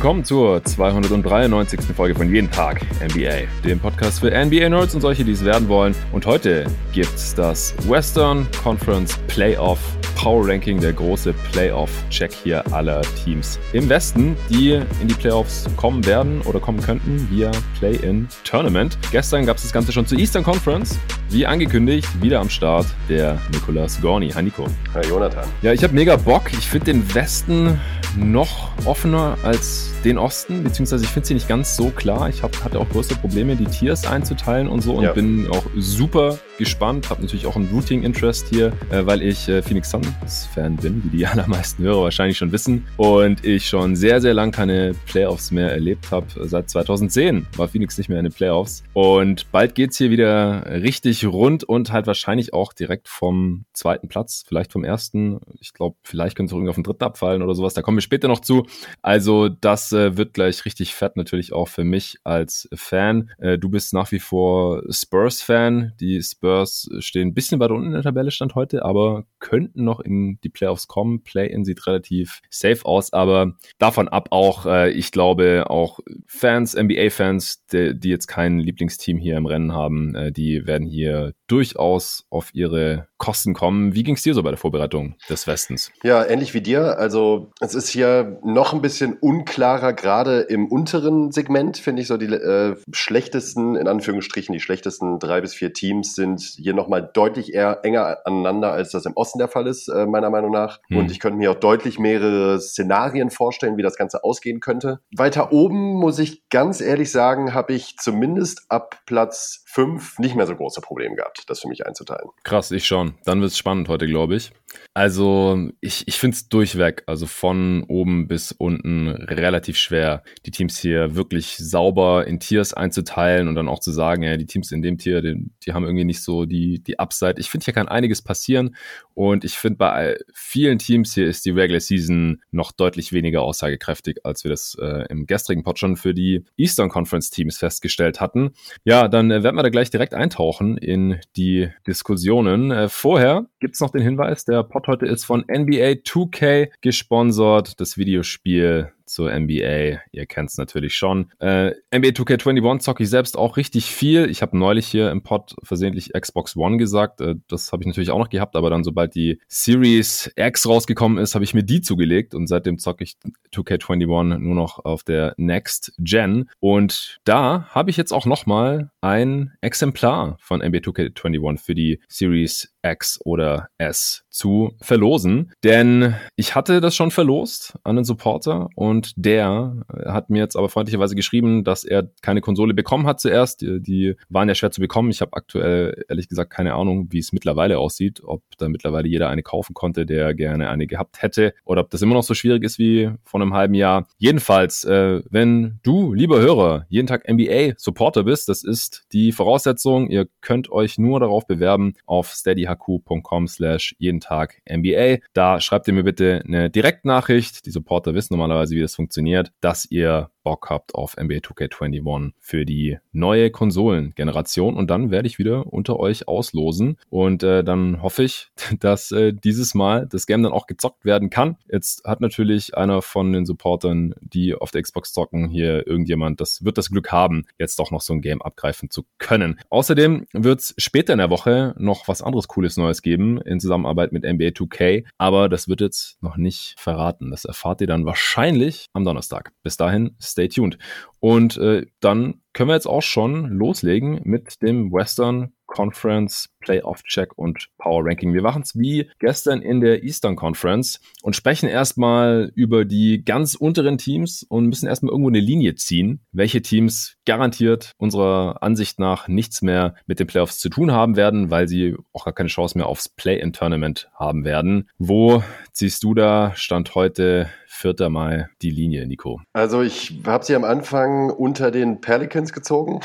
willkommen zur 293. Folge von Jeden Tag NBA, dem Podcast für NBA-Nerds und solche, die es werden wollen. Und heute gibt's das Western Conference Playoff Power Ranking, der große Playoff-Check hier aller Teams im Westen, die in die Playoffs kommen werden oder kommen könnten via Play-in-Tournament. Gestern gab es das Ganze schon zur Eastern Conference. Wie angekündigt, wieder am Start der Nicolas Gorni. Hi Nico. Hi Jonathan. Ja, ich habe mega Bock. Ich finde den Westen noch offener als den Osten, beziehungsweise ich finde sie nicht ganz so klar. Ich hab, hatte auch größere Probleme, die Tiers einzuteilen und so und ja. bin auch super gespannt. Habe natürlich auch ein Routing-Interest hier, äh, weil ich äh, Phoenix Suns-Fan bin, wie die allermeisten Hörer wahrscheinlich schon wissen. Und ich schon sehr, sehr lang keine Playoffs mehr erlebt habe. Seit 2010 war Phoenix nicht mehr in den Playoffs. Und bald geht's hier wieder richtig rund und halt wahrscheinlich auch direkt vom zweiten Platz, vielleicht vom ersten. Ich glaube, vielleicht könnte es auch irgendwie auf den dritten abfallen oder sowas. Da kommen wir später noch zu. Also das äh, wird gleich richtig fett natürlich auch für mich als Fan. Äh, du bist nach wie vor Spurs-Fan. Die Spurs stehen ein bisschen weiter unten in der Tabelle stand heute, aber könnten noch in die Playoffs kommen. Play-in sieht relativ safe aus, aber davon ab auch, äh, ich glaube, auch Fans, NBA-Fans, die, die, jetzt kein Lieblingsteam hier im Rennen haben, äh, die werden hier durchaus auf ihre Kosten kommen. Wie ging es dir so bei der Vorbereitung des Westens? Ja, ähnlich wie dir. Also es ist hier noch ein bisschen unklarer, gerade im unteren Segment, finde ich so die äh, schlechtesten, in Anführungsstrichen, die schlechtesten drei bis vier Teams sind hier nochmal deutlich eher enger aneinander, als das im Osten der Fall ist, äh, meiner Meinung nach. Hm. Und ich könnte mir auch deutlich mehrere Szenarien vorstellen, wie das Ganze ausgehen könnte. Weiter oben, muss ich ganz ehrlich sagen, habe ich zumindest ab Platz fünf nicht mehr so große Probleme gehabt, das für mich einzuteilen. Krass, ich schon. Dann wird es spannend heute, glaube ich. Also ich, ich finde es durchweg, also von oben bis unten relativ schwer, die Teams hier wirklich sauber in Tiers einzuteilen und dann auch zu sagen, ja, die Teams in dem Tier, die, die haben irgendwie nicht so die, die Upside. Ich finde, hier kann einiges passieren und ich finde, bei vielen Teams hier ist die Regular Season noch deutlich weniger aussagekräftig, als wir das äh, im gestrigen Pod schon für die Eastern Conference Teams festgestellt hatten. Ja, dann äh, werden wir da gleich direkt eintauchen in die Diskussionen. Äh, vorher gibt's noch den Hinweis, der Pod heute ist von NBA 2K gesponsert. Das Videospiel zur NBA. Ihr kennt es natürlich schon. Äh, NBA 2K21 zocke ich selbst auch richtig viel. Ich habe neulich hier im Pod versehentlich Xbox One gesagt. Äh, das habe ich natürlich auch noch gehabt, aber dann sobald die Series X rausgekommen ist, habe ich mir die zugelegt und seitdem zocke ich 2K21 nur noch auf der Next Gen. Und da habe ich jetzt auch nochmal ein Exemplar von NBA 2K21 für die Series X oder S zu verlosen. Denn ich hatte das schon verlost an den Supporter und der hat mir jetzt aber freundlicherweise geschrieben, dass er keine Konsole bekommen hat zuerst. Die, die waren ja schwer zu bekommen. Ich habe aktuell ehrlich gesagt keine Ahnung, wie es mittlerweile aussieht, ob da mittlerweile jeder eine kaufen konnte, der gerne eine gehabt hätte oder ob das immer noch so schwierig ist wie vor einem halben Jahr. Jedenfalls, äh, wenn du, lieber Hörer, jeden Tag NBA Supporter bist, das ist die Voraussetzung. Ihr könnt euch nur darauf bewerben auf steadyhq.com slash jeden Tag NBA. Da schreibt ihr mir bitte eine Direktnachricht. Die Supporter wissen normalerweise, wie das funktioniert, dass ihr Bock habt auf NBA 2K21 für die neue Konsolengeneration. Und dann werde ich wieder unter euch auslosen. Und äh, dann hoffe ich, dass äh, dieses Mal das Game dann auch gezockt werden kann. Jetzt hat natürlich einer von den Supportern, die auf der Xbox zocken, hier irgendjemand, das wird das Glück haben, jetzt doch noch so ein Game abgreifen zu können. Außerdem wird es später in der Woche noch was anderes Cooles Neues geben in Zusammenarbeit mit NBA 2K. Aber das wird jetzt noch nicht verraten. Das erfahrt ihr dann wahrscheinlich am Donnerstag. Bis dahin, stay tuned. Und äh, dann können wir jetzt auch schon loslegen mit dem Western Conference Playoff Check und Power Ranking. Wir machen es wie gestern in der Eastern Conference und sprechen erstmal über die ganz unteren Teams und müssen erstmal irgendwo eine Linie ziehen, welche Teams garantiert unserer Ansicht nach nichts mehr mit den Playoffs zu tun haben werden, weil sie auch gar keine Chance mehr aufs Play-in-Tournament haben werden. Wo ziehst du da Stand heute 4. Mai die Linie, Nico? Also ich habe sie am Anfang unter den Pelicans gezogen.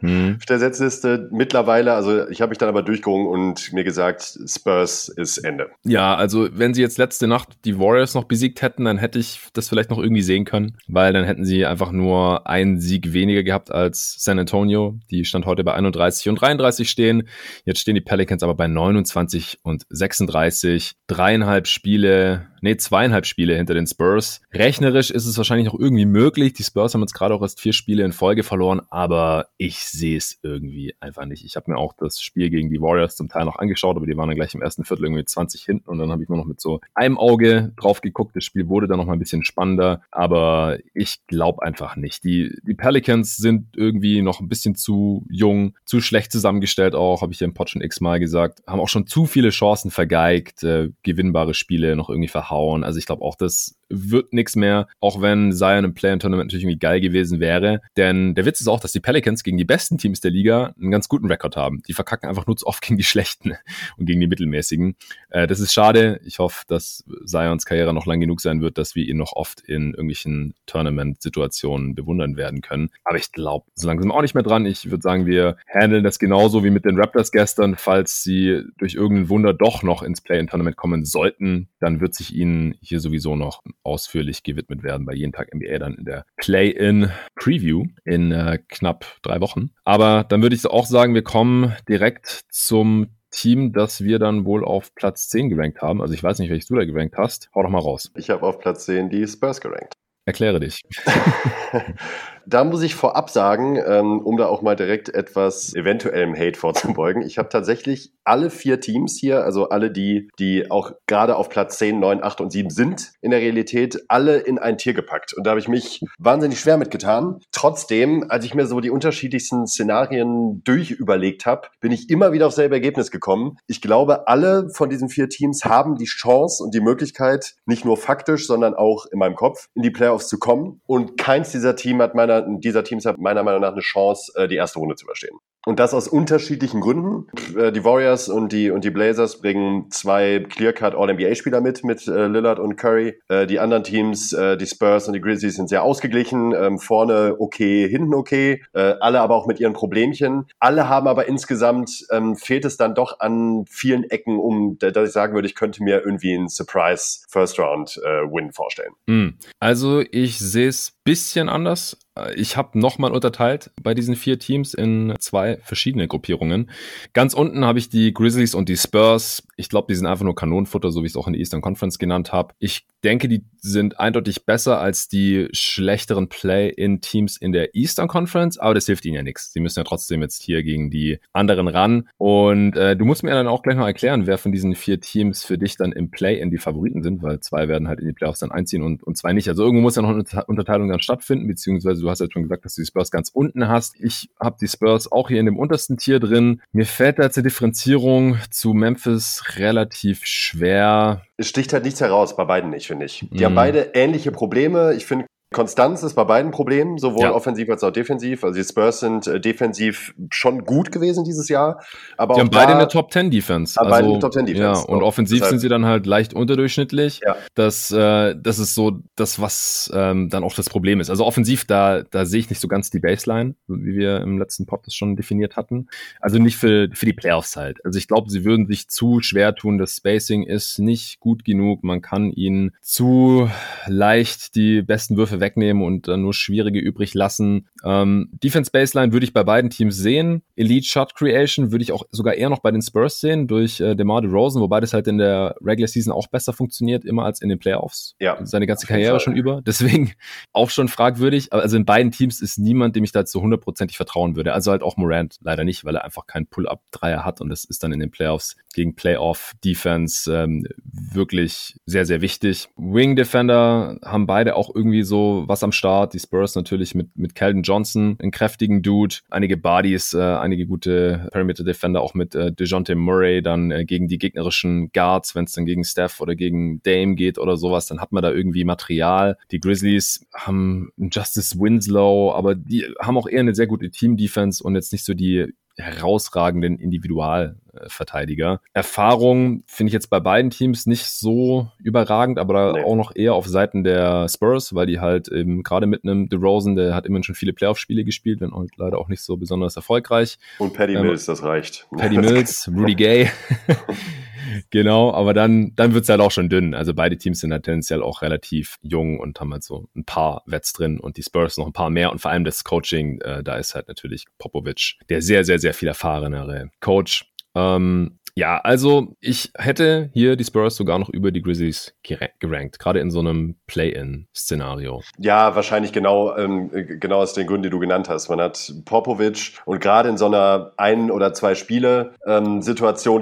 Hm. auf der Setzliste. Mittlerweile, also ich habe mich dann aber durchgerungen und mir gesagt, Spurs ist Ende. Ja, also wenn sie jetzt letzte Nacht die Warriors noch besiegt hätten, dann hätte ich das vielleicht noch irgendwie sehen können, weil dann hätten sie einfach nur einen Sieg weniger gehabt als San Antonio. Die stand heute bei 31 und 33 stehen. Jetzt stehen die Pelicans aber bei 29 und 36. Dreieinhalb Spiele nee, zweieinhalb Spiele hinter den Spurs. Rechnerisch ist es wahrscheinlich noch irgendwie möglich. Die Spurs haben jetzt gerade auch erst vier Spiele in Folge verloren, aber ich sehe es irgendwie einfach nicht. Ich habe mir auch das Spiel gegen die Warriors zum Teil noch angeschaut, aber die waren dann gleich im ersten Viertel irgendwie 20 hinten und dann habe ich nur noch mit so einem Auge drauf geguckt. Das Spiel wurde dann noch mal ein bisschen spannender, aber ich glaube einfach nicht. Die, die Pelicans sind irgendwie noch ein bisschen zu jung, zu schlecht zusammengestellt auch, habe ich ja im Pod schon x-mal gesagt, haben auch schon zu viele Chancen vergeigt, äh, gewinnbare Spiele noch irgendwie verhauen hauen. Also ich glaube auch, das wird nichts mehr, auch wenn Zion im Play-In-Tournament natürlich irgendwie geil gewesen wäre. Denn der Witz ist auch, dass die Pelicans gegen die besten Teams der Liga einen ganz guten Rekord haben. Die verkacken einfach nur zu oft gegen die schlechten und gegen die mittelmäßigen. Äh, das ist schade. Ich hoffe, dass Zions Karriere noch lang genug sein wird, dass wir ihn noch oft in irgendwelchen Tournament-Situationen bewundern werden können. Aber ich glaube, so langsam sind wir auch nicht mehr dran. Ich würde sagen, wir handeln das genauso wie mit den Raptors gestern. Falls sie durch irgendein Wunder doch noch ins Play-In-Tournament kommen sollten, dann wird sich ihnen hier sowieso noch ausführlich gewidmet werden bei jeden Tag NBA dann in der Play-in Preview in äh, knapp drei Wochen. Aber dann würde ich auch sagen, wir kommen direkt zum Team, das wir dann wohl auf Platz 10 gerankt haben. Also ich weiß nicht, welches du da gerankt hast. Hau doch mal raus. Ich habe auf Platz 10 die Spurs gerankt. Erkläre dich. da muss ich vorab sagen, ähm, um da auch mal direkt etwas eventuellem Hate vorzubeugen. Ich habe tatsächlich alle vier Teams hier, also alle die, die auch gerade auf Platz 10, 9, 8 und 7 sind in der Realität, alle in ein Tier gepackt. Und da habe ich mich wahnsinnig schwer mitgetan. Trotzdem, als ich mir so die unterschiedlichsten Szenarien durchüberlegt habe, bin ich immer wieder auf selbe Ergebnis gekommen. Ich glaube, alle von diesen vier Teams haben die Chance und die Möglichkeit, nicht nur faktisch, sondern auch in meinem Kopf, in die Playoffs zu kommen. Und keins dieser, Team hat meiner, dieser Teams hat meiner Meinung nach eine Chance, äh, die erste Runde zu überstehen. Und das aus unterschiedlichen Gründen. Äh, die Warriors und die, und die Blazers bringen zwei Clear-Cut All-NBA-Spieler mit, mit äh, Lillard und Curry. Die anderen Teams, die Spurs und die Grizzlies sind sehr ausgeglichen. Ähm, vorne okay, hinten okay. Alle aber auch mit ihren Problemchen. Alle haben aber insgesamt, ähm, fehlt es dann doch an vielen Ecken, um, dass ich sagen würde, ich könnte mir irgendwie einen Surprise First-Round-Win vorstellen. Mm. Also ich sehe es bisschen anders. Ich habe nochmal unterteilt bei diesen vier Teams in zwei verschiedene Gruppierungen. Ganz unten habe ich die Grizzlies und die Spurs. Ich glaube, die sind einfach nur Kanonenfutter, so wie ich es auch in der Eastern Conference genannt habe. Ich denke, die sind eindeutig besser als die schlechteren Play-in-Teams in der Eastern Conference, aber das hilft ihnen ja nichts. Sie müssen ja trotzdem jetzt hier gegen die anderen ran. Und äh, du musst mir dann auch gleich noch erklären, wer von diesen vier Teams für dich dann im Play-in die Favoriten sind, weil zwei werden halt in die Playoffs dann einziehen und, und zwei nicht. Also irgendwo muss ja noch eine Unterteilung dann stattfinden, beziehungsweise du hast ja schon gesagt, dass du die Spurs ganz unten hast. Ich habe die Spurs auch hier in dem untersten Tier drin. Mir fällt da jetzt die Differenzierung zu Memphis relativ schwer. Es sticht halt nichts heraus, bei beiden nicht, finde ich. Die mm. haben beide ähnliche Probleme. Ich finde, Konstanz ist bei beiden Problemen, sowohl ja. offensiv als auch defensiv. Also die Spurs sind äh, defensiv schon gut gewesen dieses Jahr. Aber die haben beide eine Top 10 Defense. Also, beide eine Top 10 Defense. Ja, und offensiv sind sie dann halt leicht unterdurchschnittlich. Ja. Das, äh, das ist so das, was ähm, dann auch das Problem ist. Also offensiv, da, da sehe ich nicht so ganz die Baseline, wie wir im letzten Pod das schon definiert hatten. Also nicht für, für die Playoffs halt. Also ich glaube, sie würden sich zu schwer tun. Das Spacing ist nicht gut genug. Man kann ihnen zu leicht die besten Würfe wegnehmen und dann nur schwierige übrig lassen. Ähm, Defense Baseline würde ich bei beiden Teams sehen. Elite Shot Creation würde ich auch sogar eher noch bei den Spurs sehen durch äh, DeMar DeRozan, wobei das halt in der Regular Season auch besser funktioniert, immer als in den Playoffs. Ja. Seine ganze Karriere schon über. Deswegen auch schon fragwürdig. Also in beiden Teams ist niemand, dem ich da zu hundertprozentig vertrauen würde. Also halt auch Morant leider nicht, weil er einfach keinen Pull-Up-Dreier hat und das ist dann in den Playoffs gegen Playoff-Defense ähm, wirklich sehr, sehr wichtig. Wing Defender haben beide auch irgendwie so was am Start. Die Spurs natürlich mit, mit Keldon Johnson, einen kräftigen Dude, einige Bodies, äh, einige gute Perimeter Defender, auch mit äh, DeJounte Murray dann äh, gegen die gegnerischen Guards, wenn es dann gegen Steph oder gegen Dame geht oder sowas, dann hat man da irgendwie Material. Die Grizzlies haben Justice Winslow, aber die haben auch eher eine sehr gute Team-Defense und jetzt nicht so die herausragenden Individual Verteidiger. Erfahrung finde ich jetzt bei beiden Teams nicht so überragend, aber nee. auch noch eher auf Seiten der Spurs, weil die halt eben gerade mit einem DeRozan, der hat immerhin schon viele Playoff-Spiele gespielt, wenn auch leider auch nicht so besonders erfolgreich. Und Paddy ähm, Mills, das reicht. Paddy Mills, Rudy Gay. genau, aber dann, dann wird's halt auch schon dünn. Also beide Teams sind halt tendenziell auch relativ jung und haben halt so ein paar Wets drin und die Spurs noch ein paar mehr und vor allem das Coaching, äh, da ist halt natürlich Popovic der sehr, sehr, sehr viel erfahrenere Coach. Ähm, ja, also ich hätte hier die Spurs sogar noch über die Grizzlies gerankt, gerade in so einem Play-in-Szenario. Ja, wahrscheinlich genau, ähm, genau aus den Gründen, die du genannt hast. Man hat Popovic und gerade in so einer ein oder zwei Spiele ähm,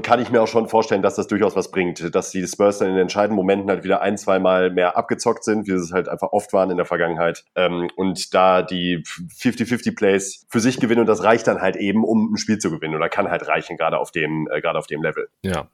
kann ich mir auch schon vorstellen, dass das durchaus was bringt, dass die Spurs dann in den entscheidenden Momenten halt wieder ein, zwei Mal mehr abgezockt sind, wie es halt einfach oft waren in der Vergangenheit ähm, und da die 50-50 Plays für sich gewinnen und das reicht dann halt eben, um ein Spiel zu gewinnen oder kann halt reichen, gerade auf dem, äh, gerade auf dem Level. Ja.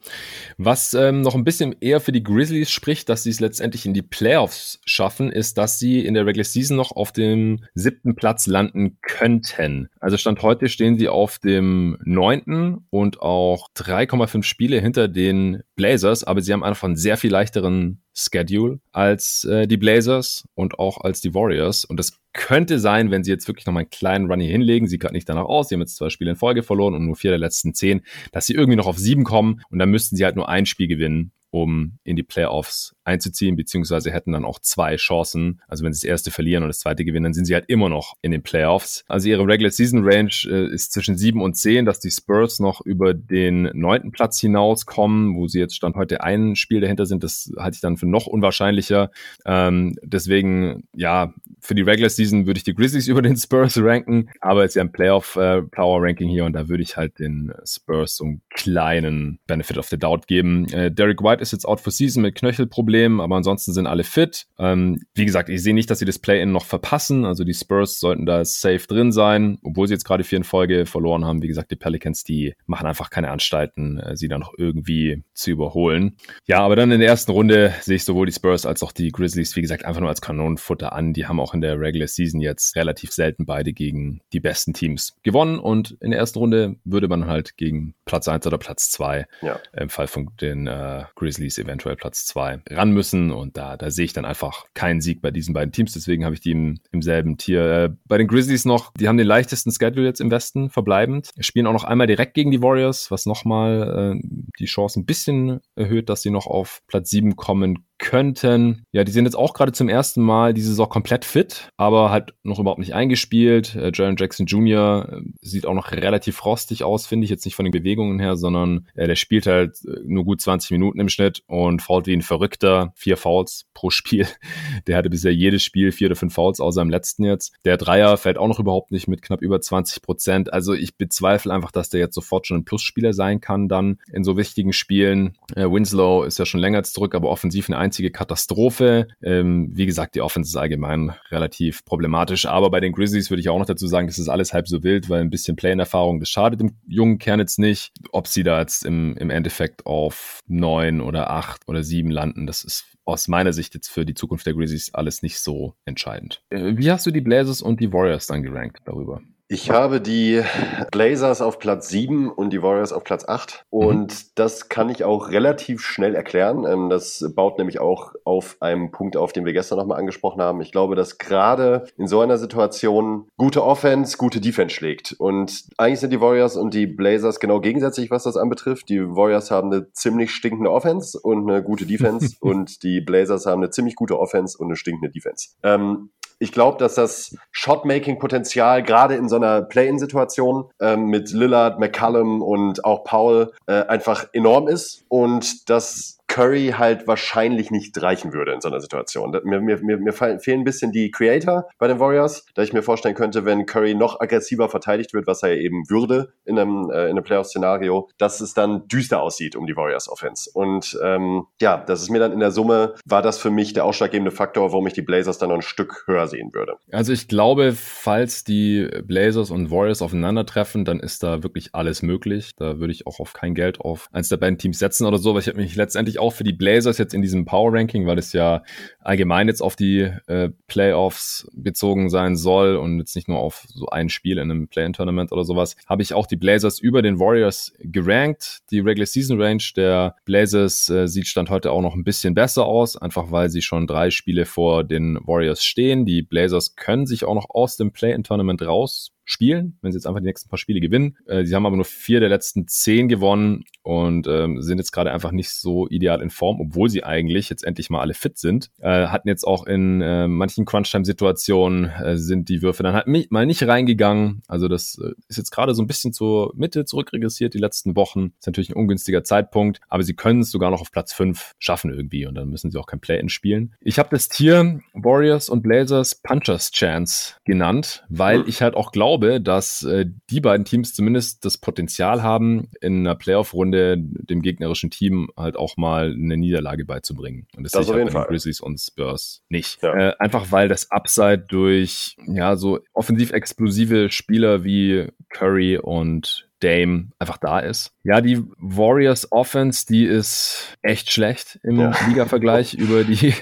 Was ähm, noch ein bisschen eher für die Grizzlies spricht, dass sie es letztendlich in die Playoffs schaffen, ist, dass sie in der Regular Season noch auf dem siebten Platz landen könnten. Also Stand heute stehen sie auf dem neunten und auch 3,5 Spiele hinter den Blazers, aber sie haben einfach einen sehr viel leichteren Schedule als äh, die Blazers und auch als die Warriors. Und das könnte sein, wenn sie jetzt wirklich nochmal einen kleinen Run hier hinlegen, sieht gerade nicht danach aus, sie haben jetzt zwei Spiele in Folge verloren und nur vier der letzten zehn, dass sie irgendwie noch auf sieben kommen. Und dann müssten sie halt nur ein Spiel gewinnen, um in die Playoffs einzuziehen, beziehungsweise hätten dann auch zwei Chancen. Also wenn sie das erste verlieren und das zweite gewinnen, dann sind sie halt immer noch in den Playoffs. Also ihre Regular Season Range äh, ist zwischen sieben und zehn, dass die Spurs noch über den neunten Platz hinauskommen, wo sie jetzt stand heute ein Spiel dahinter sind. Das halte ich dann für noch unwahrscheinlicher. Ähm, deswegen, ja, für die Regular Season würde ich die Grizzlies über den Spurs ranken, aber jetzt ja ein Playoff äh, Power Ranking hier und da würde ich halt den Spurs so einen kleinen Benefit of the Doubt geben. Äh, Derek White ist jetzt out for season mit Knöchelproblemen, aber ansonsten sind alle fit. Ähm, wie gesagt, ich sehe nicht, dass sie das Play-In noch verpassen. Also die Spurs sollten da safe drin sein, obwohl sie jetzt gerade vier in Folge verloren haben. Wie gesagt, die Pelicans, die machen einfach keine Anstalten, äh, sie dann noch irgendwie zu überholen. Ja, aber dann in der ersten Runde sehe ich sowohl die Spurs als auch die Grizzlies, wie gesagt, einfach nur als Kanonenfutter an. Die haben auch in der Regular Season jetzt relativ selten beide gegen die besten Teams gewonnen und in der ersten Runde würde man halt gegen Platz 1 oder Platz 2 ja. im Fall von den äh, Grizzlies eventuell Platz 2 ran müssen und da, da sehe ich dann einfach keinen Sieg bei diesen beiden Teams, deswegen habe ich die im, im selben Tier. Äh, bei den Grizzlies noch, die haben den leichtesten Schedule jetzt im Westen verbleibend, spielen auch noch einmal direkt gegen die Warriors, was nochmal äh, die Chance ein bisschen erhöht, dass sie noch auf Platz 7 kommen könnten. Ja, die sind jetzt auch gerade zum ersten Mal diese Saison komplett fit, aber halt noch überhaupt nicht eingespielt. Äh, Jaron Jackson Jr. Äh, sieht auch noch relativ rostig aus, finde ich, jetzt nicht von den Bewegungen her, sondern äh, der spielt halt äh, nur gut 20 Minuten im Schnitt und fault wie ein Verrückter. Vier Fouls pro Spiel. Der hatte bisher jedes Spiel vier oder fünf Fouls, außer im letzten jetzt. Der Dreier fällt auch noch überhaupt nicht mit knapp über 20 Prozent. Also ich bezweifle einfach, dass der jetzt sofort schon ein Plusspieler sein kann dann in so wichtigen Spielen. Äh, Winslow ist ja schon länger zurück, aber offensiv eine einzige Katastrophe. Ähm, wie gesagt, die Offense ist allgemein relativ problematisch. Aber bei den Grizzlies würde ich auch noch dazu sagen, das ist alles halb so wild, weil ein bisschen Play-in-Erfahrung, das schadet dem jungen Kern jetzt nicht. Ob sie da jetzt im, im Endeffekt auf neun oder acht oder sieben landen, das ist aus meiner Sicht jetzt für die Zukunft der Grizzlies alles nicht so entscheidend. Äh, wie hast du die Blazers und die Warriors dann gerankt darüber? Ich habe die Blazers auf Platz 7 und die Warriors auf Platz 8. Und mhm. das kann ich auch relativ schnell erklären. Ähm, das baut nämlich auch auf einem Punkt auf, den wir gestern nochmal angesprochen haben. Ich glaube, dass gerade in so einer Situation gute Offense, gute Defense schlägt. Und eigentlich sind die Warriors und die Blazers genau gegensätzlich, was das anbetrifft. Die Warriors haben eine ziemlich stinkende Offense und eine gute Defense. und die Blazers haben eine ziemlich gute Offense und eine stinkende Defense. Ähm, ich glaube, dass das Shotmaking-Potenzial gerade in so einer Play-in-Situation ähm, mit Lillard, McCallum und auch Paul äh, einfach enorm ist und dass Curry halt wahrscheinlich nicht reichen würde in so einer Situation. Mir, mir, mir, mir fehlen ein bisschen die Creator bei den Warriors, da ich mir vorstellen könnte, wenn Curry noch aggressiver verteidigt wird, was er eben würde in einem, äh, in einem Playoff-Szenario, dass es dann düster aussieht um die Warriors-Offense. Und ähm, ja, das ist mir dann in der Summe, war das für mich der ausschlaggebende Faktor, warum ich die Blazers dann noch ein Stück höher sehen würde. Also ich glaube, falls die Blazers und Warriors aufeinandertreffen, dann ist da wirklich alles möglich. Da würde ich auch auf kein Geld auf eins der beiden Teams setzen oder so, weil ich habe mich letztendlich auch auch für die Blazers jetzt in diesem Power Ranking, weil es ja allgemein jetzt auf die äh, Playoffs bezogen sein soll und jetzt nicht nur auf so ein Spiel in einem Play-in-Tournament oder sowas, habe ich auch die Blazers über den Warriors gerankt. Die Regular Season Range der Blazers äh, sieht Stand heute auch noch ein bisschen besser aus, einfach weil sie schon drei Spiele vor den Warriors stehen. Die Blazers können sich auch noch aus dem Play-in-Tournament raus spielen, wenn sie jetzt einfach die nächsten paar Spiele gewinnen. Äh, sie haben aber nur vier der letzten zehn gewonnen und ähm, sind jetzt gerade einfach nicht so ideal in Form, obwohl sie eigentlich jetzt endlich mal alle fit sind. Äh, hatten jetzt auch in äh, manchen Crunch-Time-Situationen äh, sind die Würfe dann halt mal nicht reingegangen. Also das äh, ist jetzt gerade so ein bisschen zur Mitte zurückregressiert die letzten Wochen. Ist natürlich ein ungünstiger Zeitpunkt, aber sie können es sogar noch auf Platz fünf schaffen irgendwie und dann müssen sie auch kein Play-In spielen. Ich habe das Tier Warriors und Blazers Punchers Chance genannt, weil mhm. ich halt auch glaube, glaube, dass äh, die beiden Teams zumindest das Potenzial haben, in einer Playoff-Runde dem gegnerischen Team halt auch mal eine Niederlage beizubringen. Und das, das sehe ich halt bei den Grizzlies und Spurs nicht. Ja. Äh, einfach weil das Upside durch ja so offensiv explosive Spieler wie Curry und Dame einfach da ist. Ja, die Warriors Offense, die ist echt schlecht im ja. Liga-Vergleich über die,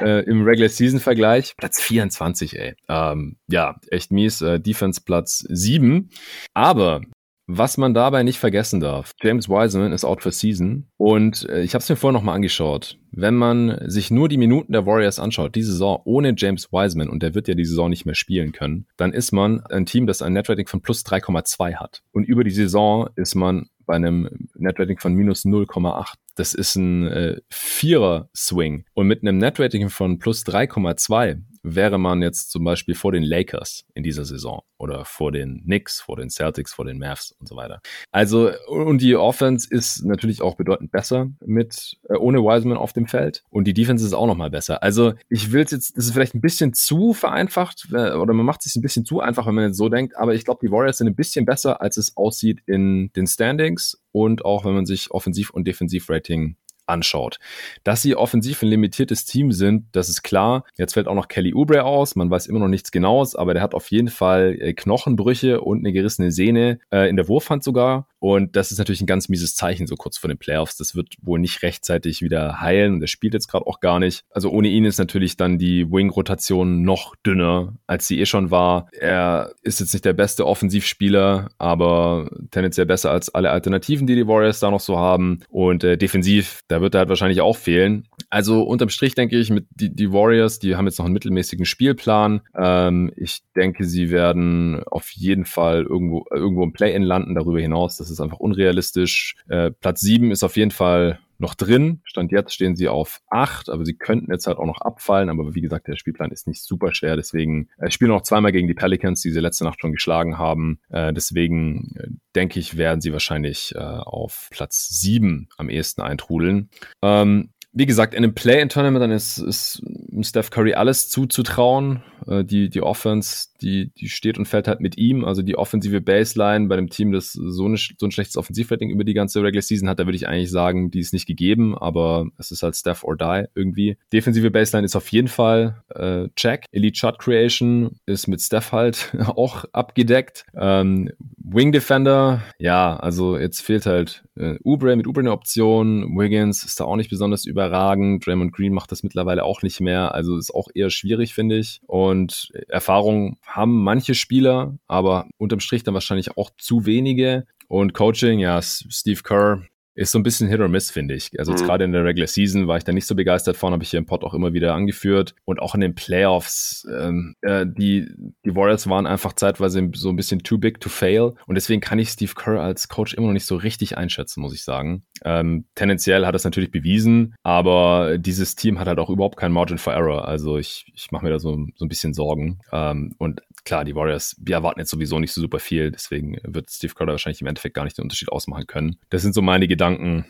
äh, im Regular Season Vergleich. Platz 24, ey. Ähm, ja, echt mies. Äh, Defense Platz 7. Aber was man dabei nicht vergessen darf, James Wiseman ist out for season und äh, ich habe es mir vorher nochmal angeschaut. Wenn man sich nur die Minuten der Warriors anschaut, die Saison ohne James Wiseman und der wird ja die Saison nicht mehr spielen können, dann ist man ein Team, das ein Netrating von plus 3,2 hat. Und über die Saison ist man bei einem Netrating von minus 0,8. Das ist ein äh, Vierer-Swing. Und mit einem Netrating von plus 3,2 wäre man jetzt zum Beispiel vor den Lakers in dieser Saison oder vor den Knicks, vor den Celtics, vor den Mavs und so weiter. Also, und die Offense ist natürlich auch bedeutend besser mit, äh, ohne Wiseman auf dem Feld und die Defense ist auch nochmal besser. Also, ich will jetzt, das ist vielleicht ein bisschen zu vereinfacht äh, oder man macht es sich ein bisschen zu einfach, wenn man jetzt so denkt, aber ich glaube, die Warriors sind ein bisschen besser, als es aussieht in den Standings und auch wenn man sich Offensiv- und Defensiv-Rating anschaut. Dass sie offensiv ein limitiertes Team sind, das ist klar. Jetzt fällt auch noch Kelly Oubre aus. Man weiß immer noch nichts Genaues, aber der hat auf jeden Fall äh, Knochenbrüche und eine gerissene Sehne äh, in der Wurfhand sogar. Und das ist natürlich ein ganz mieses Zeichen, so kurz vor den Playoffs. Das wird wohl nicht rechtzeitig wieder heilen und er spielt jetzt gerade auch gar nicht. Also ohne ihn ist natürlich dann die Wing-Rotation noch dünner, als sie eh schon war. Er ist jetzt nicht der beste Offensivspieler, aber tendenziell besser als alle Alternativen, die die Warriors da noch so haben. Und äh, defensiv, da wird er halt wahrscheinlich auch fehlen. Also unterm Strich denke ich, mit die, die Warriors, die haben jetzt noch einen mittelmäßigen Spielplan. Ähm, ich denke, sie werden auf jeden Fall irgendwo, irgendwo im Play-In landen, darüber hinaus. Das ist einfach unrealistisch. Äh, Platz sieben ist auf jeden Fall noch drin. Stand jetzt stehen sie auf acht, aber sie könnten jetzt halt auch noch abfallen. Aber wie gesagt, der Spielplan ist nicht super schwer. Deswegen äh, spielen noch zweimal gegen die Pelicans, die sie letzte Nacht schon geschlagen haben. Äh, deswegen äh, denke ich, werden sie wahrscheinlich äh, auf Platz sieben am ehesten eintrudeln. Ähm, wie gesagt, in einem Play-in-Tournament dann ist, ist Steph Curry alles zuzutrauen. Äh, die, die Offense, die, die steht und fällt halt mit ihm. Also die offensive Baseline bei einem Team, das so, eine, so ein schlechtes Offensivrating über die ganze Regular Season hat, da würde ich eigentlich sagen, die ist nicht gegeben, aber es ist halt Steph or die irgendwie. Defensive Baseline ist auf jeden Fall äh, check. Elite Shot Creation ist mit Steph halt auch abgedeckt. Ähm, Wing Defender, ja, also jetzt fehlt halt äh, Ubre mit Ubre eine Option. Wiggins ist da auch nicht besonders überragend. Draymond Green macht das mittlerweile auch nicht mehr. Also ist auch eher schwierig, finde ich. Und Erfahrung haben manche Spieler, aber unterm Strich dann wahrscheinlich auch zu wenige. Und Coaching, ja, Steve Kerr ist so ein bisschen Hit or Miss, finde ich. Also mhm. gerade in der Regular Season war ich da nicht so begeistert von, habe ich hier im Pod auch immer wieder angeführt. Und auch in den Playoffs, ähm, äh, die, die Warriors waren einfach zeitweise so ein bisschen too big to fail. Und deswegen kann ich Steve Kerr als Coach immer noch nicht so richtig einschätzen, muss ich sagen. Ähm, tendenziell hat es natürlich bewiesen, aber dieses Team hat halt auch überhaupt keinen Margin for Error. Also ich, ich mache mir da so, so ein bisschen Sorgen. Ähm, und klar, die Warriors, wir erwarten jetzt sowieso nicht so super viel, deswegen wird Steve Kerr wahrscheinlich im Endeffekt gar nicht den Unterschied ausmachen können. Das sind so meine Gedanken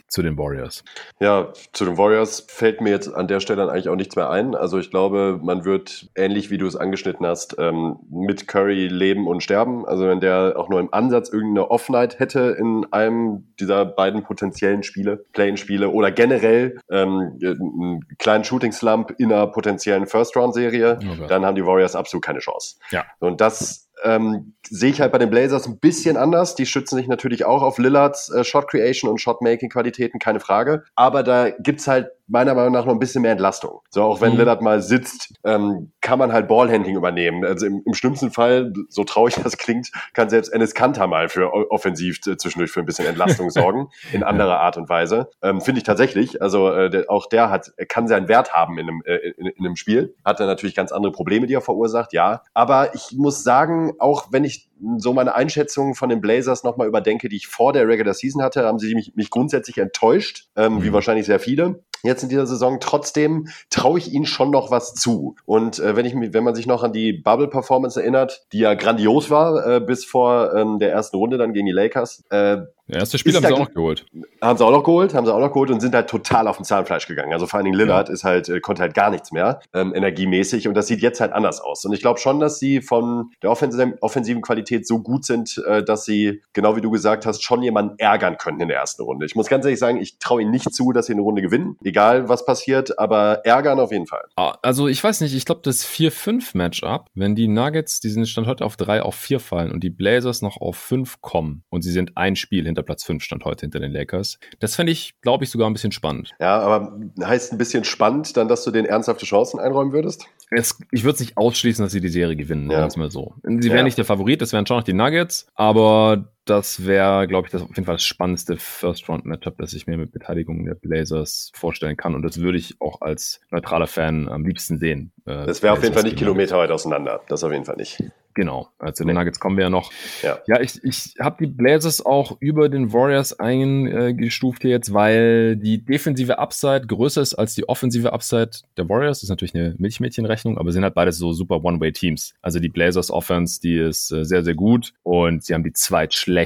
zu den Warriors. Ja, zu den Warriors fällt mir jetzt an der Stelle dann eigentlich auch nichts mehr ein. Also ich glaube, man wird ähnlich wie du es angeschnitten hast, ähm, mit Curry leben und sterben. Also wenn der auch nur im Ansatz irgendeine Off-Night hätte in einem dieser beiden potenziellen Spiele, Play-in-Spiele oder generell ähm, einen kleinen Shooting-Slump in einer potenziellen First-Round-Serie, okay. dann haben die Warriors absolut keine Chance. Ja. Und das ähm, sehe ich halt bei den Blazers ein bisschen anders. Die schützen sich natürlich auch auf Lillards äh, Shot Creation und Shot Making Qualitäten, keine Frage. Aber da gibt's halt meiner Meinung nach noch ein bisschen mehr Entlastung. So, auch wenn mhm. Lillard mal sitzt, ähm, kann man halt Ballhandling übernehmen. Also im, im schlimmsten Fall, so traurig das klingt, kann selbst Enes Kanter mal für offensiv zwischendurch für ein bisschen Entlastung sorgen, in anderer Art und Weise. Ähm, Finde ich tatsächlich. Also äh, der, auch der hat, kann seinen Wert haben in einem, äh, in, in einem Spiel. Hat er natürlich ganz andere Probleme, die er verursacht, ja. Aber ich muss sagen, auch wenn ich so meine Einschätzung von den Blazers nochmal überdenke, die ich vor der Regular Season hatte, haben sie mich, mich grundsätzlich enttäuscht, ähm, mhm. wie wahrscheinlich sehr viele jetzt in dieser Saison. Trotzdem traue ich ihnen schon noch was zu. Und äh, wenn ich wenn man sich noch an die Bubble Performance erinnert, die ja grandios war äh, bis vor ähm, der ersten Runde dann gegen die Lakers, äh, erste Spiel haben sie auch noch geholt. Haben sie auch noch geholt, haben sie auch noch geholt und sind halt total auf den Zahnfleisch gegangen. Also vor allen Dingen Lillard ja. ist halt, äh, konnte halt gar nichts mehr, ähm, energiemäßig und das sieht jetzt halt anders aus. Und ich glaube schon, dass sie von der offensiven, offensiven Qualität so gut sind, äh, dass sie, genau wie du gesagt hast, schon jemanden ärgern können in der ersten Runde. Ich muss ganz ehrlich sagen, ich traue ihnen nicht zu, dass sie eine Runde gewinnen, egal was passiert, aber ärgern auf jeden Fall. Ah, also ich weiß nicht, ich glaube das 4-5-Matchup, wenn die Nuggets, die sind Stand heute auf 3 auf 4 fallen und die Blazers noch auf 5 kommen und sie sind ein Spiel hinter hinter Platz 5 stand heute hinter den Lakers. Das fände ich, glaube ich, sogar ein bisschen spannend. Ja, aber heißt ein bisschen spannend dann, dass du denen ernsthafte Chancen einräumen würdest? Es, ich würde es nicht ausschließen, dass sie die Serie gewinnen, ja. mal so. Sie wären ja. nicht der Favorit, das wären schon noch die Nuggets, aber das wäre, glaube ich, das auf jeden Fall das spannendste First-Round-Matchup, das ich mir mit Beteiligung der Blazers vorstellen kann. Und das würde ich auch als neutraler Fan am liebsten sehen. Äh, das wäre auf jeden Fall nicht Kilometer weit auseinander. Das auf jeden Fall nicht. Genau, also den Nuggets kommen wir ja noch. Ja, ja ich, ich habe die Blazers auch über den Warriors eingestuft hier jetzt, weil die defensive Upside größer ist als die offensive Upside der Warriors. Das ist natürlich eine Milchmädchenrechnung, aber sind halt beides so super One-Way-Teams. Also die Blazers Offense, die ist äh, sehr, sehr gut und sie haben die zweitschlechteste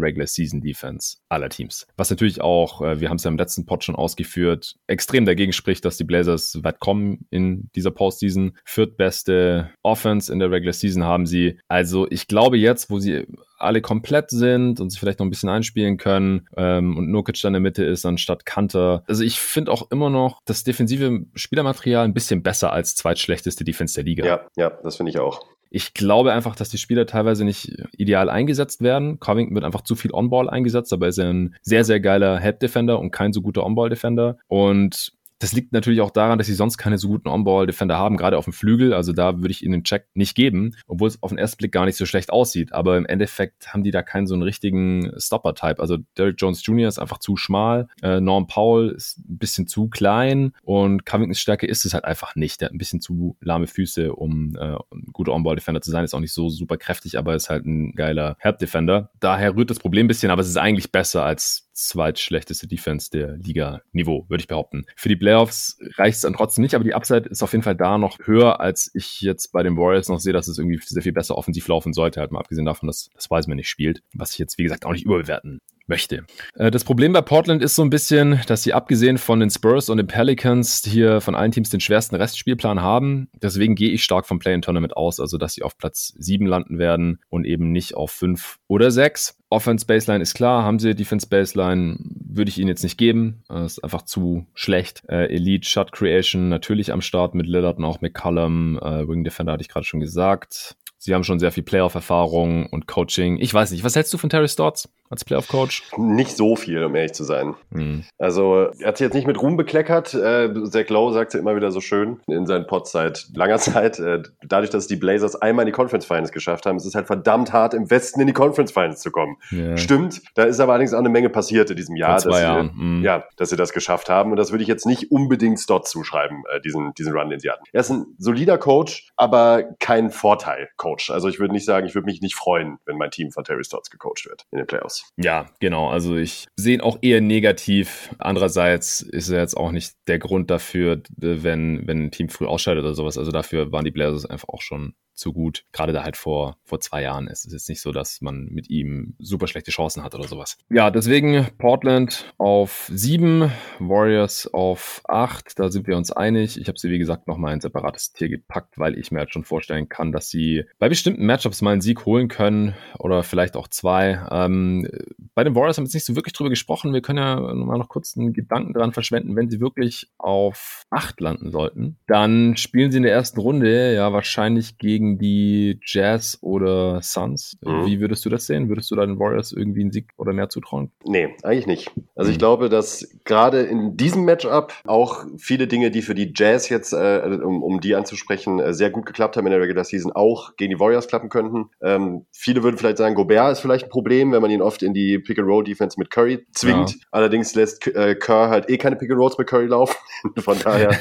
Regular Season Defense aller Teams. Was natürlich auch, äh, wir haben es ja im letzten Pod schon ausgeführt, extrem dagegen spricht, dass die Blazers weit kommen in dieser Postseason. Viertbeste Offense in der Regular Season haben sie sie. Also ich glaube jetzt, wo sie alle komplett sind und sich vielleicht noch ein bisschen einspielen können ähm, und Nurkic dann in der Mitte ist anstatt Kanter. Also ich finde auch immer noch das defensive Spielermaterial ein bisschen besser als zweitschlechteste Defense der Liga. Ja, ja, das finde ich auch. Ich glaube einfach, dass die Spieler teilweise nicht ideal eingesetzt werden. Covington wird einfach zu viel On-Ball eingesetzt, er ist ein sehr, sehr geiler Help-Defender und kein so guter On-Ball-Defender. Und das liegt natürlich auch daran, dass sie sonst keine so guten On-Ball-Defender haben, gerade auf dem Flügel. Also da würde ich ihnen den Check nicht geben, obwohl es auf den ersten Blick gar nicht so schlecht aussieht. Aber im Endeffekt haben die da keinen so einen richtigen Stopper-Type. Also Derrick Jones Jr. ist einfach zu schmal, äh, Norm Powell ist ein bisschen zu klein und Covingtons Stärke ist es halt einfach nicht. Der hat ein bisschen zu lahme Füße, um äh, ein guter On-Ball-Defender zu sein. Ist auch nicht so super kräftig, aber ist halt ein geiler Help-Defender. Daher rührt das Problem ein bisschen, aber es ist eigentlich besser als zweitschlechteste Defense der Liga-Niveau, würde ich behaupten. Für die Playoffs reicht es dann trotzdem nicht, aber die Upside ist auf jeden Fall da noch höher, als ich jetzt bei den Warriors noch sehe, dass es irgendwie sehr viel besser offensiv laufen sollte, halt mal abgesehen davon, dass das Wiseman nicht spielt, was ich jetzt, wie gesagt, auch nicht überbewerten möchte. Äh, das Problem bei Portland ist so ein bisschen, dass sie abgesehen von den Spurs und den Pelicans hier von allen Teams den schwersten Restspielplan haben. Deswegen gehe ich stark vom Play-in-Tournament aus, also dass sie auf Platz 7 landen werden und eben nicht auf 5 oder 6. Offense Baseline ist klar, haben sie Defense Baseline, würde ich ihnen jetzt nicht geben. Das ist einfach zu schlecht. Äh, Elite Shot Creation natürlich am Start mit Lillard und auch McCullum. Äh, Wing Defender hatte ich gerade schon gesagt. Sie haben schon sehr viel Playoff-Erfahrung und Coaching. Ich weiß nicht, was hältst du von Terry Stotts? Als Playoff-Coach? Nicht so viel, um ehrlich zu sein. Mhm. Also, er hat sich jetzt nicht mit Ruhm bekleckert. Äh, Zach Lowe sagt ja immer wieder so schön in seinen Pods seit langer Zeit. Äh, dadurch, dass die Blazers einmal in die Conference Finals geschafft haben, ist es halt verdammt hart, im Westen in die Conference Finals zu kommen. Yeah. Stimmt. Da ist aber allerdings auch eine Menge passiert in diesem Jahr, dass sie, mhm. ja, dass sie das geschafft haben. Und das würde ich jetzt nicht unbedingt Stott zuschreiben, äh, diesen, diesen Run, den sie hatten. Er ist ein solider Coach, aber kein Vorteil-Coach. Also, ich würde nicht sagen, ich würde mich nicht freuen, wenn mein Team von Terry Stotts gecoacht wird in den Playoffs. Ja, genau. Also ich sehe ihn auch eher negativ. Andererseits ist er jetzt auch nicht der Grund dafür, wenn, wenn ein Team früh ausscheidet oder sowas. Also dafür waren die Blazers einfach auch schon zu gut. Gerade da halt vor, vor zwei Jahren ist es jetzt nicht so, dass man mit ihm super schlechte Chancen hat oder sowas. Ja, deswegen Portland auf sieben, Warriors auf acht. Da sind wir uns einig. Ich habe sie, wie gesagt, nochmal ein separates Tier gepackt, weil ich mir halt schon vorstellen kann, dass sie bei bestimmten Matchups mal einen Sieg holen können oder vielleicht auch zwei. Ähm, bei den Warriors haben wir jetzt nicht so wirklich drüber gesprochen. Wir können ja mal noch kurz einen Gedanken dran verschwenden, wenn sie wirklich auf acht landen sollten. Dann spielen sie in der ersten Runde ja wahrscheinlich gegen gegen die Jazz oder Suns. Mhm. Wie würdest du das sehen? Würdest du da den Warriors irgendwie einen Sieg oder mehr zutrauen? Nee, eigentlich nicht. Also mhm. ich glaube, dass gerade in diesem Matchup auch viele Dinge, die für die Jazz jetzt, äh, um, um die anzusprechen, äh, sehr gut geklappt haben in der Regular Season, auch gegen die Warriors klappen könnten. Ähm, viele würden vielleicht sagen, Gobert ist vielleicht ein Problem, wenn man ihn oft in die Pick-and-Roll-Defense mit Curry zwingt. Ja. Allerdings lässt äh, Kerr halt eh keine Pick-and-Rolls mit Curry laufen. von daher,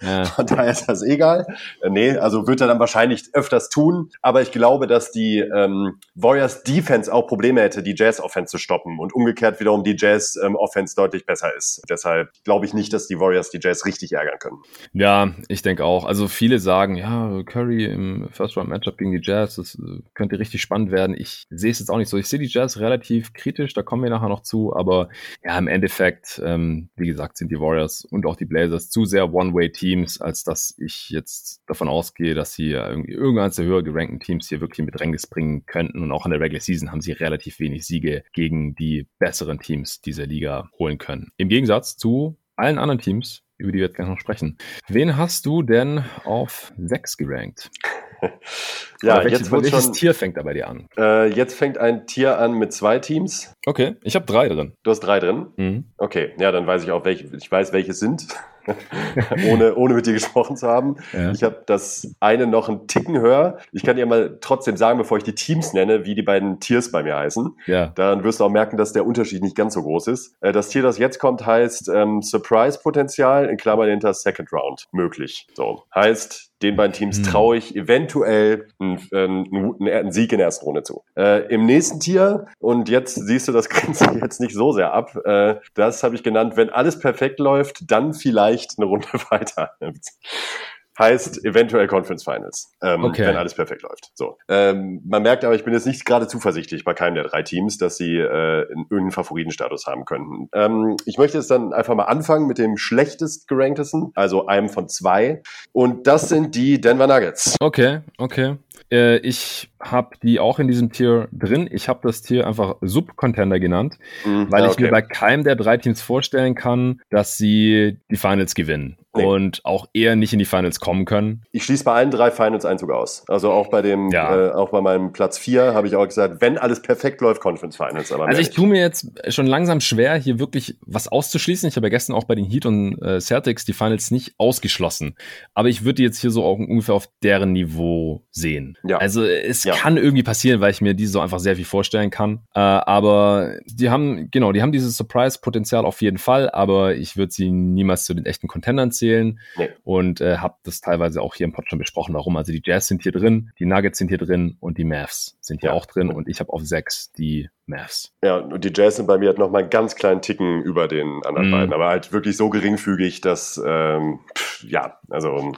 ja. von daher ist das egal. Äh, nee, also wird er dann wahrscheinlich öfters tun. Aber ich glaube, dass die ähm, Warriors Defense auch Probleme hätte, die Jazz Offense zu stoppen und umgekehrt wiederum die Jazz ähm, Offense deutlich besser ist. Deshalb glaube ich nicht, dass die Warriors die Jazz richtig ärgern können. Ja, ich denke auch. Also viele sagen, ja, Curry im First Round Matchup gegen die Jazz, das äh, könnte richtig spannend werden. Ich sehe es jetzt auch nicht so. Ich sehe die Jazz relativ kritisch, da kommen wir nachher noch zu, aber ja, im Endeffekt, ähm, wie gesagt, sind die Warriors und auch die Blazers zu sehr One-Way-Teams, als dass ich jetzt davon ausgehe, dass sie irgendwie irgendeines der höher gerankten Teams hier wirklich in Bedrängnis bringen könnten. Und auch in der Regular Season haben sie relativ wenig Siege gegen die besseren Teams dieser Liga holen können. Im Gegensatz zu allen anderen Teams, über die wir jetzt gleich noch sprechen. Wen hast du denn auf 6 gerankt? ja, welches, jetzt welches schon, Tier fängt da bei dir an? Äh, jetzt fängt ein Tier an mit zwei Teams. Okay, ich habe drei drin. Du hast drei drin? Mhm. Okay, ja, dann weiß ich auch, welche, ich weiß, welche sind. ohne, ohne mit dir gesprochen zu haben. Ja. Ich habe das eine noch einen Ticken höher. Ich kann dir mal trotzdem sagen, bevor ich die Teams nenne, wie die beiden Tiers bei mir heißen. Ja. Dann wirst du auch merken, dass der Unterschied nicht ganz so groß ist. Äh, das Tier, das jetzt kommt, heißt ähm, Surprise-Potenzial in Klammern hinter Second Round möglich. So heißt, den beiden Teams hm. traue ich eventuell einen, einen, einen, Sieg in der ersten Runde zu. Äh, Im nächsten Tier, und jetzt siehst du das grenzt jetzt nicht so sehr ab, äh, das habe ich genannt, wenn alles perfekt läuft, dann vielleicht eine Runde weiter heißt eventuell Conference Finals, ähm, okay. wenn alles perfekt läuft. So, ähm, man merkt aber, ich bin jetzt nicht gerade zuversichtlich bei keinem der drei Teams, dass sie äh, irgendeinen Favoritenstatus haben könnten. Ähm, ich möchte jetzt dann einfach mal anfangen mit dem schlechtest geranktesten, also einem von zwei, und das sind die Denver Nuggets. Okay, okay. Äh, ich habe die auch in diesem Tier drin. Ich habe das Tier einfach Sub-Contender genannt, mhm, weil okay. ich mir bei keinem der drei Teams vorstellen kann, dass sie die Finals gewinnen nee. und auch eher nicht in die Finals kommen können. Ich schließe bei allen drei Finals Einzug aus. Also auch bei dem, ja. äh, auch bei meinem Platz 4 habe ich auch gesagt, wenn alles perfekt läuft, Conference Finals. Aber also ich tue mir jetzt schon langsam schwer, hier wirklich was auszuschließen. Ich habe ja gestern auch bei den Heat und äh, Celtics die Finals nicht ausgeschlossen. Aber ich würde jetzt hier so auch ungefähr auf deren Niveau sehen. Ja. Also es ja. kann irgendwie passieren, weil ich mir diese so einfach sehr viel vorstellen kann. Äh, aber die haben, genau, die haben dieses Surprise-Potenzial auf jeden Fall, aber ich würde sie niemals zu den echten Contendern zählen. Nee. Und äh, habe das teilweise auch hier im Podcast schon besprochen, warum. Also die Jazz sind hier drin, die Nuggets sind hier drin und die Mavs sind hier ja. auch drin. Und ich habe auf sechs die Mavs. Ja, und die Jazz sind bei mir halt noch mal einen ganz kleinen Ticken über den anderen mm. beiden, aber halt wirklich so geringfügig, dass, ähm, pff, ja, also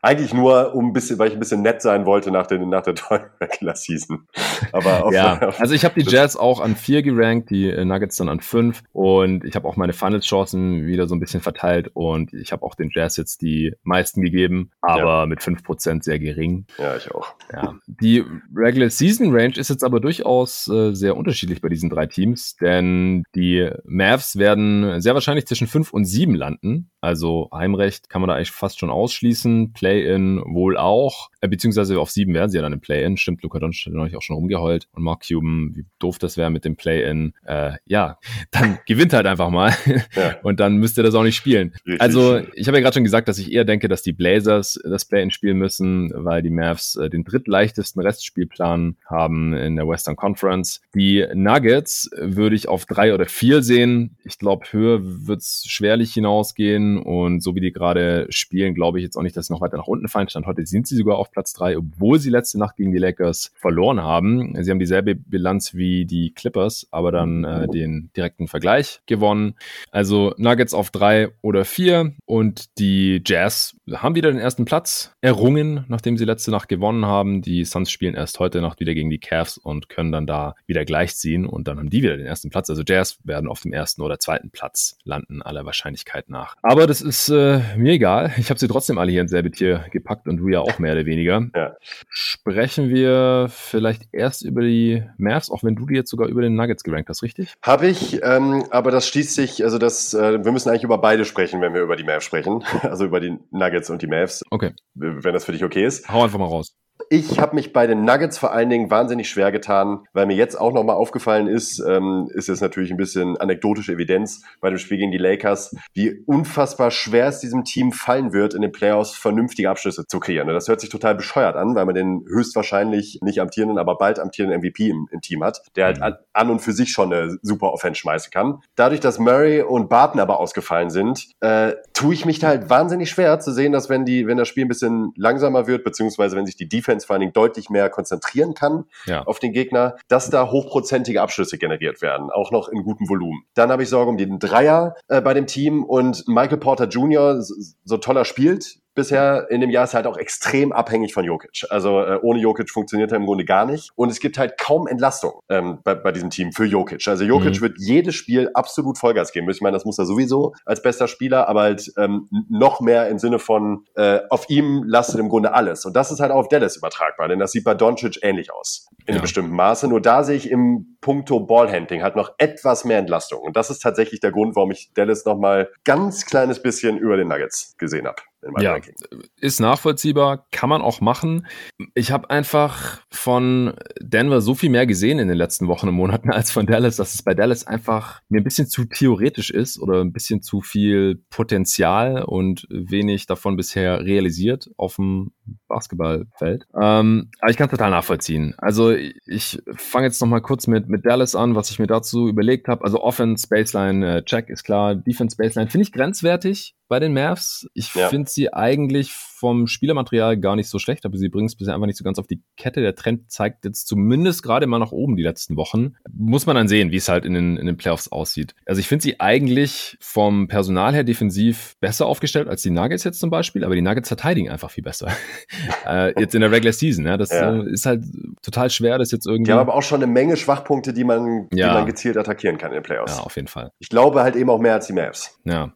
eigentlich nur, um ein bisschen, weil ich ein bisschen nett sein wollte nach, den, nach der tollen Regular Season. Aber auf, ja, auf, also ich habe die Jazz auch an vier gerankt, die äh, Nuggets dann an fünf und ich habe auch meine Finals-Chancen wieder so ein bisschen verteilt und ich habe auch den Jazz jetzt die meisten gegeben, aber ja. mit fünf Prozent sehr gering. Ja, ich auch. Ja. Die Regular Season Range ist jetzt aber durchaus äh, sehr unterschiedlich unterschiedlich bei diesen drei Teams, denn die Mavs werden sehr wahrscheinlich zwischen fünf und sieben landen. Also Heimrecht kann man da eigentlich fast schon ausschließen. Play-in wohl auch. Äh, beziehungsweise auf sieben werden sie ja dann im Play-in. Stimmt, Luca Doncic hat neulich auch schon rumgeheult. Und Mark Cuban, wie doof das wäre mit dem Play-in. Äh, ja, dann gewinnt halt einfach mal. Ja. Und dann müsst ihr das auch nicht spielen. Richtig. Also ich habe ja gerade schon gesagt, dass ich eher denke, dass die Blazers das Play-in spielen müssen, weil die Mavs äh, den drittleichtesten Restspielplan haben in der Western Conference. Die Nuggets würde ich auf drei oder vier sehen. Ich glaube, höher wird es schwerlich hinausgehen. Und so wie die gerade spielen, glaube ich jetzt auch nicht, dass sie noch weiter nach unten fallen. Stand heute sind sie sogar auf Platz drei, obwohl sie letzte Nacht gegen die Lakers verloren haben. Sie haben dieselbe Bilanz wie die Clippers, aber dann äh, den direkten Vergleich gewonnen. Also Nuggets auf drei oder vier und die Jazz haben wieder den ersten Platz errungen, nachdem sie letzte Nacht gewonnen haben. Die Suns spielen erst heute Nacht wieder gegen die Cavs und können dann da wieder gleichziehen und dann haben die wieder den ersten Platz. Also Jazz werden auf dem ersten oder zweiten Platz landen, aller Wahrscheinlichkeit nach. Aber das ist äh, mir egal. Ich habe sie trotzdem alle hier ins selbe Tier gepackt und du ja auch mehr oder weniger. Ja. Sprechen wir vielleicht erst über die Mavs, auch wenn du die jetzt sogar über den Nuggets gerankt hast, richtig? Habe ich, ähm, aber das schließt sich, also das, äh, wir müssen eigentlich über beide sprechen, wenn wir über die Mavs sprechen. Also über die Nuggets und die Mavs. Okay. Wenn das für dich okay ist. Hau einfach mal raus. Ich habe mich bei den Nuggets vor allen Dingen wahnsinnig schwer getan, weil mir jetzt auch nochmal aufgefallen ist, ähm, ist es natürlich ein bisschen anekdotische Evidenz bei dem Spiel gegen die Lakers, wie unfassbar schwer es diesem Team fallen wird, in den Playoffs vernünftige Abschlüsse zu kreieren. Das hört sich total bescheuert an, weil man den höchstwahrscheinlich nicht amtierenden, aber bald amtierenden MVP im, im Team hat, der halt an, an, und für sich schon eine super Offense schmeißen kann. Dadurch, dass Murray und Barton aber ausgefallen sind, äh, tue ich mich da halt wahnsinnig schwer zu sehen, dass wenn die, wenn das Spiel ein bisschen langsamer wird, beziehungsweise wenn sich die Defense vor allen Dingen deutlich mehr konzentrieren kann ja. auf den Gegner, dass da hochprozentige Abschlüsse generiert werden, auch noch in gutem Volumen. Dann habe ich Sorge um den Dreier äh, bei dem Team und Michael Porter Jr., so, so toller spielt, bisher in dem Jahr ist halt auch extrem abhängig von Jokic. Also äh, ohne Jokic funktioniert er im Grunde gar nicht. Und es gibt halt kaum Entlastung ähm, bei, bei diesem Team für Jokic. Also Jokic mhm. wird jedes Spiel absolut Vollgas geben. Ich meine, das muss er sowieso als bester Spieler, aber halt ähm, noch mehr im Sinne von äh, auf ihm lastet im Grunde alles. Und das ist halt auch auf Dallas übertragbar, denn das sieht bei Doncic ähnlich aus. In ja. einem bestimmten Maße. Nur da sehe ich im Punkto Ballhandling halt noch etwas mehr Entlastung. Und das ist tatsächlich der Grund, warum ich Dallas nochmal ganz kleines bisschen über den Nuggets gesehen habe ja, Ranking. Ist nachvollziehbar, kann man auch machen. Ich habe einfach von Denver so viel mehr gesehen in den letzten Wochen und Monaten als von Dallas, dass es bei Dallas einfach mir ein bisschen zu theoretisch ist oder ein bisschen zu viel Potenzial und wenig davon bisher realisiert auf dem Basketballfeld. Ähm, aber ich kann total nachvollziehen. Also ich fange jetzt noch mal kurz mit, mit Dallas an, was ich mir dazu überlegt habe. Also Offense, Baseline, äh, Check ist klar. Defense, Baseline finde ich grenzwertig bei den Mavs. Ich ja. finde sie eigentlich vom Spielermaterial gar nicht so schlecht, aber sie bringen es bisher einfach nicht so ganz auf die Kette. Der Trend zeigt jetzt zumindest gerade mal nach oben die letzten Wochen. Muss man dann sehen, wie es halt in den, in den Playoffs aussieht. Also ich finde sie eigentlich vom Personal her defensiv besser aufgestellt als die Nuggets jetzt zum Beispiel, aber die Nuggets verteidigen einfach viel besser. äh, jetzt in der Regular Season. Ja, das ja. Äh, ist halt total schwer, das jetzt irgendwie. Die haben aber auch schon eine Menge Schwachpunkte, die man, ja. die man gezielt attackieren kann in den Playoffs. Ja, auf jeden Fall. Ich glaube halt eben auch mehr als die Mavs. Ja.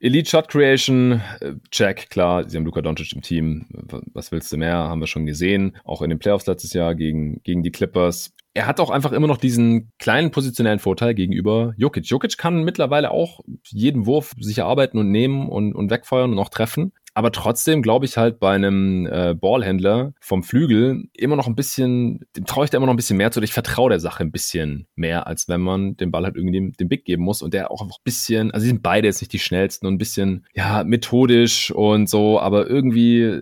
Elite Shot Creation, äh, check, klar, sie haben Luka Doncic im Team. Was willst du mehr? Haben wir schon gesehen. Auch in den Playoffs letztes Jahr gegen, gegen die Clippers. Er hat auch einfach immer noch diesen kleinen positionellen Vorteil gegenüber Jokic. Jokic kann mittlerweile auch jeden Wurf sich erarbeiten und nehmen und, und wegfeuern und auch treffen. Aber trotzdem glaube ich halt bei einem äh, Ballhändler vom Flügel immer noch ein bisschen, dem traue ich da immer noch ein bisschen mehr zu. Ich vertraue der Sache ein bisschen mehr, als wenn man den Ball halt irgendwie dem, dem Big geben muss und der auch einfach ein bisschen, also sie sind beide jetzt nicht die schnellsten und ein bisschen, ja, methodisch und so, aber irgendwie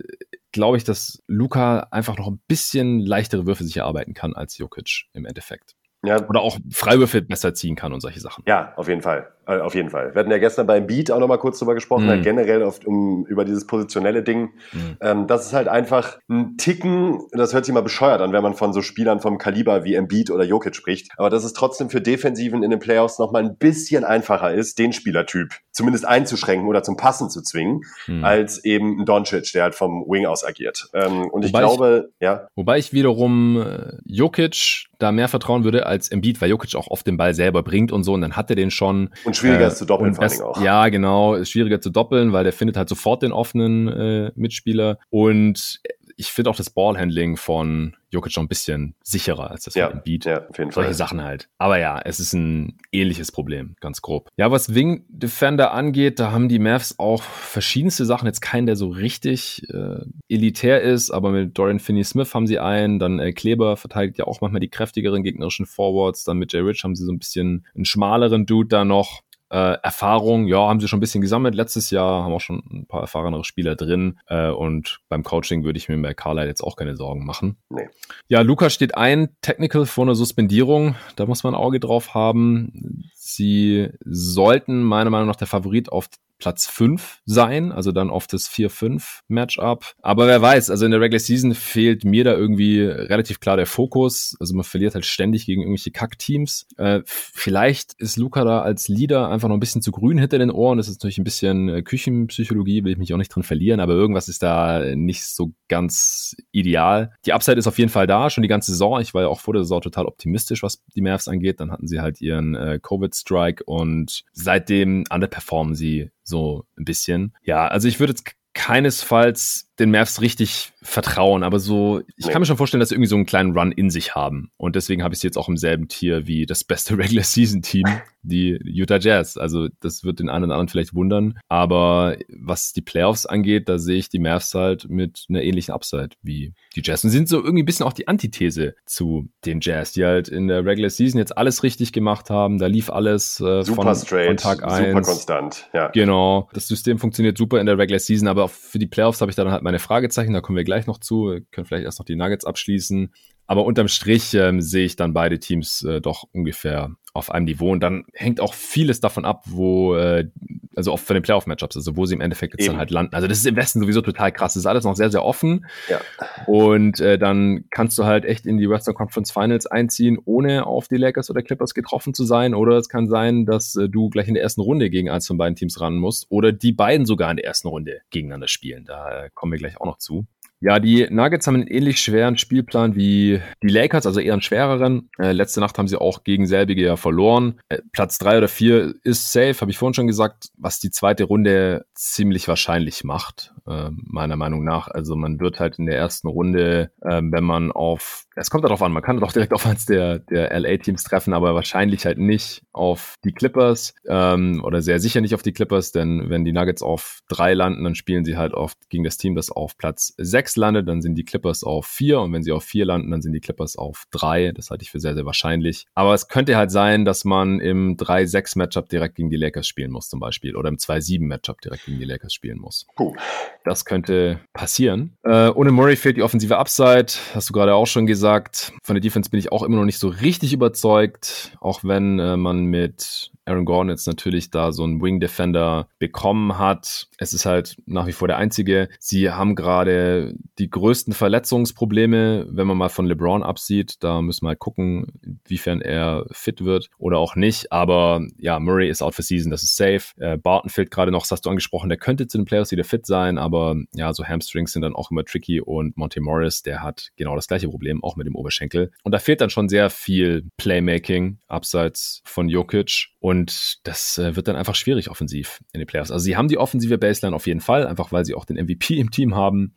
glaube ich, dass Luca einfach noch ein bisschen leichtere Würfe sich erarbeiten kann als Jokic im Endeffekt. Ja. Oder auch Freiwürfe besser ziehen kann und solche Sachen. Ja, auf jeden Fall. Äh, auf jeden Fall. Wir hatten ja gestern beim Beat auch nochmal kurz drüber gesprochen, mm. halt generell oft um, über dieses positionelle Ding. Mm. Ähm, das ist halt einfach ein Ticken, das hört sich mal bescheuert an, wenn man von so Spielern vom Kaliber wie Embiid oder Jokic spricht. Aber dass es trotzdem für Defensiven in den Playoffs nochmal ein bisschen einfacher ist, den Spielertyp zumindest einzuschränken oder zum Passen zu zwingen, mm. als eben ein Doncic, der halt vom Wing aus agiert. Ähm, und wobei ich glaube, ich, ja. Wobei ich wiederum äh, Jokic da mehr vertrauen würde als Embiid, weil Jokic auch oft den Ball selber bringt und so und dann hat er den schon. Und schwieriger äh, ist zu doppeln vor allem auch. Ja, genau, ist schwieriger zu doppeln, weil der findet halt sofort den offenen äh, Mitspieler und ich finde auch das Ballhandling von Jokic schon ein bisschen sicherer als das ja, von Embiid. Ja, auf jeden Solche Fall. Sachen halt. Aber ja, es ist ein ähnliches Problem, ganz grob. Ja, was Wing Defender angeht, da haben die Mavs auch verschiedenste Sachen. Jetzt keinen, der so richtig äh, elitär ist, aber mit Dorian Finney-Smith haben sie einen. Dann äh, Kleber verteidigt ja auch manchmal die kräftigeren gegnerischen Forwards. Dann mit Jay Rich haben sie so ein bisschen einen schmaleren Dude da noch. Äh, Erfahrung, ja, haben sie schon ein bisschen gesammelt. Letztes Jahr haben auch schon ein paar erfahrenere Spieler drin. Äh, und beim Coaching würde ich mir bei Carlisle jetzt auch keine Sorgen machen. Nee. Ja, Lukas steht ein, Technical vor einer Suspendierung. Da muss man ein Auge drauf haben. Sie sollten meiner Meinung nach der Favorit auf Platz 5 sein, also dann auf das 4-5-Matchup. Aber wer weiß, also in der Regular Season fehlt mir da irgendwie relativ klar der Fokus. Also man verliert halt ständig gegen irgendwelche Kackteams. Äh, vielleicht ist Luca da als Leader einfach noch ein bisschen zu grün hinter den Ohren. Das ist natürlich ein bisschen äh, Küchenpsychologie, will ich mich auch nicht drin verlieren, aber irgendwas ist da nicht so ganz ideal. Die Upside ist auf jeden Fall da, schon die ganze Saison. Ich war ja auch vor der Saison total optimistisch, was die Mavs angeht. Dann hatten sie halt ihren äh, Covid-Strike und seitdem underperformen sie so ein bisschen. Ja, also ich würde jetzt keinesfalls den Mavs richtig vertrauen, aber so, ich nee. kann mir schon vorstellen, dass sie irgendwie so einen kleinen Run in sich haben. Und deswegen habe ich sie jetzt auch im selben Tier wie das beste Regular Season Team, die Utah Jazz. Also das wird den einen oder anderen vielleicht wundern. Aber was die Playoffs angeht, da sehe ich die Mavs halt mit einer ähnlichen Upside wie die Jazz. Und sind so irgendwie ein bisschen auch die Antithese zu den Jazz, die halt in der Regular Season jetzt alles richtig gemacht haben. Da lief alles äh, super von, straight, von Tag 1. Super konstant, ja. Genau. Das System funktioniert super in der Regular Season, aber für die Playoffs habe ich da dann halt meine Fragezeichen. Da kommen wir gleich noch zu. Wir können vielleicht erst noch die Nuggets abschließen. Aber unterm Strich ähm, sehe ich dann beide Teams äh, doch ungefähr auf einem Niveau. Und dann hängt auch vieles davon ab, wo, äh, also auch von den Playoff-Matchups, also wo sie im Endeffekt jetzt Eben. dann halt landen. Also das ist im Westen sowieso total krass. Das ist alles noch sehr, sehr offen. Ja. Und äh, dann kannst du halt echt in die Western Conference Finals einziehen, ohne auf die Lakers oder Clippers getroffen zu sein. Oder es kann sein, dass äh, du gleich in der ersten Runde gegen eins von beiden Teams ran musst. Oder die beiden sogar in der ersten Runde gegeneinander spielen. Da äh, kommen wir gleich auch noch zu. Ja, die Nuggets haben einen ähnlich schweren Spielplan wie die Lakers, also eher einen schwereren. Äh, letzte Nacht haben sie auch gegen selbige ja verloren. Äh, Platz drei oder vier ist safe, habe ich vorhin schon gesagt, was die zweite Runde ziemlich wahrscheinlich macht, äh, meiner Meinung nach. Also man wird halt in der ersten Runde, äh, wenn man auf es kommt darauf an, man kann doch direkt auf eins der, der LA-Teams treffen, aber wahrscheinlich halt nicht auf die Clippers ähm, oder sehr sicher nicht auf die Clippers, denn wenn die Nuggets auf drei landen, dann spielen sie halt oft gegen das Team, das auf Platz sechs landet, dann sind die Clippers auf vier und wenn sie auf vier landen, dann sind die Clippers auf drei. Das halte ich für sehr, sehr wahrscheinlich. Aber es könnte halt sein, dass man im 3-6-Matchup direkt gegen die Lakers spielen muss zum Beispiel oder im 2-7-Matchup direkt gegen die Lakers spielen muss. Puh. Das könnte passieren. Äh, ohne Murray fehlt die offensive Upside, hast du gerade auch schon gesagt gesagt, von der Defense bin ich auch immer noch nicht so richtig überzeugt, auch wenn äh, man mit Aaron Gordon jetzt natürlich da so einen Wing Defender bekommen hat. Es ist halt nach wie vor der einzige. Sie haben gerade die größten Verletzungsprobleme, wenn man mal von LeBron absieht. Da müssen wir halt gucken, inwiefern er fit wird oder auch nicht. Aber ja, Murray ist out for season, das ist safe. Äh, Barton fehlt gerade noch, das hast du angesprochen, der könnte zu den Playoffs wieder fit sein, aber ja, so Hamstrings sind dann auch immer tricky und Monte Morris, der hat genau das gleiche Problem, auch mit dem Oberschenkel. Und da fehlt dann schon sehr viel Playmaking abseits von Jokic. Und das äh, wird dann einfach schwierig offensiv in den Playoffs. Also sie haben die offensive Baseline auf jeden Fall, einfach weil sie auch den MVP im Team haben.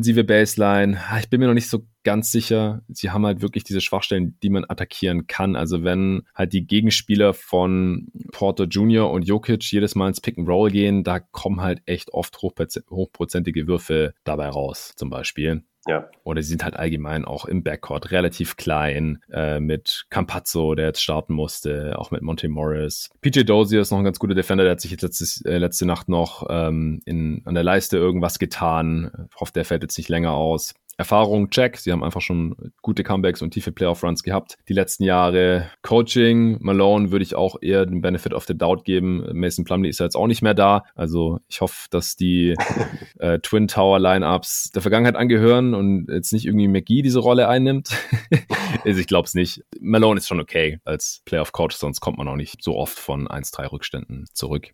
Defensive Baseline, ah, ich bin mir noch nicht so ganz sicher. Sie haben halt wirklich diese Schwachstellen, die man attackieren kann. Also wenn halt die Gegenspieler von Porter Jr. und Jokic jedes Mal ins Pick and Roll gehen, da kommen halt echt oft hochprozentige Würfe dabei raus, zum Beispiel. Ja. Oder sie sind halt allgemein auch im Backcourt relativ klein, äh, mit Campazzo, der jetzt starten musste, auch mit Monte Morris. PJ Dozier ist noch ein ganz guter Defender, der hat sich jetzt letztes, äh, letzte Nacht noch ähm, in, an der Leiste irgendwas getan. Ich hoffe, der fällt jetzt nicht länger aus. Erfahrung, check. Sie haben einfach schon gute Comebacks und tiefe Playoff-Runs gehabt. Die letzten Jahre Coaching, Malone würde ich auch eher den Benefit of the Doubt geben. Mason Plumlee ist ja jetzt auch nicht mehr da. Also ich hoffe, dass die äh, Twin Tower Lineups der Vergangenheit angehören und jetzt nicht irgendwie McGee diese Rolle einnimmt. also ich glaube es nicht. Malone ist schon okay als Playoff-Coach, sonst kommt man auch nicht so oft von 1-3 Rückständen zurück.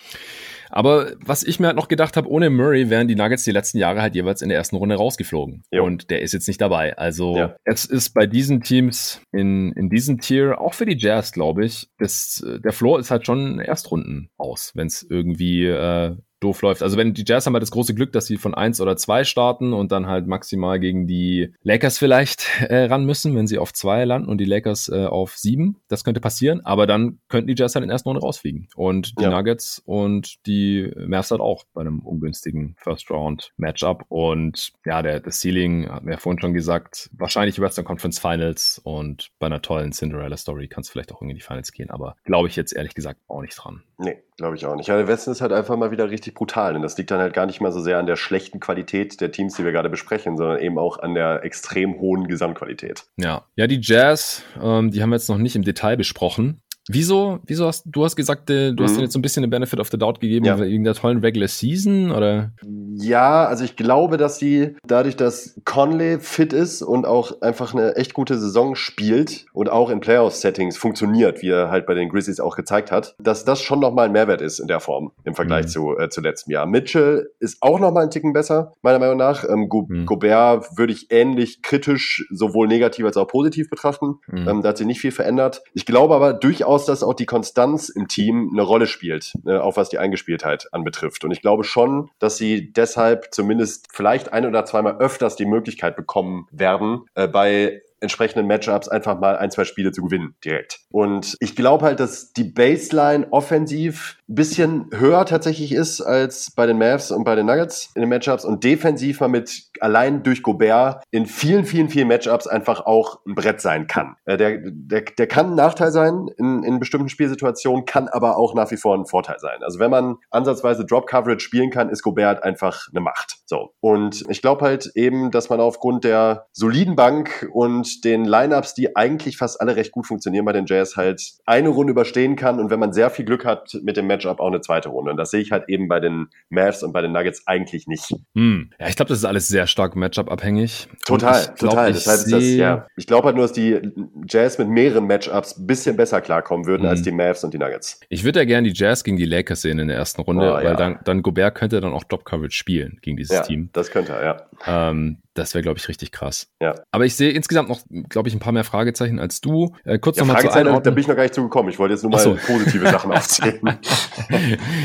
Aber was ich mir halt noch gedacht habe, ohne Murray wären die Nuggets die letzten Jahre halt jeweils in der ersten Runde rausgeflogen. Jo. Und der ist jetzt nicht dabei. Also ja. es ist bei diesen Teams in, in diesem Tier, auch für die Jazz, glaube ich, das, der Floor ist halt schon Erstrunden aus, wenn es irgendwie äh, doof läuft. Also wenn die Jazz haben halt das große Glück, dass sie von eins oder zwei starten und dann halt maximal gegen die Lakers vielleicht äh, ran müssen, wenn sie auf zwei landen und die Lakers äh, auf sieben. Das könnte passieren, aber dann könnten die Jazz halt in der ersten Runde rausfliegen. Und die ja. Nuggets und die Mavs halt auch bei einem ungünstigen First Round Matchup. Und ja, der, das Ceiling, hat mir ja vorhin schon gesagt, wahrscheinlich Western Conference Finals und bei einer tollen Cinderella Story kann es vielleicht auch irgendwie in die Finals gehen, aber glaube ich jetzt ehrlich gesagt auch nicht dran. Nee, glaube ich auch nicht. Ja, der Westen ist halt einfach mal wieder richtig brutal. Und das liegt dann halt gar nicht mal so sehr an der schlechten Qualität der Teams, die wir gerade besprechen, sondern eben auch an der extrem hohen Gesamtqualität. Ja, ja die Jazz, ähm, die haben wir jetzt noch nicht im Detail besprochen. Wieso, wieso hast du hast gesagt, äh, du hast mhm. dir jetzt so ein bisschen den Benefit of the Doubt gegeben ja. wegen der tollen Regular Season oder? Ja, also ich glaube, dass sie dadurch, dass Conley fit ist und auch einfach eine echt gute Saison spielt und auch in Playoff-Settings funktioniert, wie er halt bei den Grizzlies auch gezeigt hat, dass das schon nochmal ein Mehrwert ist in der Form im Vergleich mhm. zu, äh, zu letztem Jahr. Mitchell ist auch nochmal ein Ticken besser, meiner Meinung nach. Ähm, Go mhm. Gobert würde ich ähnlich kritisch sowohl negativ als auch positiv betrachten. Mhm. Ähm, da hat sich nicht viel verändert. Ich glaube aber durchaus, aus, dass auch die Konstanz im Team eine Rolle spielt, äh, auch was die Eingespieltheit anbetrifft. Und ich glaube schon, dass sie deshalb zumindest vielleicht ein oder zweimal öfters die Möglichkeit bekommen werden, äh, bei entsprechenden Matchups einfach mal ein, zwei Spiele zu gewinnen direkt. Und ich glaube halt, dass die Baseline offensiv ein bisschen höher tatsächlich ist als bei den Mavs und bei den Nuggets in den Matchups und defensiv mal mit allein durch Gobert in vielen, vielen, vielen Matchups einfach auch ein Brett sein kann. Äh, der, der, der kann ein Nachteil sein in, in bestimmten Spielsituationen, kann aber auch nach wie vor ein Vorteil sein. Also wenn man ansatzweise Drop Coverage spielen kann, ist Gobert einfach eine Macht. So. Und ich glaube halt eben, dass man aufgrund der soliden Bank und den Lineups, die eigentlich fast alle recht gut funktionieren bei den Jazz, halt eine Runde überstehen kann und wenn man sehr viel Glück hat mit dem Matchup auch eine zweite Runde. Und das sehe ich halt eben bei den Mavs und bei den Nuggets eigentlich nicht. Hm. Ja, ich glaube, das ist alles sehr stark Matchup-abhängig. Total, glaub, total. Deshalb ist das, ja. Ich glaube halt nur, dass die Jazz mit mehreren Matchups ein bisschen besser klarkommen würden hm. als die Mavs und die Nuggets. Ich würde ja gerne die Jazz gegen die Lakers sehen in der ersten Runde, oh, weil ja. dann, dann Gobert könnte dann auch Drop-Coverage spielen gegen dieses ja, Team. Das könnte er, ja. Ähm, das wäre, glaube ich, richtig krass. Ja. Aber ich sehe insgesamt noch, glaube ich, ein paar mehr Fragezeichen als du. Äh, kurz ja, nochmal zu Einordnen. Da bin ich noch gar nicht zugekommen. Ich wollte jetzt nur mal so. positive Sachen aufzählen.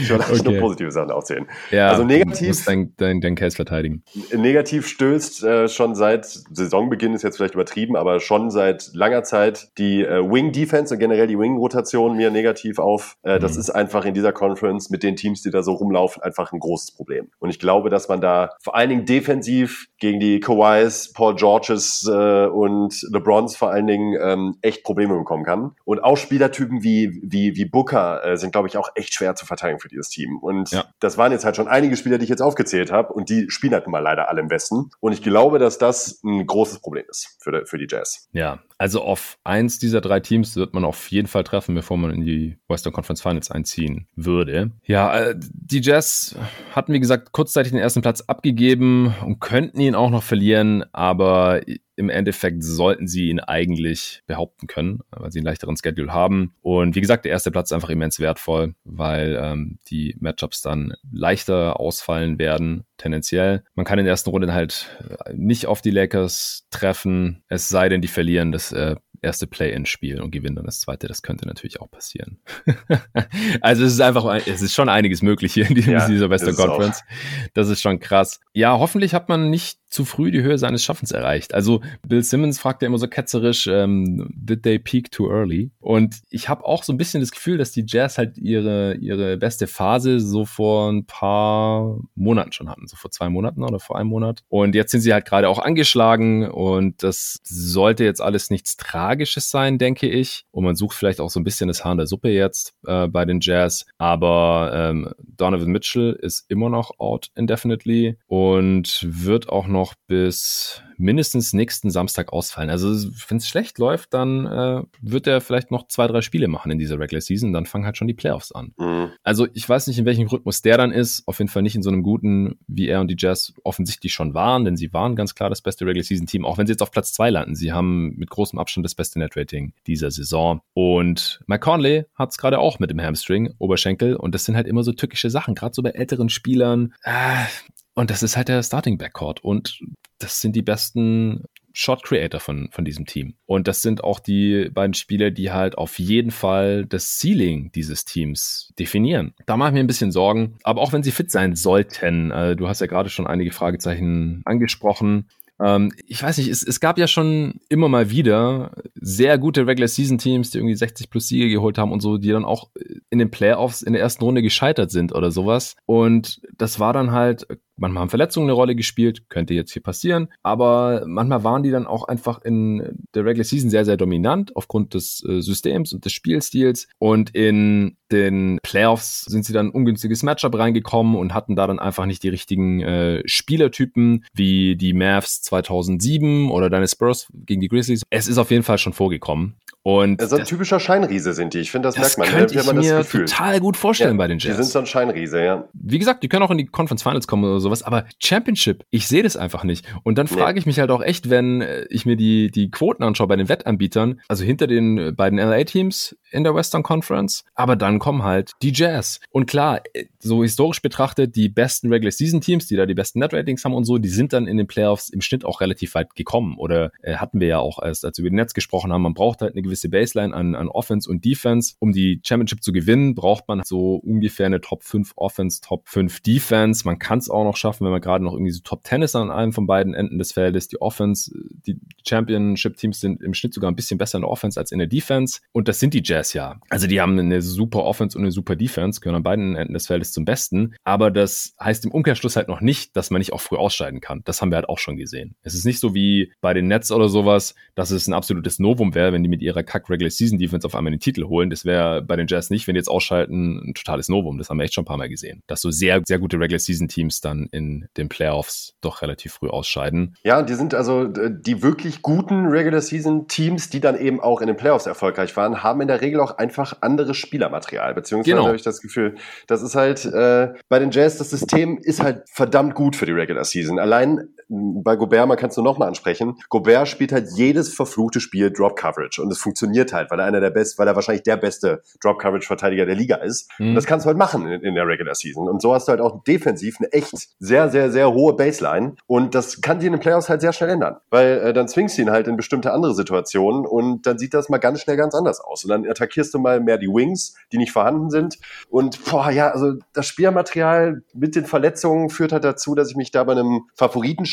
ich wollte okay. nur positive Sachen aufzählen. Ja, also negativ. Du musst dein, dein, dein Case verteidigen. Negativ stößt äh, schon seit Saisonbeginn, ist jetzt vielleicht übertrieben, aber schon seit langer Zeit die äh, Wing Defense und generell die Wing Rotation mir negativ auf. Äh, mhm. Das ist einfach in dieser Conference mit den Teams, die da so rumlaufen, einfach ein großes Problem. Und ich glaube, dass man da vor allen Dingen defensiv gegen die Kawhis, Paul Georges äh, und LeBrons vor allen Dingen ähm, echt Probleme bekommen kann. Und auch Spielertypen wie, wie, wie Booker äh, sind, glaube ich, auch echt schwer zu verteidigen für dieses Team. Und ja. das waren jetzt halt schon einige Spieler, die ich jetzt aufgezählt habe. Und die spielen halt nun mal leider alle im Westen. Und ich glaube, dass das ein großes Problem ist für, für die Jazz. Ja, also auf eins dieser drei Teams wird man auf jeden Fall treffen, bevor man in die Western Conference Finals einziehen würde. Ja, äh, die Jazz hatten, wie gesagt, kurzzeitig den ersten Platz abgegeben und könnten ihn auch noch verlieren, aber im Endeffekt sollten sie ihn eigentlich behaupten können, weil sie einen leichteren Schedule haben. Und wie gesagt, der erste Platz ist einfach immens wertvoll, weil ähm, die Matchups dann leichter ausfallen werden, tendenziell. Man kann in der ersten Runde halt nicht auf die Lakers treffen, es sei denn, die verlieren das äh, erste Play-in-Spiel und gewinnen dann das zweite. Das könnte natürlich auch passieren. also es ist einfach, es ist schon einiges möglich hier in, diesem, ja, dieser Western Conference. Auch. Das ist schon krass. Ja, hoffentlich hat man nicht zu früh die Höhe seines Schaffens erreicht. Also Bill Simmons fragt ja immer so ketzerisch, ähm, did they peak too early? Und ich habe auch so ein bisschen das Gefühl, dass die Jazz halt ihre, ihre beste Phase so vor ein paar Monaten schon hatten, so vor zwei Monaten oder vor einem Monat. Und jetzt sind sie halt gerade auch angeschlagen und das sollte jetzt alles nichts Tragisches sein, denke ich. Und man sucht vielleicht auch so ein bisschen das Haar in der Suppe jetzt äh, bei den Jazz. Aber ähm, Donovan Mitchell ist immer noch out indefinitely und wird auch noch noch bis mindestens nächsten Samstag ausfallen. Also wenn es schlecht läuft, dann äh, wird er vielleicht noch zwei, drei Spiele machen in dieser Regular Season. Dann fangen halt schon die Playoffs an. Mhm. Also ich weiß nicht, in welchem Rhythmus der dann ist. Auf jeden Fall nicht in so einem guten, wie er und die Jazz offensichtlich schon waren, denn sie waren ganz klar das beste Regular Season Team, auch wenn sie jetzt auf Platz zwei landen. Sie haben mit großem Abstand das beste Net Rating dieser Saison. Und Mike Conley hat es gerade auch mit dem Hamstring, Oberschenkel. Und das sind halt immer so tückische Sachen, gerade so bei älteren Spielern. Äh, und das ist halt der Starting Backcourt. Und das sind die besten Shot Creator von, von diesem Team. Und das sind auch die beiden Spieler, die halt auf jeden Fall das Ceiling dieses Teams definieren. Da mache ich mir ein bisschen Sorgen. Aber auch wenn sie fit sein sollten, äh, du hast ja gerade schon einige Fragezeichen angesprochen, ähm, ich weiß nicht, es, es gab ja schon immer mal wieder sehr gute Regular Season Teams, die irgendwie 60 plus Siege geholt haben und so, die dann auch in den Playoffs in der ersten Runde gescheitert sind oder sowas. Und das war dann halt, manchmal haben Verletzungen eine Rolle gespielt, könnte jetzt hier passieren, aber manchmal waren die dann auch einfach in der Regular Season sehr, sehr dominant aufgrund des äh, Systems und des Spielstils und in den Playoffs sind sie dann ein ungünstiges Matchup reingekommen und hatten da dann einfach nicht die richtigen äh, Spielertypen wie die Mavs 2007 oder deine Spurs gegen die Grizzlies. Es ist auf jeden Fall schon vorgekommen. Und so ein typischer Scheinriese sind die. Ich finde, das, das merkt man. Könnte ich mir total gut vorstellen ja, bei den Jazz. Die sind so ein Scheinriese, ja. Wie gesagt, die können auch in die Conference Finals kommen oder sowas, aber Championship, ich sehe das einfach nicht. Und dann frage nee. ich mich halt auch echt, wenn äh, ich mir die, die Quoten anschaue bei den Wettanbietern, also hinter den beiden LA-Teams in der Western Conference, aber dann kommen halt die Jazz. Und klar, äh, so historisch betrachtet, die besten Regular Season Teams, die da die besten Net Ratings haben und so, die sind dann in den Playoffs im Schnitt auch relativ weit gekommen. Oder äh, hatten wir ja auch erst, als wir über die Netz gesprochen haben, man braucht halt eine gewisse Baseline an, an Offense und Defense. Um die Championship zu gewinnen, braucht man so ungefähr eine Top 5 Offense, Top 5 Defense. Man kann es auch noch schaffen, wenn man gerade noch irgendwie so Top 10 ist an einem von beiden Enden des Feldes. Die Offense, die Championship-Teams sind im Schnitt sogar ein bisschen besser in der Offense als in der Defense. Und das sind die Jazz ja. Also die haben eine super Offense und eine super Defense, gehören an beiden Enden des Feldes zum Besten. Aber das heißt im Umkehrschluss halt noch nicht, dass man nicht auch früh ausscheiden kann. Das haben wir halt auch schon gesehen. Es ist nicht so wie bei den Nets oder sowas, dass es ein absolutes Novum wäre, wenn die mit ihrer Kack Regular Season Defense auf einmal den Titel holen. Das wäre bei den Jazz nicht, wenn die jetzt ausschalten, ein totales Novum. Das haben wir echt schon ein paar Mal gesehen. Dass so sehr, sehr gute Regular Season Teams dann in den Playoffs doch relativ früh ausscheiden. Ja, die sind also die wirklich guten Regular Season Teams, die dann eben auch in den Playoffs erfolgreich waren, haben in der Regel auch einfach anderes Spielermaterial. Beziehungsweise genau. habe ich das Gefühl, das ist halt äh, bei den Jazz, das System ist halt verdammt gut für die Regular Season. Allein bei Gobert, man kann es nur nochmal ansprechen, Gobert spielt halt jedes verfluchte Spiel Drop Coverage und es funktioniert halt, weil er einer der besten, weil er wahrscheinlich der beste Drop Coverage Verteidiger der Liga ist. Mhm. Und das kannst du halt machen in, in, der Regular Season. Und so hast du halt auch defensiv eine echt sehr, sehr, sehr hohe Baseline. Und das kann dir in den Playoffs halt sehr schnell ändern, weil äh, dann zwingst du ihn halt in bestimmte andere Situationen und dann sieht das mal ganz schnell ganz anders aus. Und dann attackierst du mal mehr die Wings, die nicht vorhanden sind. Und boah, ja, also das Spielmaterial mit den Verletzungen führt halt dazu, dass ich mich da bei einem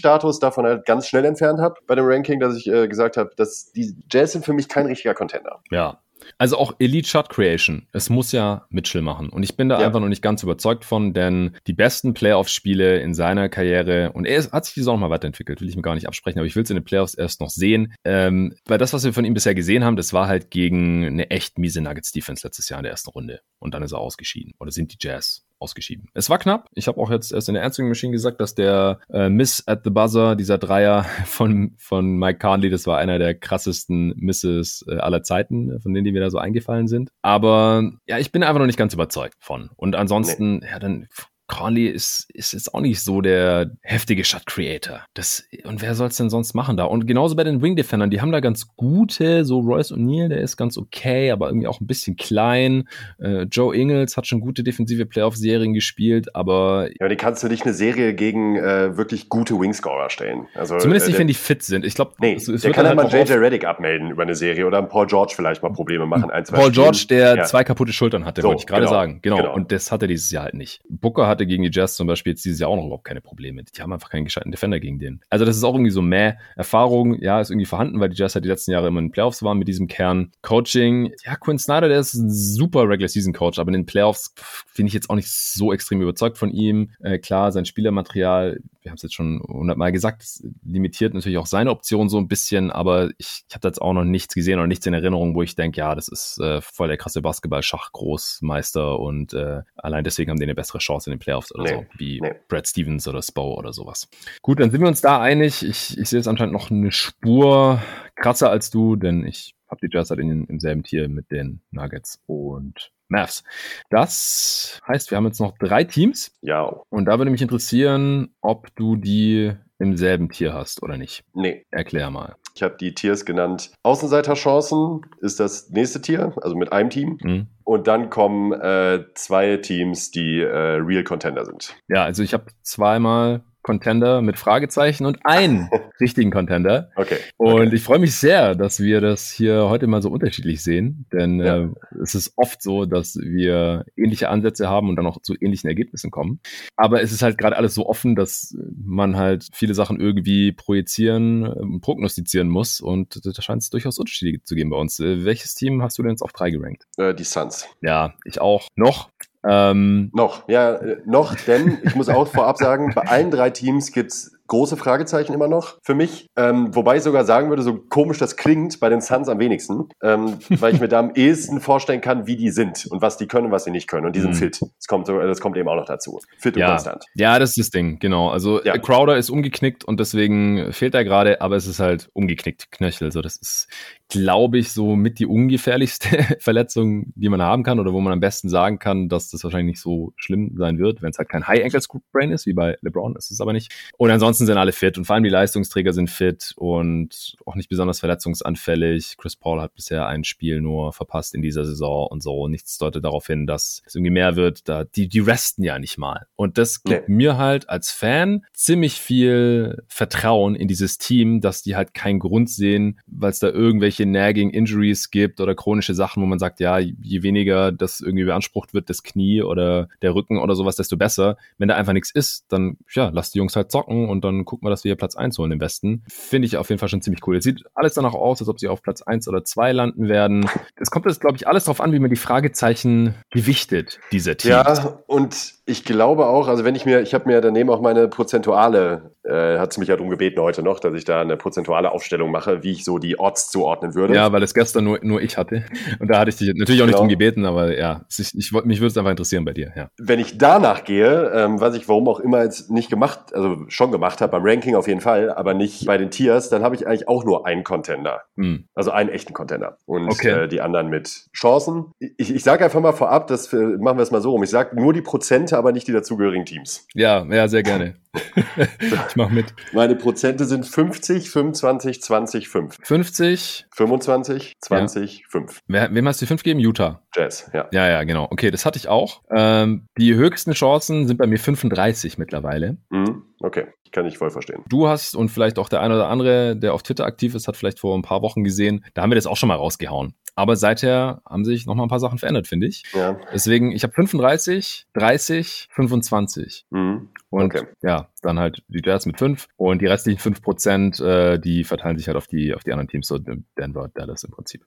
Favoritenstatus davon halt ganz schnell entfernt habe bei dem Ranking, dass ich äh, gesagt habe, dass die Jazz sind für mich kein richtiger Contender. Ja, also auch Elite Shot Creation. Es muss ja Mitchell machen. Und ich bin da ja. einfach noch nicht ganz überzeugt von, denn die besten Playoff-Spiele in seiner Karriere, und er ist, hat sich die Saison noch mal weiterentwickelt, will ich mir gar nicht absprechen, aber ich will es in den Playoffs erst noch sehen. Ähm, weil das, was wir von ihm bisher gesehen haben, das war halt gegen eine echt miese Nuggets-Defense letztes Jahr in der ersten Runde. Und dann ist er ausgeschieden. Oder sind die Jazz ausgeschieden. Es war knapp. Ich habe auch jetzt erst in der Answering Machine gesagt, dass der äh, Miss at the Buzzer, dieser Dreier von, von Mike Conley, das war einer der krassesten Misses äh, aller Zeiten, von denen die mir da so eingefallen sind. Aber ja, ich bin einfach noch nicht ganz überzeugt von. Und ansonsten, nee. ja, dann Conley ist, ist jetzt auch nicht so der heftige Shot Creator. Das, und wer soll es denn sonst machen da? Und genauso bei den Wing Defendern, die haben da ganz gute, so Royce O'Neill, der ist ganz okay, aber irgendwie auch ein bisschen klein. Äh, Joe Ingles hat schon gute defensive Playoff-Serien gespielt, aber. Ja, die kannst du nicht eine Serie gegen äh, wirklich gute Wingscorer stellen. Also, Zumindest nicht, äh, wenn die fit sind. Ich glaube, nee, es, es der kann halt mal JJ Reddick abmelden über eine Serie oder Paul George vielleicht mal Probleme machen. Ein, Paul Spielen. George, der ja. zwei kaputte Schultern hatte, so, wollte ich gerade genau, sagen. Genau. genau. Und das hatte dieses Jahr halt nicht. Booker hatte gegen die Jazz zum Beispiel jetzt dieses Jahr auch noch überhaupt keine Probleme. Die haben einfach keinen gescheiten Defender gegen den. Also das ist auch irgendwie so mehr Erfahrung, ja, ist irgendwie vorhanden, weil die Jazz halt die letzten Jahre immer in den Playoffs waren mit diesem Kern. Coaching, ja, Quinn Snyder, der ist ein super Regular Season Coach, aber in den Playoffs finde ich jetzt auch nicht so extrem überzeugt von ihm. Äh, klar, sein Spielermaterial, wir haben es jetzt schon hundertmal gesagt, limitiert natürlich auch seine Option so ein bisschen, aber ich, ich habe jetzt auch noch nichts gesehen oder nichts in Erinnerung, wo ich denke, ja, das ist äh, voll der krasse Basketball-Schachgroßmeister und äh, allein deswegen haben die eine bessere Chance in den Playoffs oder nee. so, wie nee. Brad Stevens oder Spo oder sowas. Gut, dann sind wir uns da einig. Ich, ich sehe jetzt anscheinend noch eine Spur krasser als du, denn ich habe die Jazz halt in, im selben Tier mit den Nuggets und Mavs. Das heißt, wir haben jetzt noch drei Teams. Ja. Und da würde mich interessieren, ob du die im selben Tier hast oder nicht. Nee. Erklär mal. Ich habe die Tiers genannt. Außenseiterchancen ist das nächste Tier, also mit einem Team. Mhm. Und dann kommen äh, zwei Teams, die äh, Real Contender sind. Ja, also ich habe zweimal Contender mit Fragezeichen und einen richtigen Contender. Okay. Und okay. ich freue mich sehr, dass wir das hier heute mal so unterschiedlich sehen, denn ja. äh, es ist oft so, dass wir ähnliche Ansätze haben und dann auch zu ähnlichen Ergebnissen kommen. Aber es ist halt gerade alles so offen, dass man halt viele Sachen irgendwie projizieren und äh, prognostizieren muss und da scheint es durchaus Unterschiede zu geben bei uns. Äh, welches Team hast du denn jetzt auf drei gerankt? Äh, die Suns. Ja, ich auch. Noch ähm, noch, ja, äh, noch, denn ich muss auch vorab sagen, bei allen drei Teams gibt's große Fragezeichen immer noch für mich. Ähm, wobei ich sogar sagen würde, so komisch das klingt, bei den Suns am wenigsten, ähm, weil ich mir da am ehesten vorstellen kann, wie die sind und was die können und was sie nicht können. Und die sind mhm. fit. Das kommt, das kommt eben auch noch dazu. Fit ja. und konstant. Ja, das ist das Ding, genau. Also ja. Crowder ist umgeknickt und deswegen fehlt er gerade, aber es ist halt umgeknickt, Knöchel. Also das ist, glaube ich, so mit die ungefährlichste Verletzung, die man haben kann oder wo man am besten sagen kann, dass das wahrscheinlich nicht so schlimm sein wird, wenn es halt kein High Ankle Sprain ist, wie bei LeBron ist es aber nicht. Und ansonsten ansonsten sind alle fit und vor allem die Leistungsträger sind fit und auch nicht besonders verletzungsanfällig. Chris Paul hat bisher ein Spiel nur verpasst in dieser Saison und so. Nichts deutet darauf hin, dass es irgendwie mehr wird. Da, die, die resten ja nicht mal. Und das gibt nee. mir halt als Fan ziemlich viel Vertrauen in dieses Team, dass die halt keinen Grund sehen, weil es da irgendwelche nagging Injuries gibt oder chronische Sachen, wo man sagt, ja, je weniger das irgendwie beansprucht wird, das Knie oder der Rücken oder sowas, desto besser. Wenn da einfach nichts ist, dann, ja, lass die Jungs halt zocken und dann gucken wir, dass wir hier Platz 1 holen im Westen. Finde ich auf jeden Fall schon ziemlich cool. Es sieht alles danach aus, als ob sie auf Platz 1 oder 2 landen werden. Es kommt jetzt, glaube ich, alles darauf an, wie man die Fragezeichen gewichtet, dieser Teams. Ja, und ich glaube auch, also wenn ich mir, ich habe mir daneben auch meine prozentuale, äh, hat es mich ja darum gebeten heute noch, dass ich da eine prozentuale Aufstellung mache, wie ich so die Orts zuordnen würde. Ja, weil es gestern nur, nur ich hatte. Und da hatte ich dich natürlich auch nicht genau. darum gebeten, aber ja, ich, ich, mich würde es einfach interessieren bei dir, ja. Wenn ich danach gehe, ähm, was ich warum auch immer jetzt nicht gemacht, also schon gemacht habe, beim Ranking auf jeden Fall, aber nicht bei den Tiers, dann habe ich eigentlich auch nur einen Contender. Hm. Also einen echten Contender. Und okay. äh, die anderen mit Chancen. Ich, ich sage einfach mal vorab, das äh, machen wir es mal so rum. Ich sage nur die Prozente aber nicht die dazugehörigen Teams. Ja, ja, sehr gerne. ich mache mit. Meine Prozente sind 50, 25, 20, 5. 50. 25, 20, ja. 5. Wer, wem hast du die 5 gegeben? Utah. Jazz, ja. Ja, ja, genau. Okay, das hatte ich auch. Ähm, die höchsten Chancen sind bei mir 35 mittlerweile. Mhm. Okay, kann ich voll verstehen. Du hast und vielleicht auch der eine oder andere, der auf Twitter aktiv ist, hat vielleicht vor ein paar Wochen gesehen, da haben wir das auch schon mal rausgehauen. Aber seither haben sich noch mal ein paar Sachen verändert, finde ich. Ja. Deswegen, ich habe 35, 30, 25. Mhm. Und okay. ja, dann halt die Jazz mit 5 und die restlichen 5 Prozent, äh, die verteilen sich halt auf die, auf die anderen Teams, so Denver, Dallas im Prinzip.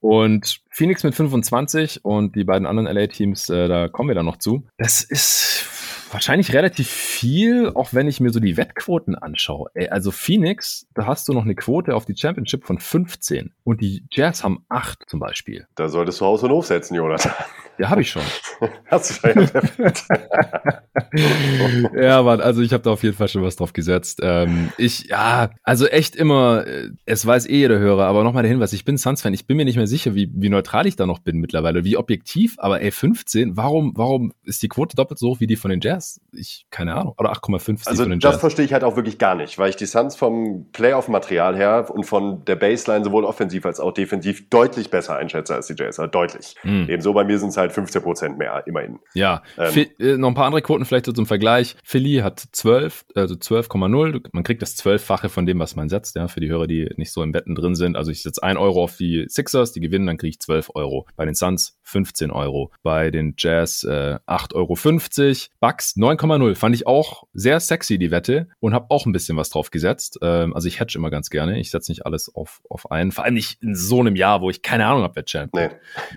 Und Phoenix mit 25 und die beiden anderen LA-Teams, äh, da kommen wir dann noch zu. Das ist wahrscheinlich relativ viel, auch wenn ich mir so die Wettquoten anschaue. Ey, also Phoenix, da hast du noch eine Quote auf die Championship von 15 und die Jazz haben 8 zum Beispiel. Da solltest du Haus und Hof setzen, Jonathan. Ja, habe ich schon. Hast du schon. ja, Mann, also ich habe da auf jeden Fall schon was drauf gesetzt. Ähm, ich, ja, also echt immer, äh, es weiß eh jeder Hörer, aber nochmal der Hinweis, ich bin Suns-Fan, ich bin mir nicht mehr sicher, wie, wie neutral ich da noch bin mittlerweile, wie objektiv, aber ey, 15, warum, warum ist die Quote doppelt so hoch wie die von den Jazz? Ich, keine Ahnung, oder 8,5 Also das verstehe ich halt auch wirklich gar nicht, weil ich die Suns vom Playoff-Material her und von der Baseline sowohl offensiv als auch defensiv deutlich besser einschätze als die Jazz, also deutlich. Mhm. Ebenso bei mir sind es halt 15 Prozent mehr, immerhin. Ja, ähm, äh, noch ein paar andere Quoten vielleicht so zum Vergleich. Philly hat 12, also 12,0. Man kriegt das Zwölffache von dem, was man setzt, ja, für die Hörer, die nicht so im Wetten drin sind. Also ich setze 1 Euro auf die Sixers, die gewinnen, dann kriege ich 12 Euro. Bei den Suns 15 Euro. Bei den Jazz äh, 8,50 Euro. Bucks 9,0. Fand ich auch sehr sexy, die Wette. Und habe auch ein bisschen was drauf gesetzt. Ähm, also ich hedge immer ganz gerne. Ich setze nicht alles auf, auf einen. Vor allem nicht in so einem Jahr, wo ich keine Ahnung habe, wer Champ. Nee.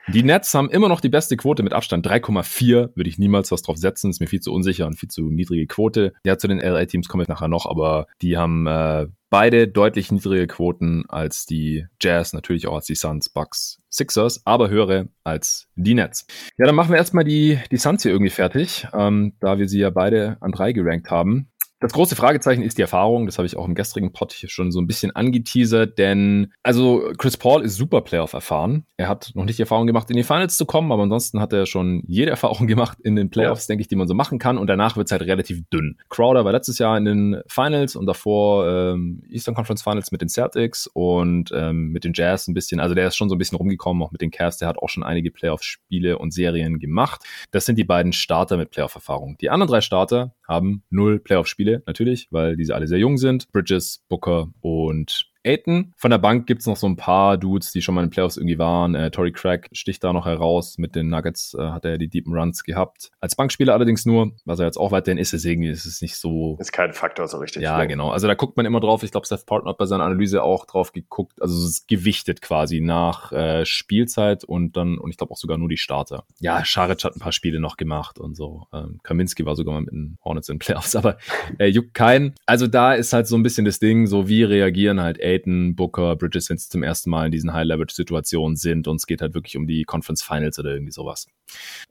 Die Nets haben immer noch die beste Quote mit Abstand 3,4. Würde ich niemals was drauf setzen. Ist mir viel zu unsicher und viel zu niedrige Quote. Ja, zu den LA-Teams komme ich nachher noch, aber die haben äh, beide deutlich niedrige Quoten als die Jazz, natürlich auch als die Suns, Bucks, Sixers, aber höhere als die Nets. Ja, dann machen wir erstmal die, die Suns hier irgendwie fertig, ähm, da wir sie ja beide an drei gerankt haben. Das große Fragezeichen ist die Erfahrung. Das habe ich auch im gestrigen Pod hier schon so ein bisschen angeteasert, denn also Chris Paul ist super Playoff erfahren. Er hat noch nicht die Erfahrung gemacht, in die Finals zu kommen, aber ansonsten hat er schon jede Erfahrung gemacht in den Playoffs, ja. denke ich, die man so machen kann. Und danach wird es halt relativ dünn. Crowder war letztes Jahr in den Finals und davor ähm, Eastern Conference Finals mit den Celtics und ähm, mit den Jazz ein bisschen. Also der ist schon so ein bisschen rumgekommen, auch mit den Cavs. Der hat auch schon einige Playoff-Spiele und Serien gemacht. Das sind die beiden Starter mit Playoff-Erfahrung. Die anderen drei Starter haben null Playoff-Spiele, natürlich, weil diese alle sehr jung sind. Bridges, Booker und Aiton. Von der Bank gibt's noch so ein paar Dudes, die schon mal in den Playoffs irgendwie waren. Äh, Tory Craig sticht da noch heraus. Mit den Nuggets äh, hat er ja die deepen Runs gehabt. Als Bankspieler allerdings nur, was er jetzt auch weiterhin ist, deswegen ist es nicht so. Ist kein Faktor so richtig. Ja, genau. Also da guckt man immer drauf. Ich glaube, Seth Partner hat bei seiner Analyse auch drauf geguckt. Also es ist gewichtet quasi nach äh, Spielzeit und dann, und ich glaube auch sogar nur die Starter. Ja, Scharic hat ein paar Spiele noch gemacht und so. Ähm, Kaminski war sogar mal mit den Hornets in den Playoffs, aber äh, juckt keinen. Also da ist halt so ein bisschen das Ding, so wie reagieren halt Aiton, Booker, Bridges, wenn sie zum ersten Mal in diesen High-Leverage-Situationen sind und es geht halt wirklich um die Conference Finals oder irgendwie sowas.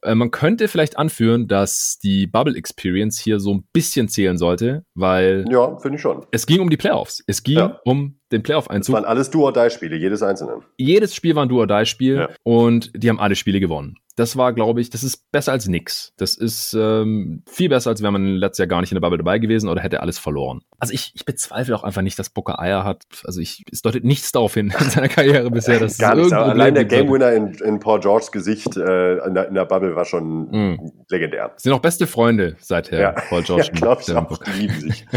Äh, man könnte vielleicht anführen, dass die Bubble Experience hier so ein bisschen zählen sollte, weil ja, finde ich schon. Es ging um die Playoffs. Es ging ja. um den Playoff-Einzug. Das waren alles Do-or-Die-Spiele, jedes einzelne. Jedes Spiel war ein Do-or-Die-Spiel ja. und die haben alle Spiele gewonnen. Das war, glaube ich, das ist besser als nix. Das ist ähm, viel besser, als wäre man letztes Jahr gar nicht in der Bubble dabei gewesen oder hätte alles verloren. Also ich, ich bezweifle auch einfach nicht, dass Booker Eier hat. Also ich, es deutet nichts darauf hin in seiner Karriere bisher, dass gar es Allein der Game Winner in, in Paul Georges Gesicht äh, in, der, in, der, Bubble war schon mm. legendär. Sind auch beste Freunde seither, ja. Paul George. Ja, glaube ich auch. Die lieben sich.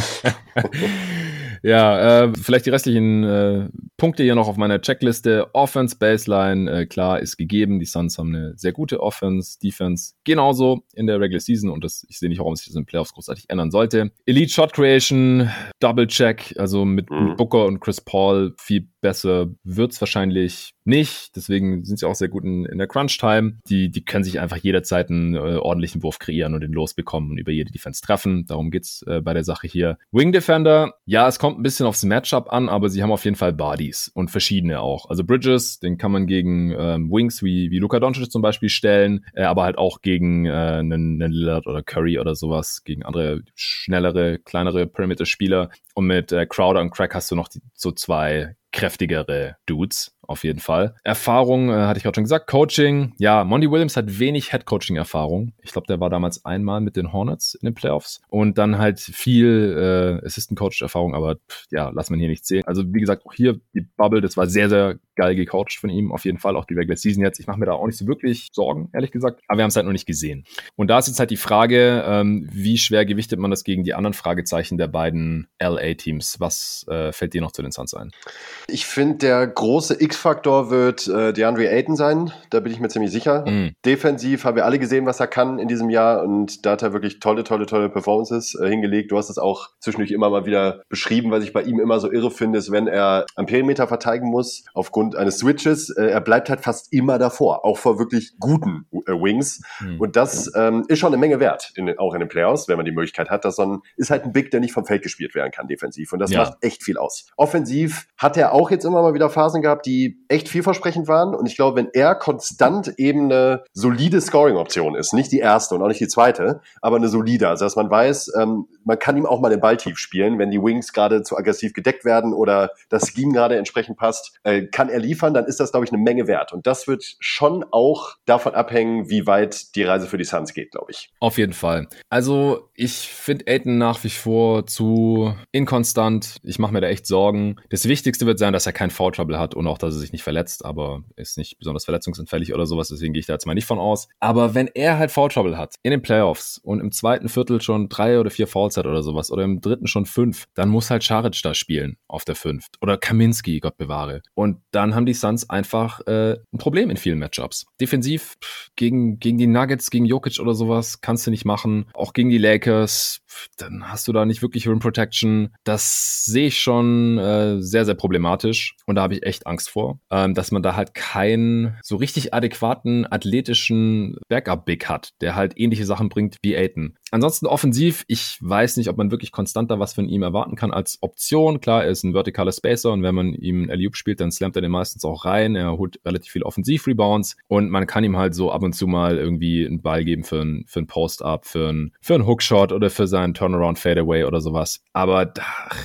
Ja, äh, vielleicht die restlichen äh, Punkte hier noch auf meiner Checkliste. Offense, Baseline, äh, klar, ist gegeben. Die Suns haben eine sehr gute Offense, Defense genauso in der Regular Season und das, ich sehe nicht, warum sich das in den Playoffs großartig ändern sollte. Elite Shot Creation, Double Check, also mit, mhm. mit Booker und Chris Paul viel besser wird's wahrscheinlich nicht. Deswegen sind sie auch sehr gut in, in der Crunch-Time. Die, die können sich einfach jederzeit einen äh, ordentlichen Wurf kreieren und den losbekommen und über jede Defense treffen. Darum geht's äh, bei der Sache hier. Wing Defender, ja, es kommt ein bisschen aufs Matchup an, aber sie haben auf jeden Fall Bodies und verschiedene auch. Also Bridges, den kann man gegen ähm, Wings wie, wie Luka Doncic zum Beispiel stellen, äh, aber halt auch gegen äh, einen, einen Lillard oder Curry oder sowas, gegen andere schnellere, kleinere Perimeter-Spieler. Und mit äh, Crowder und Crack hast du noch die, so zwei kräftigere Dudes auf jeden Fall. Erfahrung, äh, hatte ich gerade schon gesagt. Coaching, ja, Monty Williams hat wenig Head-Coaching-Erfahrung. Ich glaube, der war damals einmal mit den Hornets in den Playoffs und dann halt viel äh, Assistant-Coach-Erfahrung, aber pff, ja, lass man hier nicht sehen. Also wie gesagt, auch hier die Bubble, das war sehr, sehr geil gecoacht von ihm, auf jeden Fall. Auch die Regular Season jetzt. Ich mache mir da auch nicht so wirklich Sorgen, ehrlich gesagt. Aber wir haben es halt noch nicht gesehen. Und da ist jetzt halt die Frage, ähm, wie schwer gewichtet man das gegen die anderen Fragezeichen der beiden LA-Teams? Was äh, fällt dir noch zu den Suns ein? Ich finde, der große X-Faktor wird äh, DeAndre Ayton sein, da bin ich mir ziemlich sicher. Mhm. Defensiv haben wir alle gesehen, was er kann in diesem Jahr und da hat er wirklich tolle, tolle, tolle Performances äh, hingelegt. Du hast es auch zwischendurch immer mal wieder beschrieben, was ich bei ihm immer so irre finde, ist, wenn er am Perimeter verteidigen muss, aufgrund eines Switches, äh, er bleibt halt fast immer davor, auch vor wirklich guten äh, Wings. Mhm. Und das ähm, ist schon eine Menge wert, in, auch in den Playoffs, wenn man die Möglichkeit hat, ein, ist halt ein Big, der nicht vom Feld gespielt werden kann defensiv und das ja. macht echt viel aus. Offensiv hat er auch jetzt immer mal wieder Phasen gehabt, die echt vielversprechend waren. Und ich glaube, wenn er konstant eben eine solide Scoring-Option ist, nicht die erste und auch nicht die zweite, aber eine solide, also dass man weiß, ähm, man kann ihm auch mal den Ball tief spielen, wenn die Wings gerade zu aggressiv gedeckt werden oder das Scheme gerade entsprechend passt, äh, kann er liefern, dann ist das, glaube ich, eine Menge wert. Und das wird schon auch davon abhängen, wie weit die Reise für die Suns geht, glaube ich. Auf jeden Fall. Also ich finde Aiden nach wie vor zu inkonstant. Ich mache mir da echt Sorgen. Das Wichtigste wird sein, dass er kein Foul Trouble hat und auch, dass er sich nicht verletzt, aber ist nicht besonders verletzungsanfällig oder sowas, deswegen gehe ich da jetzt mal nicht von aus. Aber wenn er halt Foul Trouble hat in den Playoffs und im zweiten Viertel schon drei oder vier Fouls hat oder sowas oder im dritten schon fünf, dann muss halt Scharic da spielen auf der fünf oder Kaminski, Gott bewahre. Und dann haben die Suns einfach äh, ein Problem in vielen Matchups. Defensiv pff, gegen, gegen die Nuggets, gegen Jokic oder sowas kannst du nicht machen. Auch gegen die Lakers, pff, dann hast du da nicht wirklich Rim Protection. Das sehe ich schon äh, sehr, sehr problematisch und da habe ich echt Angst vor ähm, dass man da halt keinen so richtig adäquaten athletischen Backup-Big hat, der halt ähnliche Sachen bringt wie Aiton. Ansonsten offensiv, ich weiß nicht, ob man wirklich konstant da was von ihm erwarten kann als Option. Klar, er ist ein vertikaler Spacer und wenn man ihm einen Alley spielt, dann slammt er den meistens auch rein. Er holt relativ viel Offensiv-Rebounds und man kann ihm halt so ab und zu mal irgendwie einen Ball geben für einen, für Post-Up, für einen, für Hookshot oder für seinen Turnaround-Fadeaway oder sowas. Aber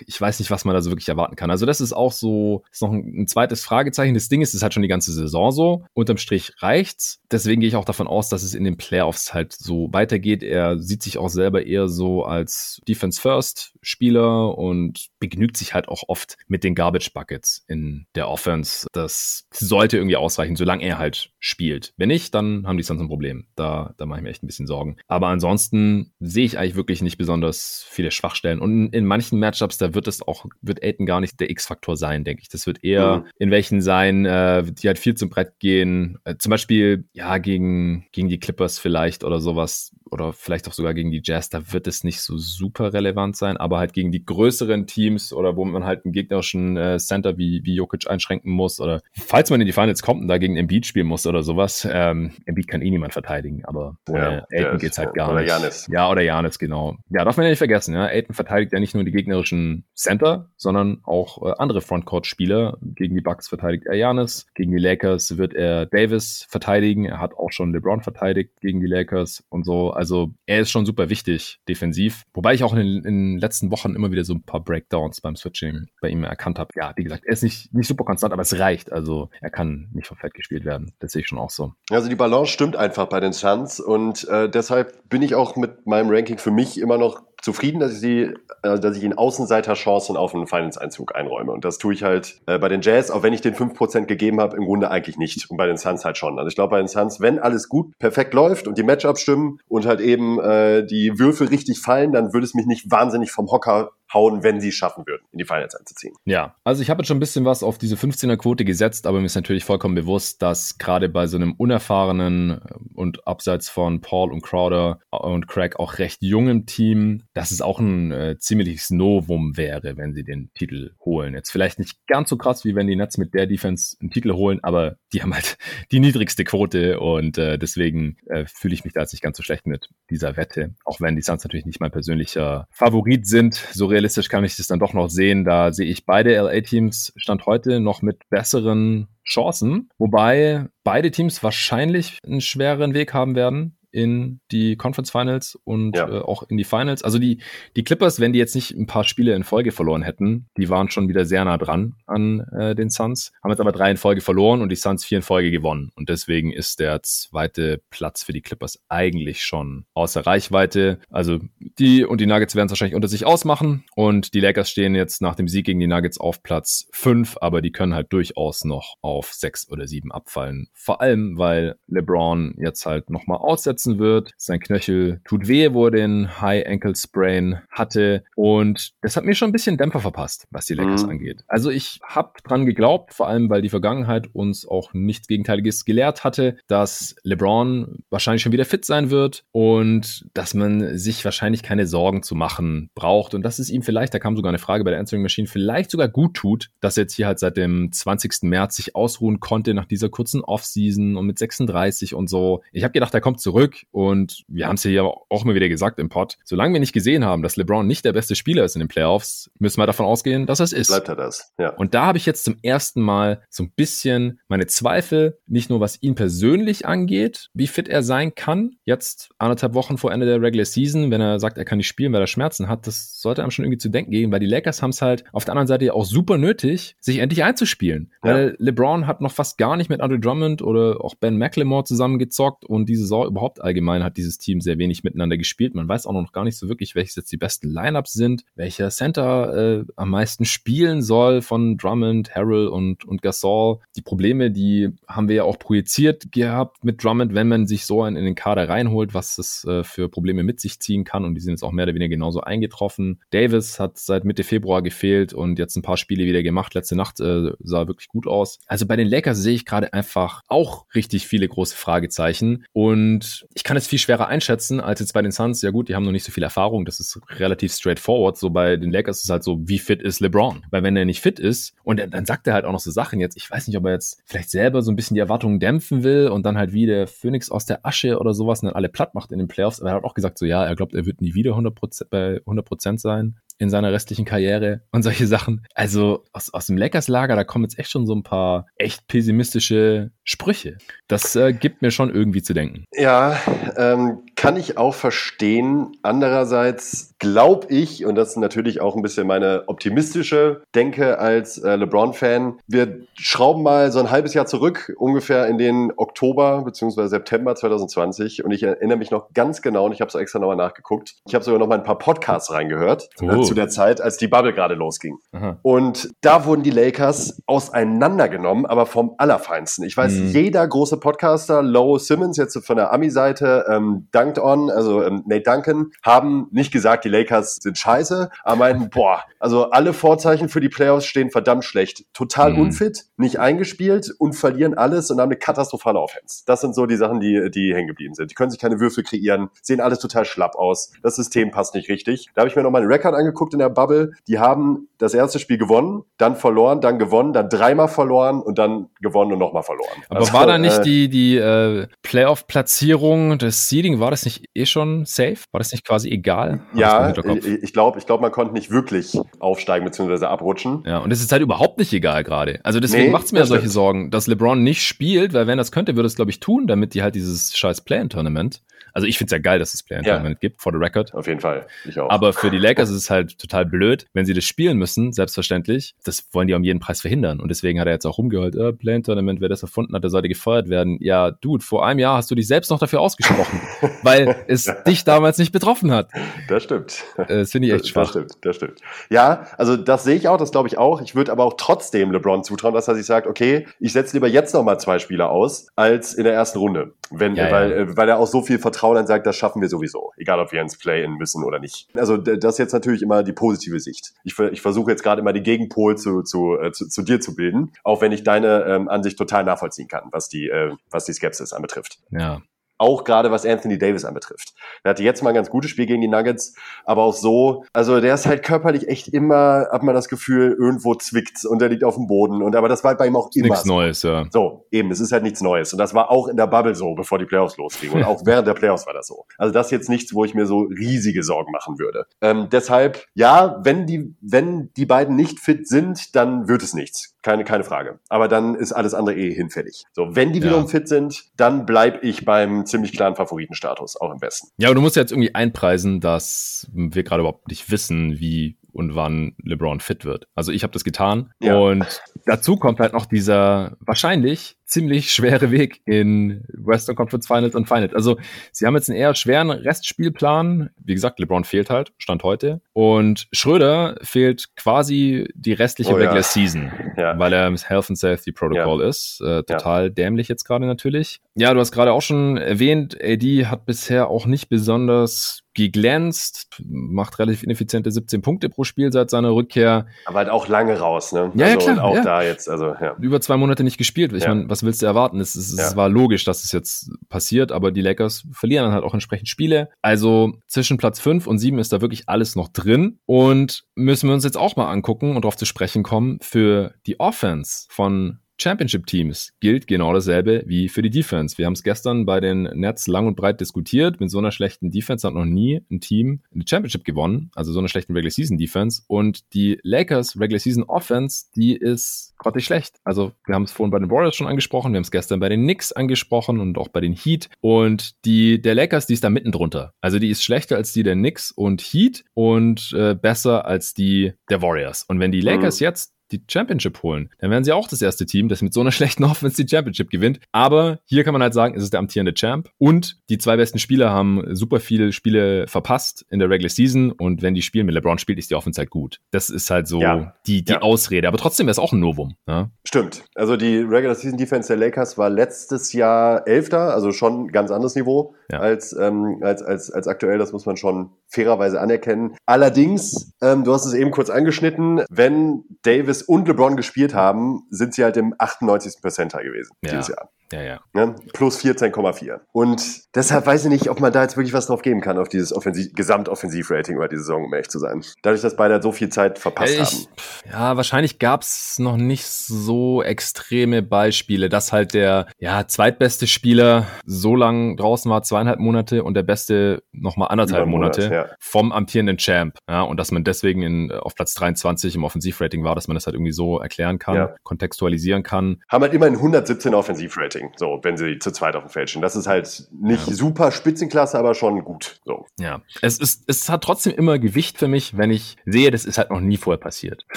ich weiß nicht, was man da so wirklich erwarten kann. Also das ist auch so, ist noch ein, ein zweites Fragezeichen. Das Ding ist, es halt schon die ganze Saison so. Unterm Strich reicht's. Deswegen gehe ich auch davon aus, dass es in den Playoffs halt so weitergeht. Er sieht sich sich auch selber eher so als Defense First Spieler und begnügt sich halt auch oft mit den Garbage Buckets in der Offense. Das sollte irgendwie ausreichen, solange er halt spielt. Wenn nicht, dann haben die Suns ein Problem. Da, da mache ich mir echt ein bisschen Sorgen. Aber ansonsten sehe ich eigentlich wirklich nicht besonders viele Schwachstellen. Und in manchen Matchups, da wird es auch, wird Aiden gar nicht der X-Faktor sein, denke ich. Das wird eher mhm. in welchen sein, äh, die halt viel zum Brett gehen. Äh, zum Beispiel, ja, gegen, gegen die Clippers vielleicht oder sowas. Oder vielleicht auch sogar gegen die Jazz. Da wird es nicht so super relevant sein. Aber halt gegen die größeren Teams oder wo man halt einen gegnerischen äh, Center wie, wie Jokic einschränken muss. Oder falls man in die Finals kommt und da gegen Embiid spielen muss oder sowas. Ähm, Embiid kann eh niemand verteidigen, aber ohne ja, Aiden geht's halt gar oder nicht. Janis. Ja, oder Janis, genau. Ja, darf man ja nicht vergessen. Ja? Aiden verteidigt ja nicht nur die gegnerischen Center, sondern auch äh, andere Frontcourt-Spieler. Gegen die Bucks verteidigt er Janis, gegen die Lakers wird er Davis verteidigen. Er hat auch schon LeBron verteidigt gegen die Lakers und so. Also er ist schon super wichtig defensiv. Wobei ich auch in den, in den letzten Wochen immer wieder so ein paar Breakdowns beim Switching bei ihm erkannt habe. Ja, wie gesagt, er ist nicht, nicht super konstant, aber es reicht. Also er kann nicht vom Feld gespielt werden. Das sehe ich schon auch so. Also die Balance stimmt einfach bei den Suns und äh, deshalb bin ich auch mit meinem Ranking für mich immer noch zufrieden, dass ich sie, äh, dass ich ihnen Außenseiter-Chancen auf einen Finals-Einzug einräume. Und das tue ich halt äh, bei den Jazz, auch wenn ich den 5% gegeben habe, im Grunde eigentlich nicht. Und bei den Suns halt schon. Also ich glaube, bei den Suns, wenn alles gut, perfekt läuft und die Matchups stimmen und halt eben äh, die Würfel richtig fallen, dann würde es mich nicht wahnsinnig vom Hocker hauen, wenn sie es schaffen würden, in die Finals einzuziehen. Ja, also ich habe jetzt schon ein bisschen was auf diese 15er-Quote gesetzt, aber mir ist natürlich vollkommen bewusst, dass gerade bei so einem unerfahrenen und abseits von Paul und Crowder und Craig auch recht jungen Team, dass es auch ein äh, ziemliches Novum wäre, wenn sie den Titel holen. Jetzt vielleicht nicht ganz so krass, wie wenn die Nets mit der Defense einen Titel holen, aber die haben halt die niedrigste Quote und äh, deswegen äh, fühle ich mich da jetzt nicht ganz so schlecht mit dieser Wette, auch wenn die Suns natürlich nicht mein persönlicher Favorit sind. So realistisch kann ich das dann doch noch sehen. Da sehe ich beide LA-Teams Stand heute noch mit besseren Chancen, wobei beide Teams wahrscheinlich einen schwereren Weg haben werden in die Conference Finals und ja. äh, auch in die Finals. Also die, die Clippers, wenn die jetzt nicht ein paar Spiele in Folge verloren hätten, die waren schon wieder sehr nah dran an äh, den Suns, haben jetzt aber drei in Folge verloren und die Suns vier in Folge gewonnen. Und deswegen ist der zweite Platz für die Clippers eigentlich schon außer Reichweite. Also die und die Nuggets werden es wahrscheinlich unter sich ausmachen und die Lakers stehen jetzt nach dem Sieg gegen die Nuggets auf Platz fünf, aber die können halt durchaus noch auf sechs oder sieben abfallen. Vor allem, weil LeBron jetzt halt nochmal aussetzt setzen wird. Sein Knöchel tut weh, wo er den High Ankle Sprain hatte. Und das hat mir schon ein bisschen Dämpfer verpasst, was die Lakers mhm. angeht. Also ich habe dran geglaubt, vor allem weil die Vergangenheit uns auch nichts Gegenteiliges gelehrt hatte, dass LeBron wahrscheinlich schon wieder fit sein wird und dass man sich wahrscheinlich keine Sorgen zu machen braucht und dass es ihm vielleicht, da kam sogar eine Frage bei der Answering Machine, vielleicht sogar gut tut, dass er jetzt hier halt seit dem 20. März sich ausruhen konnte nach dieser kurzen Offseason und mit 36 und so. Ich habe gedacht, er kommt zurück zurück und wir haben es ja auch immer wieder gesagt im Pod, solange wir nicht gesehen haben, dass LeBron nicht der beste Spieler ist in den Playoffs, müssen wir davon ausgehen, dass er es ist. Bleibt er das, ja. Und da habe ich jetzt zum ersten Mal so ein bisschen meine Zweifel, nicht nur was ihn persönlich angeht, wie fit er sein kann, jetzt anderthalb Wochen vor Ende der Regular Season, wenn er sagt, er kann nicht spielen, weil er Schmerzen hat, das sollte einem schon irgendwie zu denken geben, weil die Lakers haben es halt auf der anderen Seite auch super nötig, sich endlich einzuspielen. Ja. Weil LeBron hat noch fast gar nicht mit Andre Drummond oder auch Ben McLemore zusammengezockt und diese Saison überhaupt allgemein hat dieses Team sehr wenig miteinander gespielt. Man weiß auch noch gar nicht so wirklich, welches jetzt die besten Lineups sind, welcher Center äh, am meisten spielen soll von Drummond, Harrell und, und Gasol. Die Probleme, die haben wir ja auch projiziert gehabt mit Drummond, wenn man sich so einen in den Kader reinholt, was es äh, für Probleme mit sich ziehen kann. Und die sind jetzt auch mehr oder weniger genauso eingetroffen. Davis hat seit Mitte Februar gefehlt und jetzt ein paar Spiele wieder gemacht. Letzte Nacht äh, sah wirklich gut aus. Also bei den Lakers sehe ich gerade einfach auch richtig viele große Fragezeichen. Und ich kann es viel schwerer einschätzen als jetzt bei den Suns. Ja gut, die haben noch nicht so viel Erfahrung. Das ist relativ straightforward. So bei den Lakers ist es halt so, wie fit ist LeBron? Weil wenn er nicht fit ist und dann sagt er halt auch noch so Sachen jetzt. Ich weiß nicht, ob er jetzt vielleicht selber so ein bisschen die Erwartungen dämpfen will und dann halt wie der Phoenix aus der Asche oder sowas und dann alle platt macht in den Playoffs. Aber er hat auch gesagt so, ja, er glaubt, er wird nie wieder 100% bei 100% sein in seiner restlichen Karriere und solche Sachen. Also aus, aus dem Lakers-Lager, da kommen jetzt echt schon so ein paar echt pessimistische Sprüche. Das äh, gibt mir schon irgendwie zu denken. Ja, ähm, kann ich auch verstehen. Andererseits glaube ich, und das ist natürlich auch ein bisschen meine optimistische Denke als äh, LeBron-Fan, wir schrauben mal so ein halbes Jahr zurück, ungefähr in den Oktober bzw. September 2020. Und ich erinnere mich noch ganz genau, und ich habe es extra nochmal nachgeguckt. Ich habe sogar noch mal ein paar Podcasts reingehört äh, oh. zu der Zeit, als die Bubble gerade losging. Aha. Und da wurden die Lakers auseinandergenommen, aber vom Allerfeinsten. Ich weiß, mhm. jeder große Podcaster, Low Simmons, jetzt von der Ami-Seite, ähm, Dunked On, also ähm, Nate Duncan, haben nicht gesagt, die Lakers sind scheiße, aber meinten, boah, also alle Vorzeichen für die Playoffs stehen verdammt schlecht. Total mhm. unfit, nicht eingespielt und verlieren alles und haben eine katastrophale Offense. Das sind so die Sachen, die, die hängen geblieben sind. Die können sich keine Würfel kreieren, sehen alles total schlapp aus. Das System passt nicht richtig. Da habe ich mir noch mal einen Rekord angeguckt in der Bubble. Die haben das erste Spiel gewonnen, dann verloren, dann gewonnen, dann dreimal verloren und dann gewonnen und nochmal verloren. Aber also, war da nicht äh, die, die äh, Playoff-Platzierung, das Seeding, war das das nicht eh schon safe? War das nicht quasi egal? Ja, ich, glaube, ich glaub, man konnte nicht wirklich aufsteigen bzw. abrutschen. Ja, und es ist halt überhaupt nicht egal gerade. Also deswegen nee, macht es mir solche stimmt. Sorgen, dass LeBron nicht spielt, weil wenn das könnte, würde es, glaube ich, tun, damit die halt dieses scheiß Play-In-Tournament also ich finde es ja geil, dass es Play Tournament ja. gibt, for the record. Auf jeden Fall. Ich auch. Aber für die Lakers ist es halt total blöd, wenn sie das spielen müssen, selbstverständlich. Das wollen die um jeden Preis verhindern. Und deswegen hat er jetzt auch rumgeholt, äh, Play Tournament, wer das erfunden hat, der sollte gefeuert werden. Ja, Dude, vor einem Jahr hast du dich selbst noch dafür ausgesprochen, weil es dich damals nicht betroffen hat. Das stimmt. Äh, das finde ich echt schwach. Das stimmt, das stimmt. Ja, also das sehe ich auch, das glaube ich auch. Ich würde aber auch trotzdem LeBron zutrauen, dass er sich sagt, okay, ich setze lieber jetzt noch mal zwei Spieler aus, als in der ersten Runde. Wenn, ja, weil, ja. weil er auch so viel Vertrauen dann sagt, das schaffen wir sowieso, egal ob wir ins Play-In müssen oder nicht. Also das ist jetzt natürlich immer die positive Sicht. Ich, ich versuche jetzt gerade immer die Gegenpol zu, zu, äh, zu, zu, dir zu bilden, auch wenn ich deine ähm, Ansicht total nachvollziehen kann, was die, äh, was die Skepsis anbetrifft. Ja, auch gerade was Anthony Davis anbetrifft. Er hatte jetzt mal ein ganz gutes Spiel gegen die Nuggets, aber auch so, also der ist halt körperlich echt immer, hat man das Gefühl, irgendwo zwickt und er liegt auf dem Boden. Und aber das war bei ihm auch immer. Nichts so. Neues, ja. So, eben, es ist halt nichts Neues. Und das war auch in der Bubble so, bevor die Playoffs losgingen. Und auch während der Playoffs war das so. Also das ist jetzt nichts, wo ich mir so riesige Sorgen machen würde. Ähm, deshalb, ja, wenn die, wenn die beiden nicht fit sind, dann wird es nichts. Keine, keine Frage. Aber dann ist alles andere eh hinfällig. So, wenn die ja. wiederum fit sind, dann bleib ich beim ziemlich klaren Favoritenstatus, auch im Westen. Ja, aber du musst jetzt irgendwie einpreisen, dass wir gerade überhaupt nicht wissen, wie und wann LeBron fit wird. Also ich habe das getan. Ja. Und dazu kommt halt noch dieser wahrscheinlich ziemlich schwere Weg in Western Conference Finals und Finals. Also sie haben jetzt einen eher schweren Restspielplan. Wie gesagt, LeBron fehlt halt, Stand heute. Und Schröder fehlt quasi die restliche oh, Regular ja. Season, ja. weil er im Health and Safety Protocol ja. ist. Äh, total dämlich jetzt gerade natürlich. Ja, du hast gerade auch schon erwähnt, AD hat bisher auch nicht besonders geglänzt, macht relativ ineffiziente 17 Punkte pro Spiel seit seiner Rückkehr. Aber halt auch lange raus, ne? Ja, also, ja klar. auch ja. da jetzt, also ja. Über zwei Monate nicht gespielt. Ich ja. meine, was willst du erwarten? Es, es, es war logisch, dass es jetzt passiert, aber die Lakers verlieren dann halt auch entsprechend Spiele. Also zwischen Platz 5 und 7 ist da wirklich alles noch drin. Und müssen wir uns jetzt auch mal angucken und darauf zu sprechen kommen, für die Offense von Championship-Teams gilt genau dasselbe wie für die Defense. Wir haben es gestern bei den Nets lang und breit diskutiert. Mit so einer schlechten Defense hat noch nie ein Team eine Championship gewonnen, also so einer schlechten Regular Season Defense. Und die Lakers Regular Season Offense, die ist grottig schlecht. Also wir haben es vorhin bei den Warriors schon angesprochen, wir haben es gestern bei den Knicks angesprochen und auch bei den Heat. Und die der Lakers, die ist da mitten drunter. Also die ist schlechter als die der Knicks und Heat und äh, besser als die der Warriors. Und wenn die Lakers mhm. jetzt die Championship holen. Dann wären sie auch das erste Team, das mit so einer schlechten Offense die Championship gewinnt. Aber hier kann man halt sagen, es ist der amtierende Champ. Und die zwei besten Spieler haben super viele Spiele verpasst in der Regular Season. Und wenn die spielen, mit LeBron spielt, ist die Offense halt gut. Das ist halt so ja. die, die ja. Ausrede. Aber trotzdem wäre es auch ein Novum. Ja? Stimmt. Also die Regular Season Defense der Lakers war letztes Jahr Elfter, also schon ein ganz anderes Niveau als, ähm, als, als, als aktuell. Das muss man schon fairerweise anerkennen. Allerdings, ähm, du hast es eben kurz angeschnitten, wenn Davis und LeBron gespielt haben, sind sie halt im 98. Percentile gewesen ja. dieses Jahr. Ja, ja. Ne? Plus 14,4. Und deshalb weiß ich nicht, ob man da jetzt wirklich was drauf geben kann, auf dieses Offensiv Gesamtoffensivrating über die Saison, um ehrlich zu sein. Dadurch, dass beide so viel Zeit verpasst ich, haben. Ja, wahrscheinlich gab es noch nicht so extreme Beispiele, dass halt der ja, zweitbeste Spieler so lang draußen war, zweieinhalb Monate, und der beste nochmal anderthalb Monat, Monate ja. vom amtierenden Champ. Ja, und dass man deswegen in, auf Platz 23 im Offensivrating war, dass man das halt irgendwie so erklären kann, ja. kontextualisieren kann. Haben halt immerhin 117 Offensivrating. Rating, so, wenn sie zu zweit auf dem Feld stehen. Das ist halt nicht ja. super Spitzenklasse, aber schon gut. So. Ja, es ist, es hat trotzdem immer Gewicht für mich, wenn ich sehe, das ist halt noch nie vorher passiert.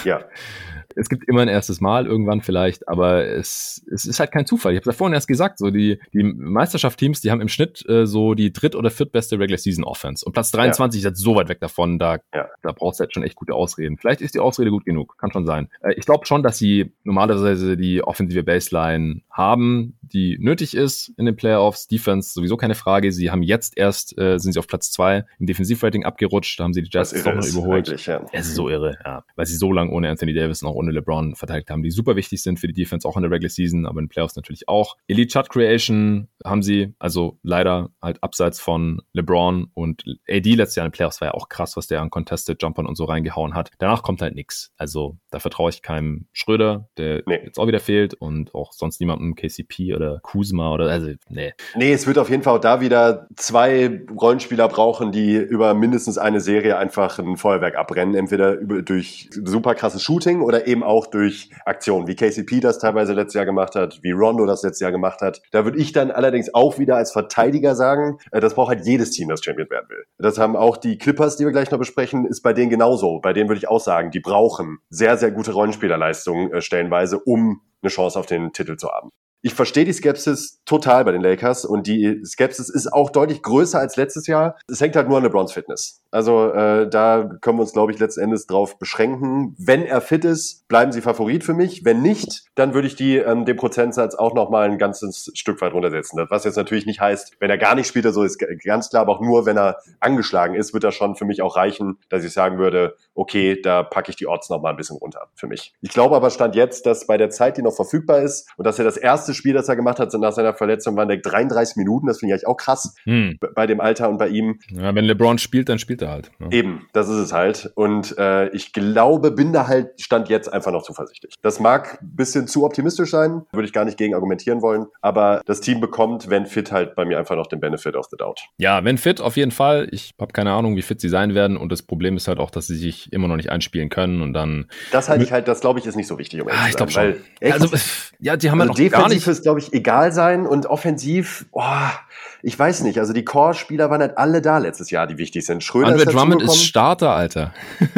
Ja es gibt immer ein erstes Mal irgendwann vielleicht, aber es, es ist halt kein Zufall. Ich habe da vorhin erst gesagt, so die, die Meisterschaft-Teams, die haben im Schnitt äh, so die dritt- oder viertbeste Regular Season Offense. Und Platz 23 ja. ist jetzt so weit weg davon, da, ja. da brauchst du halt schon echt gute Ausreden. Vielleicht ist die Ausrede gut genug, kann schon sein. Äh, ich glaube schon, dass sie normalerweise die offensive Baseline haben, die nötig ist in den Playoffs. Defense sowieso keine Frage. Sie haben jetzt erst, äh, sind sie auf Platz zwei im Defensivrating abgerutscht, da haben sie die Jazz doch noch überholt. Ja. Es ist so irre, ja. Weil sie so lange ohne Anthony Davis noch ohne ohne LeBron verteidigt haben, die super wichtig sind für die Defense, auch in der Regular Season, aber in den Playoffs natürlich auch. Elite Shot Creation haben sie, also leider halt abseits von LeBron und AD letztes Jahr in den Playoffs war ja auch krass, was der an Contested Jumpern und so reingehauen hat. Danach kommt halt nichts. Also da vertraue ich keinem Schröder, der nee. jetzt auch wieder fehlt und auch sonst niemandem KCP oder Kuzma oder also nee. Nee, es wird auf jeden Fall auch da wieder zwei Rollenspieler brauchen, die über mindestens eine Serie einfach ein Feuerwerk abbrennen, entweder über, durch super krasses Shooting oder eben auch durch Aktionen, wie KCP das teilweise letztes Jahr gemacht hat, wie Rondo das letztes Jahr gemacht hat. Da würde ich dann allerdings auch wieder als Verteidiger sagen, äh, das braucht halt jedes Team, das Champion werden will. Das haben auch die Clippers, die wir gleich noch besprechen, ist bei denen genauso. Bei denen würde ich auch sagen, die brauchen sehr, sehr gute Rollenspielerleistungen äh, stellenweise, um eine Chance auf den Titel zu haben ich verstehe die Skepsis total bei den Lakers und die Skepsis ist auch deutlich größer als letztes Jahr. Es hängt halt nur an LeBrons Fitness. Also äh, da können wir uns, glaube ich, letzten Endes drauf beschränken. Wenn er fit ist, bleiben sie Favorit für mich. Wenn nicht, dann würde ich die ähm, den Prozentsatz auch noch mal ein ganzes Stück weit runtersetzen. Was jetzt natürlich nicht heißt, wenn er gar nicht spielt, so ist ganz klar, aber auch nur, wenn er angeschlagen ist, wird das schon für mich auch reichen, dass ich sagen würde, okay, da packe ich die Odds noch mal ein bisschen runter für mich. Ich glaube aber stand jetzt, dass bei der Zeit, die noch verfügbar ist und dass er das erste Spiel, das er gemacht hat nach seiner Verletzung, waren der 33 Minuten. Das finde ich eigentlich auch krass hm. bei dem Alter und bei ihm. Ja, wenn LeBron spielt, dann spielt er halt. Ja. Eben, das ist es halt. Und äh, ich glaube, bin da halt Stand jetzt einfach noch zuversichtlich. Das mag ein bisschen zu optimistisch sein, würde ich gar nicht gegen argumentieren wollen, aber das Team bekommt, wenn fit, halt bei mir einfach noch den Benefit of the doubt. Ja, wenn fit, auf jeden Fall. Ich habe keine Ahnung, wie fit sie sein werden und das Problem ist halt auch, dass sie sich immer noch nicht einspielen können und dann. Das halte ich halt, das glaube ich, ist nicht so wichtig. Um ah, ich glaube schon. Weil, echt, also, ja, die haben also ja noch gar nicht. ist, glaube ich, egal sein und offensiv, oh, ich weiß nicht, also die Core-Spieler waren halt alle da letztes Jahr, die wichtig sind. Schröder Andre ist Drummond ist Starter, Alter.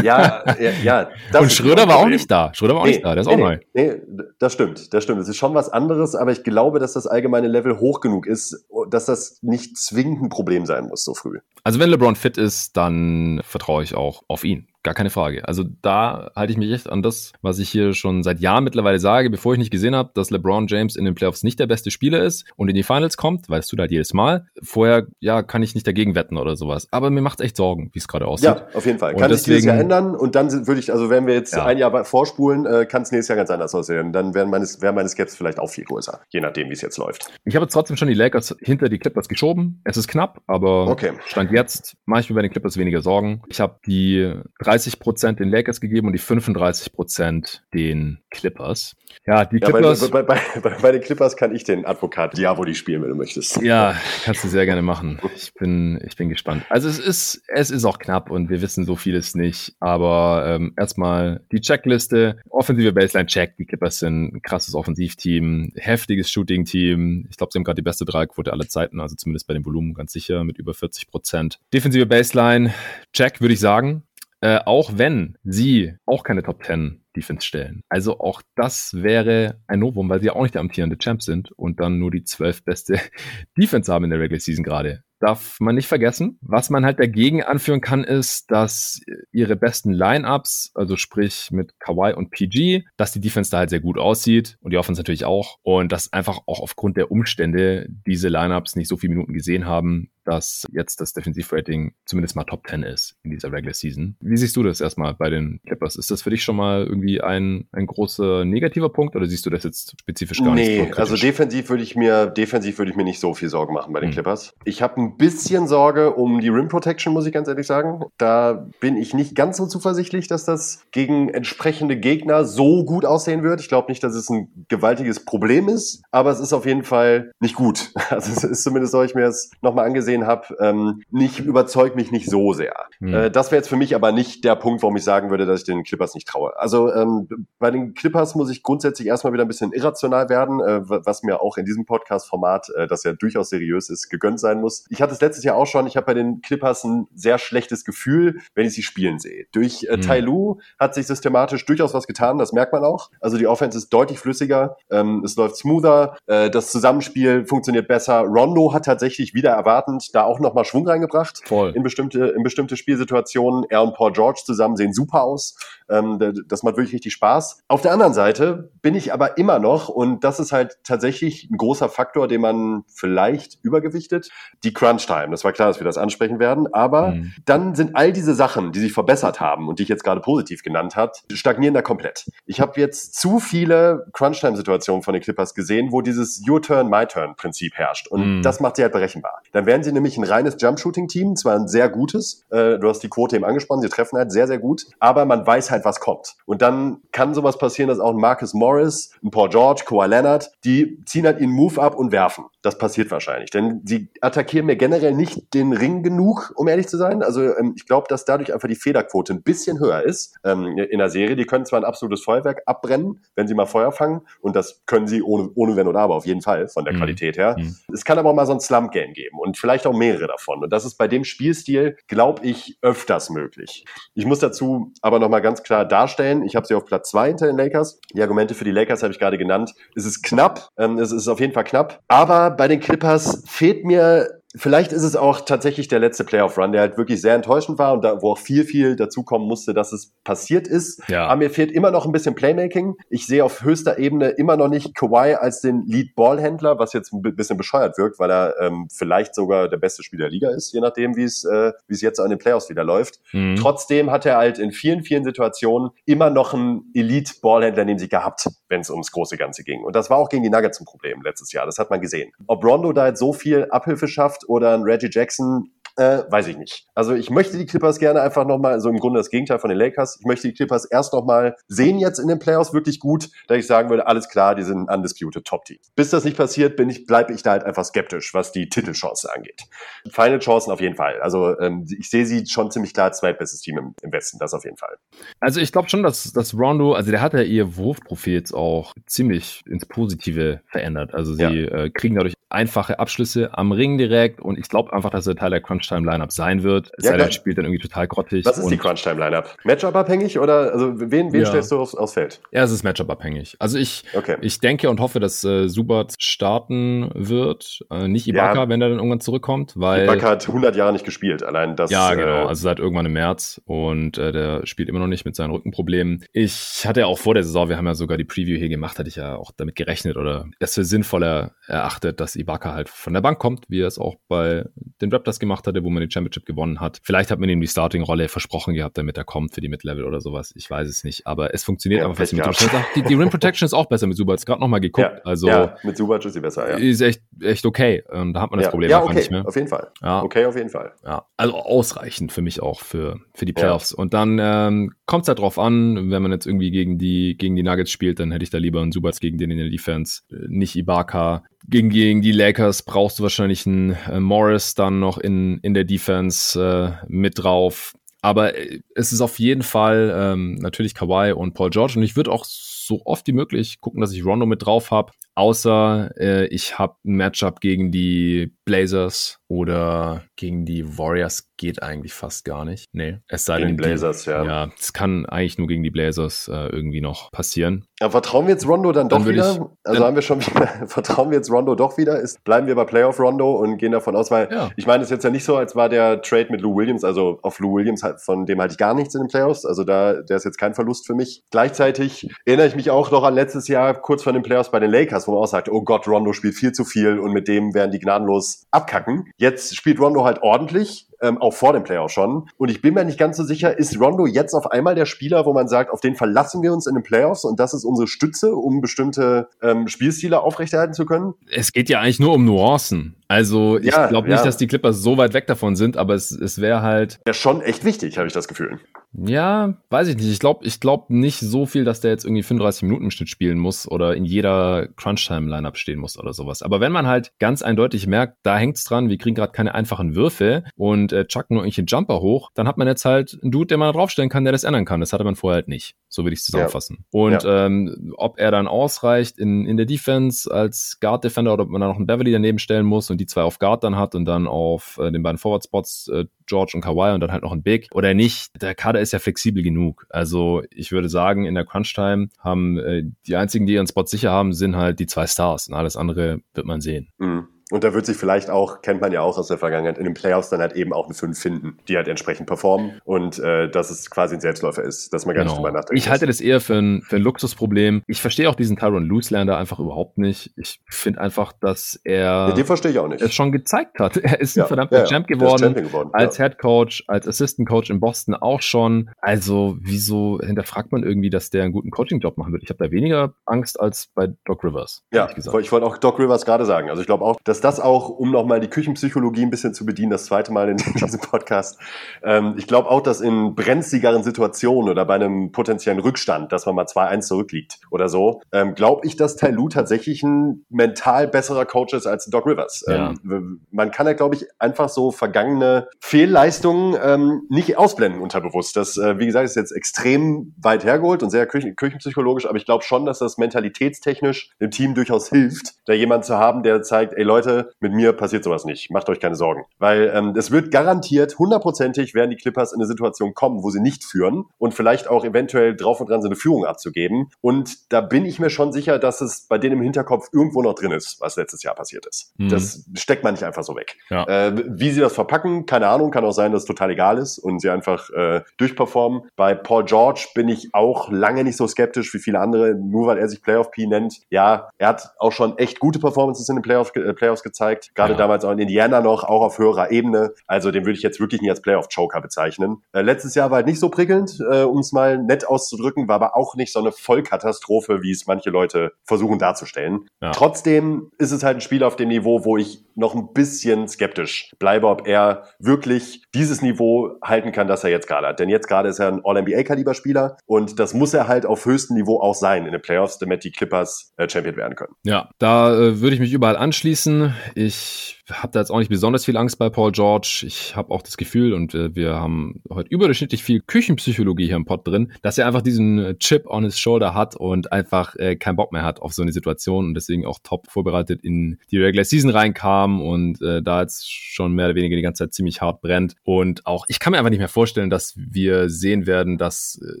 Ja, ja, ja. Und Schröder war auch nicht da. Schröder war auch nee, nicht da, der ist nee, auch neu. Nee, das stimmt, das stimmt. Es ist schon was anderes, aber ich glaube, dass das allgemeine Level hoch genug ist, dass das nicht zwingend ein Problem sein muss so früh. Also wenn LeBron fit ist, dann vertraue ich auch auf ihn. Gar keine Frage. Also da halte ich mich echt an das, was ich hier schon seit Jahren mittlerweile sage, bevor ich nicht gesehen habe, dass LeBron James in den Playoffs nicht der beste Spieler ist und in die Finals kommt, weil es tut halt jedes Mal. Vorher, ja, kann ich nicht dagegen wetten oder sowas. Aber mir macht es echt Sorgen, wie es gerade aussieht. Ja, auf jeden Fall. Und kann deswegen, sich dieses Jahr ändern und dann würde ich, also wenn wir jetzt ja. ein Jahr vorspulen, äh, kann es nächstes Jahr ganz anders aussehen. Dann wären meine, wäre meine Skepsis vielleicht auch viel größer, je nachdem, wie es jetzt läuft. Ich habe trotzdem schon die Lakers hinter die Clippers geschoben. Es ist knapp, aber okay. Stand jetzt mache ich mir bei den Clippers weniger Sorgen. Ich habe die 30 Prozent in Lakers gegeben und die 35 Prozent den Clippers. Ja, die Clippers. Ja, bei, bei, bei, bei, den Clippers kann ich den Advokat Diaboli spielen, wenn du möchtest. Ja, kannst du sehr gerne machen. Ich bin, ich bin gespannt. Also es ist, es ist auch knapp und wir wissen so vieles nicht. Aber ähm, erstmal die Checkliste. Offensive Baseline Check. Die Clippers sind ein krasses Offensivteam, heftiges Shooting-Team. Ich glaube, sie haben gerade die beste Dreierquote aller Zeiten, also zumindest bei dem Volumen ganz sicher mit über 40 Prozent. Defensive Baseline Check, würde ich sagen. Äh, auch wenn sie auch keine Top 10 Defense stellen. Also auch das wäre ein Novum, weil sie auch nicht der amtierende Champ sind und dann nur die zwölf beste Defense haben in der Regular Season gerade darf man nicht vergessen. Was man halt dagegen anführen kann, ist, dass ihre besten Lineups, also sprich mit Kawhi und PG, dass die Defense da halt sehr gut aussieht und die Offense natürlich auch und dass einfach auch aufgrund der Umstände diese Lineups nicht so viele Minuten gesehen haben, dass jetzt das Defensivrating zumindest mal Top 10 ist in dieser Regular Season. Wie siehst du das erstmal bei den Clippers? Ist das für dich schon mal irgendwie ein, ein großer negativer Punkt oder siehst du das jetzt spezifisch gar nee, nicht? Nee, also defensiv würde ich mir, defensiv würde ich mir nicht so viel Sorgen machen bei den hm. Clippers. Ich habe ein bisschen Sorge um die Rim Protection, muss ich ganz ehrlich sagen. Da bin ich nicht ganz so zuversichtlich, dass das gegen entsprechende Gegner so gut aussehen wird. Ich glaube nicht, dass es ein gewaltiges Problem ist, aber es ist auf jeden Fall nicht gut. Also es ist zumindest, so ich mir das nochmal angesehen habe, ähm, nicht überzeugt mich nicht so sehr. Mhm. Äh, das wäre jetzt für mich aber nicht der Punkt, warum ich sagen würde, dass ich den Clippers nicht traue. Also ähm, bei den Clippers muss ich grundsätzlich erstmal wieder ein bisschen irrational werden, äh, was mir auch in diesem Podcast-Format, äh, das ja durchaus seriös ist, gegönnt sein muss. Ich hatte es letztes Jahr auch schon, ich habe bei den Clippers ein sehr schlechtes Gefühl, wenn ich sie spielen sehe. Durch äh, mhm. Tai Lu hat sich systematisch durchaus was getan, das merkt man auch. Also die Offense ist deutlich flüssiger, ähm, es läuft smoother, äh, das Zusammenspiel funktioniert besser. Rondo hat tatsächlich wieder erwartend da auch nochmal Schwung reingebracht Voll. in bestimmte, in bestimmte Spielsituationen. Er und Paul George zusammen sehen super aus. Ähm, das macht wirklich richtig Spaß. Auf der anderen Seite bin ich aber immer noch, und das ist halt tatsächlich ein großer Faktor, den man vielleicht übergewichtet, die Crunch Time. Das war klar, dass wir das ansprechen werden. Aber mhm. dann sind all diese Sachen, die sich verbessert haben und die ich jetzt gerade positiv genannt habe, stagnieren da komplett. Ich habe jetzt zu viele Crunch Time Situationen von den Clippers gesehen, wo dieses Your Turn, My Turn Prinzip herrscht. Und mhm. das macht sie halt berechenbar. Dann werden sie nämlich ein reines Jump Shooting Team, zwar ein sehr gutes. Äh, du hast die Quote eben angesprochen, sie treffen halt sehr, sehr gut. Aber man weiß halt, was kommt. Und dann kann sowas passieren, dass auch ein Marcus Morris, ein Paul George, Kawhi Leonard, die ziehen halt ihren Move ab und werfen. Das passiert wahrscheinlich. Denn sie attackieren mir generell nicht den Ring genug, um ehrlich zu sein. Also ähm, ich glaube, dass dadurch einfach die Federquote ein bisschen höher ist ähm, in der Serie. Die können zwar ein absolutes Feuerwerk abbrennen, wenn sie mal Feuer fangen. Und das können sie ohne, ohne Wenn oder Aber auf jeden Fall von der mhm. Qualität her. Mhm. Es kann aber auch mal so ein Slump-Game geben und vielleicht auch mehrere davon. Und das ist bei dem Spielstil, glaube ich, öfters möglich. Ich muss dazu aber nochmal ganz klar darstellen, ich habe sie auf Platz zwei hinter den Lakers. Die Argumente für die Lakers habe ich gerade genannt. Es ist knapp, ähm, es ist auf jeden Fall knapp. Aber bei den Clippers fehlt mir Vielleicht ist es auch tatsächlich der letzte Playoff-Run, der halt wirklich sehr enttäuschend war und da, wo auch viel, viel dazukommen musste, dass es passiert ist. Ja. Aber mir fehlt immer noch ein bisschen Playmaking. Ich sehe auf höchster Ebene immer noch nicht Kawhi als den Lead-Ballhändler, was jetzt ein bisschen bescheuert wirkt, weil er ähm, vielleicht sogar der beste Spieler der Liga ist, je nachdem, wie es äh, wie es jetzt an den Playoffs wieder läuft. Mhm. Trotzdem hat er halt in vielen, vielen Situationen immer noch einen Elite-Ballhändler neben sich gehabt, wenn es ums große Ganze ging. Und das war auch gegen die Nuggets ein Problem letztes Jahr. Das hat man gesehen. Ob Rondo da jetzt so viel Abhilfe schafft, oder ein Reggie Jackson äh, weiß ich nicht. Also ich möchte die Clippers gerne einfach nochmal, so im Grunde das Gegenteil von den Lakers, ich möchte die Clippers erst nochmal sehen jetzt in den Playoffs wirklich gut, da ich sagen würde, alles klar, die sind ein undisputed Top-Team. Bis das nicht passiert, bin ich, bleibe ich da halt einfach skeptisch, was die Titelchancen angeht. Final Chancen auf jeden Fall. Also ähm, ich sehe sie schon ziemlich klar als zweitbestes Team im, im Westen, das auf jeden Fall. Also ich glaube schon, dass, dass Rondo, also der hat ja ihr Wurfprofil jetzt auch ziemlich ins Positive verändert. Also sie ja. äh, kriegen dadurch einfache Abschlüsse am Ring direkt und ich glaube einfach, dass er Teil der Crunch-Time-Lineup sein wird. Es ja, sei denn, spielt dann irgendwie total grottig. Was ist die Crunch-Time-Lineup? Matchup-abhängig oder also wen, wen ja. stellst du aufs, aufs, Feld? Ja, es ist Matchup-abhängig. Also ich, okay. ich denke und hoffe, dass äh, Subat starten wird. Äh, nicht Ibaka, ja. wenn er dann irgendwann zurückkommt, weil. Ibaka hat 100 Jahre nicht gespielt, allein das. Ja, genau. Äh, also seit irgendwann im März und äh, der spielt immer noch nicht mit seinen Rückenproblemen. Ich hatte ja auch vor der Saison, wir haben ja sogar die Preview hier gemacht, hatte ich ja auch damit gerechnet oder es für sinnvoller erachtet, dass Ibaka halt von der Bank kommt, wie er es auch bei den Raptors gemacht hatte, wo man die Championship gewonnen hat. Vielleicht hat man ihm die Starting-Rolle versprochen gehabt, damit er kommt für die Mid-Level oder sowas. Ich weiß es nicht, aber es funktioniert ja, einfach besser mit dem die, die Rim Protection ist auch besser mit Subac. Gerade nochmal geguckt. Ja, also ja, mit Subac ist sie besser, ja. Ist echt, echt okay. Und da hat man das Problem einfach okay, nicht mehr. auf jeden Fall. Okay, auf jeden Fall. Ja, also ausreichend für mich auch für, für die Playoffs. Und dann ähm, kommt es halt drauf an, wenn man jetzt irgendwie gegen die, gegen die Nuggets spielt, dann hätte ich da lieber einen Subac gegen den in der Defense, äh, nicht Ibaka gegen, gegen die Lakers brauchst du wahrscheinlich einen äh, Morris dann noch in, in der Defense äh, mit drauf. Aber äh, es ist auf jeden Fall ähm, natürlich Kawhi und Paul George. Und ich würde auch so oft wie möglich gucken, dass ich Rondo mit drauf habe. Außer äh, ich habe ein Matchup gegen die Blazers oder gegen die Warriors geht eigentlich fast gar nicht. Nee, es sei denn, die Blazers, ja. Ja, es kann eigentlich nur gegen die Blazers äh, irgendwie noch passieren. Ja, vertrauen wir jetzt Rondo dann doch dann wieder? Ich, also haben wir schon wieder, vertrauen wir jetzt Rondo doch wieder? Ist, bleiben wir bei Playoff Rondo und gehen davon aus, weil ja. ich meine, es ist jetzt ja nicht so, als war der Trade mit Lou Williams, also auf Lou Williams, von dem halte ich gar nichts in den Playoffs. Also da, der ist jetzt kein Verlust für mich. Gleichzeitig erinnere ich mich auch noch an letztes Jahr, kurz vor den Playoffs bei den Lakers, wo man auch sagt, oh Gott, Rondo spielt viel zu viel und mit dem werden die gnadenlos abkacken. Jetzt spielt Rondo halt ordentlich, ähm, auch vor dem Playoff schon. Und ich bin mir nicht ganz so sicher, ist Rondo jetzt auf einmal der Spieler, wo man sagt, auf den verlassen wir uns in den Playoffs und das ist unsere Stütze, um bestimmte ähm, Spielstile aufrechterhalten zu können? Es geht ja eigentlich nur um Nuancen. Also ich ja, glaube nicht, ja. dass die Clippers so weit weg davon sind, aber es, es wäre halt. Ja, schon echt wichtig, habe ich das Gefühl. Ja, weiß ich nicht. Ich glaube ich glaub nicht so viel, dass der jetzt irgendwie 35 Minuten im Schnitt spielen muss oder in jeder Crunch-Time-Lineup stehen muss oder sowas. Aber wenn man halt ganz eindeutig merkt, da hängt's dran, wir kriegen gerade keine einfachen Würfe und äh, chucken nur irgendwelche Jumper hoch, dann hat man jetzt halt einen Dude, den man draufstellen kann, der das ändern kann. Das hatte man vorher halt nicht. So würde ich zusammenfassen. Ja. Und ja. Ähm, ob er dann ausreicht in, in der Defense als Guard-Defender oder ob man da noch einen Beverly daneben stellen muss und die zwei auf Guard dann hat und dann auf äh, den beiden Forward-Spots äh, George und Kawhi und dann halt noch ein Big oder nicht. Der Kader ist ja flexibel genug. Also ich würde sagen, in der Crunch-Time haben äh, die einzigen, die ihren Spot sicher haben, sind halt die zwei Stars und alles andere wird man sehen. Mhm. Und da wird sich vielleicht auch, kennt man ja auch aus der Vergangenheit, in den Playoffs dann halt eben auch eine 5 finden, die halt entsprechend performen und äh, dass es quasi ein Selbstläufer ist, dass man gar genau. nicht drüber nachdenkt. Ich halte das eher für ein, für ein Luxusproblem. Ich verstehe auch diesen Tyron Looselander einfach überhaupt nicht. Ich finde einfach, dass er ja, den verstehe ich auch nicht. es schon gezeigt hat. Er ist ja, ein verdammter ja, Champ geworden, geworden, als Head Coach, als Assistant Coach in Boston auch schon. Also wieso hinterfragt man irgendwie, dass der einen guten Coaching-Job machen wird? Ich habe da weniger Angst als bei Doc Rivers. Ja, ich wollte auch Doc Rivers gerade sagen. Also ich glaube auch, dass das auch, um nochmal die Küchenpsychologie ein bisschen zu bedienen, das zweite Mal in diesem Podcast, ähm, ich glaube auch, dass in brenzligeren Situationen oder bei einem potenziellen Rückstand, dass man mal 2-1 zurückliegt oder so, ähm, glaube ich, dass Tai Lu tatsächlich ein mental besserer Coach ist als Doc Rivers. Ja. Ähm, man kann ja, glaube ich, einfach so vergangene Fehlleistungen ähm, nicht ausblenden unterbewusst. Das, äh, wie gesagt, ist jetzt extrem weit hergeholt und sehr küchen küchenpsychologisch, aber ich glaube schon, dass das mentalitätstechnisch dem Team durchaus hilft, da jemand zu haben, der zeigt, ey Leute, mit mir passiert sowas nicht, macht euch keine Sorgen. Weil ähm, es wird garantiert, hundertprozentig werden die Clippers in eine Situation kommen, wo sie nicht führen und vielleicht auch eventuell drauf und dran sind, eine Führung abzugeben. Und da bin ich mir schon sicher, dass es bei denen im Hinterkopf irgendwo noch drin ist, was letztes Jahr passiert ist. Mhm. Das steckt man nicht einfach so weg. Ja. Äh, wie sie das verpacken, keine Ahnung, kann auch sein, dass es total egal ist und sie einfach äh, durchperformen. Bei Paul George bin ich auch lange nicht so skeptisch wie viele andere, nur weil er sich Playoff P nennt. Ja, er hat auch schon echt gute Performances in den Playoff, äh, Playoffs gezeigt, gerade ja. damals auch in Indiana noch, auch auf höherer Ebene. Also den würde ich jetzt wirklich nicht als Playoff-Joker bezeichnen. Äh, letztes Jahr war halt nicht so prickelnd, äh, um es mal nett auszudrücken, war aber auch nicht so eine Vollkatastrophe, wie es manche Leute versuchen darzustellen. Ja. Trotzdem ist es halt ein Spiel auf dem Niveau, wo ich noch ein bisschen skeptisch bleibe, ob er wirklich dieses Niveau halten kann, das er jetzt gerade hat. Denn jetzt gerade ist er ein All-NBA-Kaliber-Spieler und das muss er halt auf höchstem Niveau auch sein in den Playoffs, damit die Clippers äh, Champion werden können. Ja, da äh, würde ich mich überall anschließen. Ich habe da jetzt auch nicht besonders viel Angst bei Paul George. Ich habe auch das Gefühl, und äh, wir haben heute überdurchschnittlich viel Küchenpsychologie hier im Pod drin, dass er einfach diesen äh, Chip on his shoulder hat und einfach äh, keinen Bock mehr hat auf so eine Situation und deswegen auch top vorbereitet in die Regular Season reinkam und äh, da jetzt schon mehr oder weniger die ganze Zeit ziemlich hart brennt. Und auch, ich kann mir einfach nicht mehr vorstellen, dass wir sehen werden, dass äh,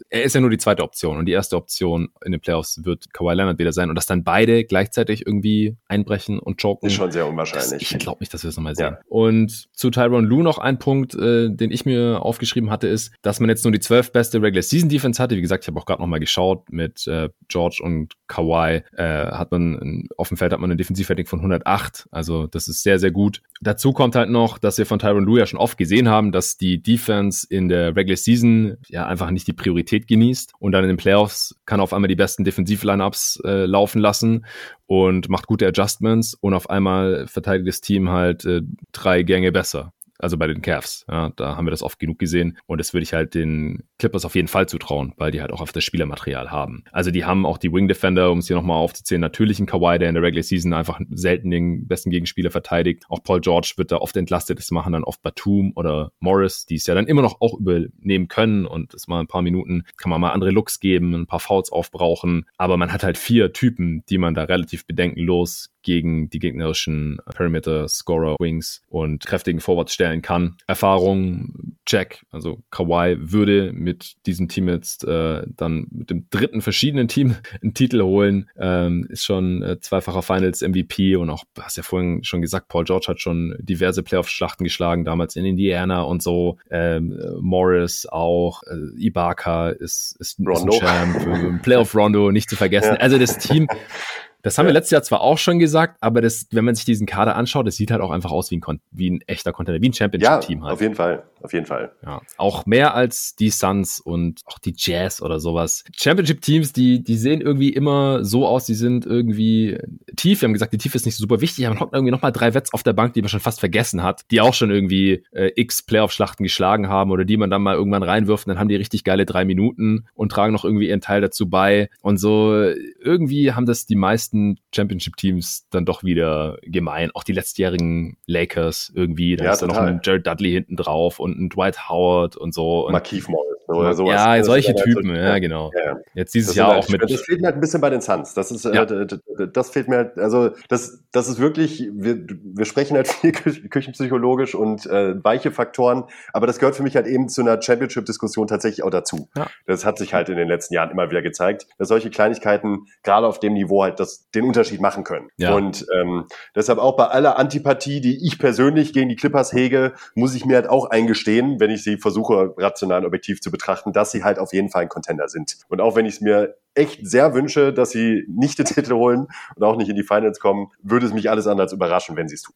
er ist ja nur die zweite Option und die erste Option in den Playoffs wird Kawhi Leonard wieder sein und dass dann beide gleichzeitig irgendwie einbrechen und choken. Ist schon sehr unwahrscheinlich. Das, ich glaube nicht, dass wir es nochmal sehen. Ja. Und zu Tyron Lue noch ein Punkt, äh, den ich mir aufgeschrieben hatte, ist, dass man jetzt nur die zwölf beste Regular Season Defense hatte. Wie gesagt, ich habe auch gerade nochmal geschaut mit äh, George und Kawhi äh, hat man auf dem Feld hat man ein Defensivrating von 108. Also das ist sehr, sehr gut. Dazu kommt halt noch, dass wir von Tyron Lue ja schon oft gesehen haben, dass die Defense in der Regular Season ja einfach nicht die Priorität genießt und dann in den Playoffs kann auf einmal die besten Defensiv-Lineups äh, laufen lassen und macht gute Adjustments und auf einmal verteidigt das Team halt äh, drei Gänge besser also bei den Cavs. Ja, da haben wir das oft genug gesehen und das würde ich halt den Clippers auf jeden Fall zutrauen, weil die halt auch auf das Spielermaterial haben. Also die haben auch die Wing Defender, um es hier nochmal aufzuzählen, natürlich einen Kawhi, der in der Regular Season einfach selten den besten Gegenspieler verteidigt. Auch Paul George wird da oft entlastet, das machen dann oft Batum oder Morris, die es ja dann immer noch auch übernehmen können und das mal ein paar Minuten kann man mal andere Looks geben, ein paar Fouls aufbrauchen, aber man hat halt vier Typen, die man da relativ bedenkenlos gegen die gegnerischen Perimeter Scorer Wings und kräftigen Forwards stellen kann. Erfahrung, check. Also Kawhi würde mit diesem Team jetzt äh, dann mit dem dritten verschiedenen Team einen Titel holen. Ähm, ist schon äh, zweifacher Finals MVP und auch, hast ja vorhin schon gesagt, Paul George hat schon diverse Playoff-Schlachten geschlagen, damals in Indiana und so. Ähm, Morris auch, äh, Ibaka ist, ist, ist ein Champ, Playoff Rondo nicht zu vergessen. Ja. Also das Team das haben ja. wir letztes Jahr zwar auch schon gesagt, aber das, wenn man sich diesen Kader anschaut, das sieht halt auch einfach aus wie ein, wie ein echter Container, wie ein Championship-Team ja, halt. Auf jeden Fall, auf jeden Fall. Ja, auch mehr als die Suns und auch die Jazz oder sowas. Championship-Teams, die, die sehen irgendwie immer so aus, die sind irgendwie tief. Wir haben gesagt, die Tiefe ist nicht so super wichtig, aber man hat irgendwie nochmal drei Wets auf der Bank, die man schon fast vergessen hat, die auch schon irgendwie äh, x Playoff-Schlachten geschlagen haben oder die man dann mal irgendwann reinwirft und dann haben die richtig geile drei Minuten und tragen noch irgendwie ihren Teil dazu bei. Und so irgendwie haben das die meisten meisten Championship-Teams dann doch wieder gemein. Auch die letztjährigen Lakers irgendwie. Da ja, ist dann noch ein Jared Dudley hinten drauf und ein Dwight Howard und so. Und Markeith Morris. Oder sowas. Ja, das solche halt Typen, so, ja, genau. Ja. Jetzt dieses Das Jahr halt, auch mit. Das fehlt mir halt ein bisschen bei den Suns. Das ist, Ja. äh, d- d- das fehlt mir halt, also das, das ist wirklich, wir, wir sprechen halt viel kü- küchenpsychologisch und äh, weiche Faktoren, aber das gehört für mich halt eben zu einer Championship-Diskussion tatsächlich auch dazu. Ja. Das hat sich halt in den letzten Jahren immer wieder gezeigt, dass solche Kleinigkeiten gerade auf dem Niveau halt das, den Unterschied machen können. Ja. Und ähm, deshalb auch bei aller Antipathie, die ich persönlich gegen die Clippers hege, muss ich mir halt auch eingestehen, wenn ich sie versuche, rational und objektiv zu betrachten, dass sie halt auf jeden Fall ein Contender sind. Und auch wenn ich es mir echt sehr wünsche, dass sie nicht den Titel holen und auch nicht in die Finals kommen, würde es mich alles andere als überraschen, wenn sie es tun.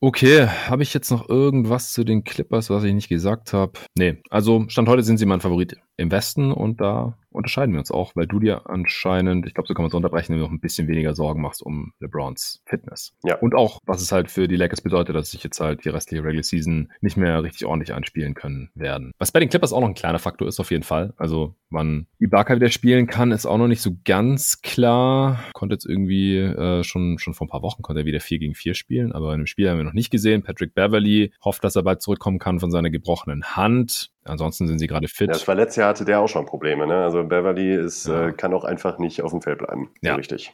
Okay, habe ich jetzt noch irgendwas zu den Clippers, was ich nicht gesagt habe? Nee, also Stand heute sind sie mein Favorit im Westen und da unterscheiden wir uns auch, weil du dir anscheinend, ich glaube, so kann man es unterbrechen, noch ein bisschen weniger Sorgen machst um LeBrons Fitness. Ja. Und auch, was es halt für die Lakers bedeutet, dass sich jetzt halt die restliche Regular Season nicht mehr richtig ordentlich einspielen können werden. Was bei den Clippers auch noch ein kleiner Faktor ist, auf jeden Fall. Also, wann Ibaka wieder spielen kann, ist auch noch nicht so ganz klar. Konnte jetzt irgendwie äh, schon, schon vor ein paar Wochen konnte er wieder 4 gegen 4 spielen, aber in dem Spiel haben wir noch nicht gesehen. Patrick Beverly hofft, dass er bald zurückkommen kann von seiner gebrochenen Hand. Ansonsten sind sie gerade fit. Ja, das war letztes Jahr hatte der auch schon Probleme. Ne? Also Beverly ist, Ja. äh, kann auch einfach nicht auf dem Feld bleiben. So Ja. richtig.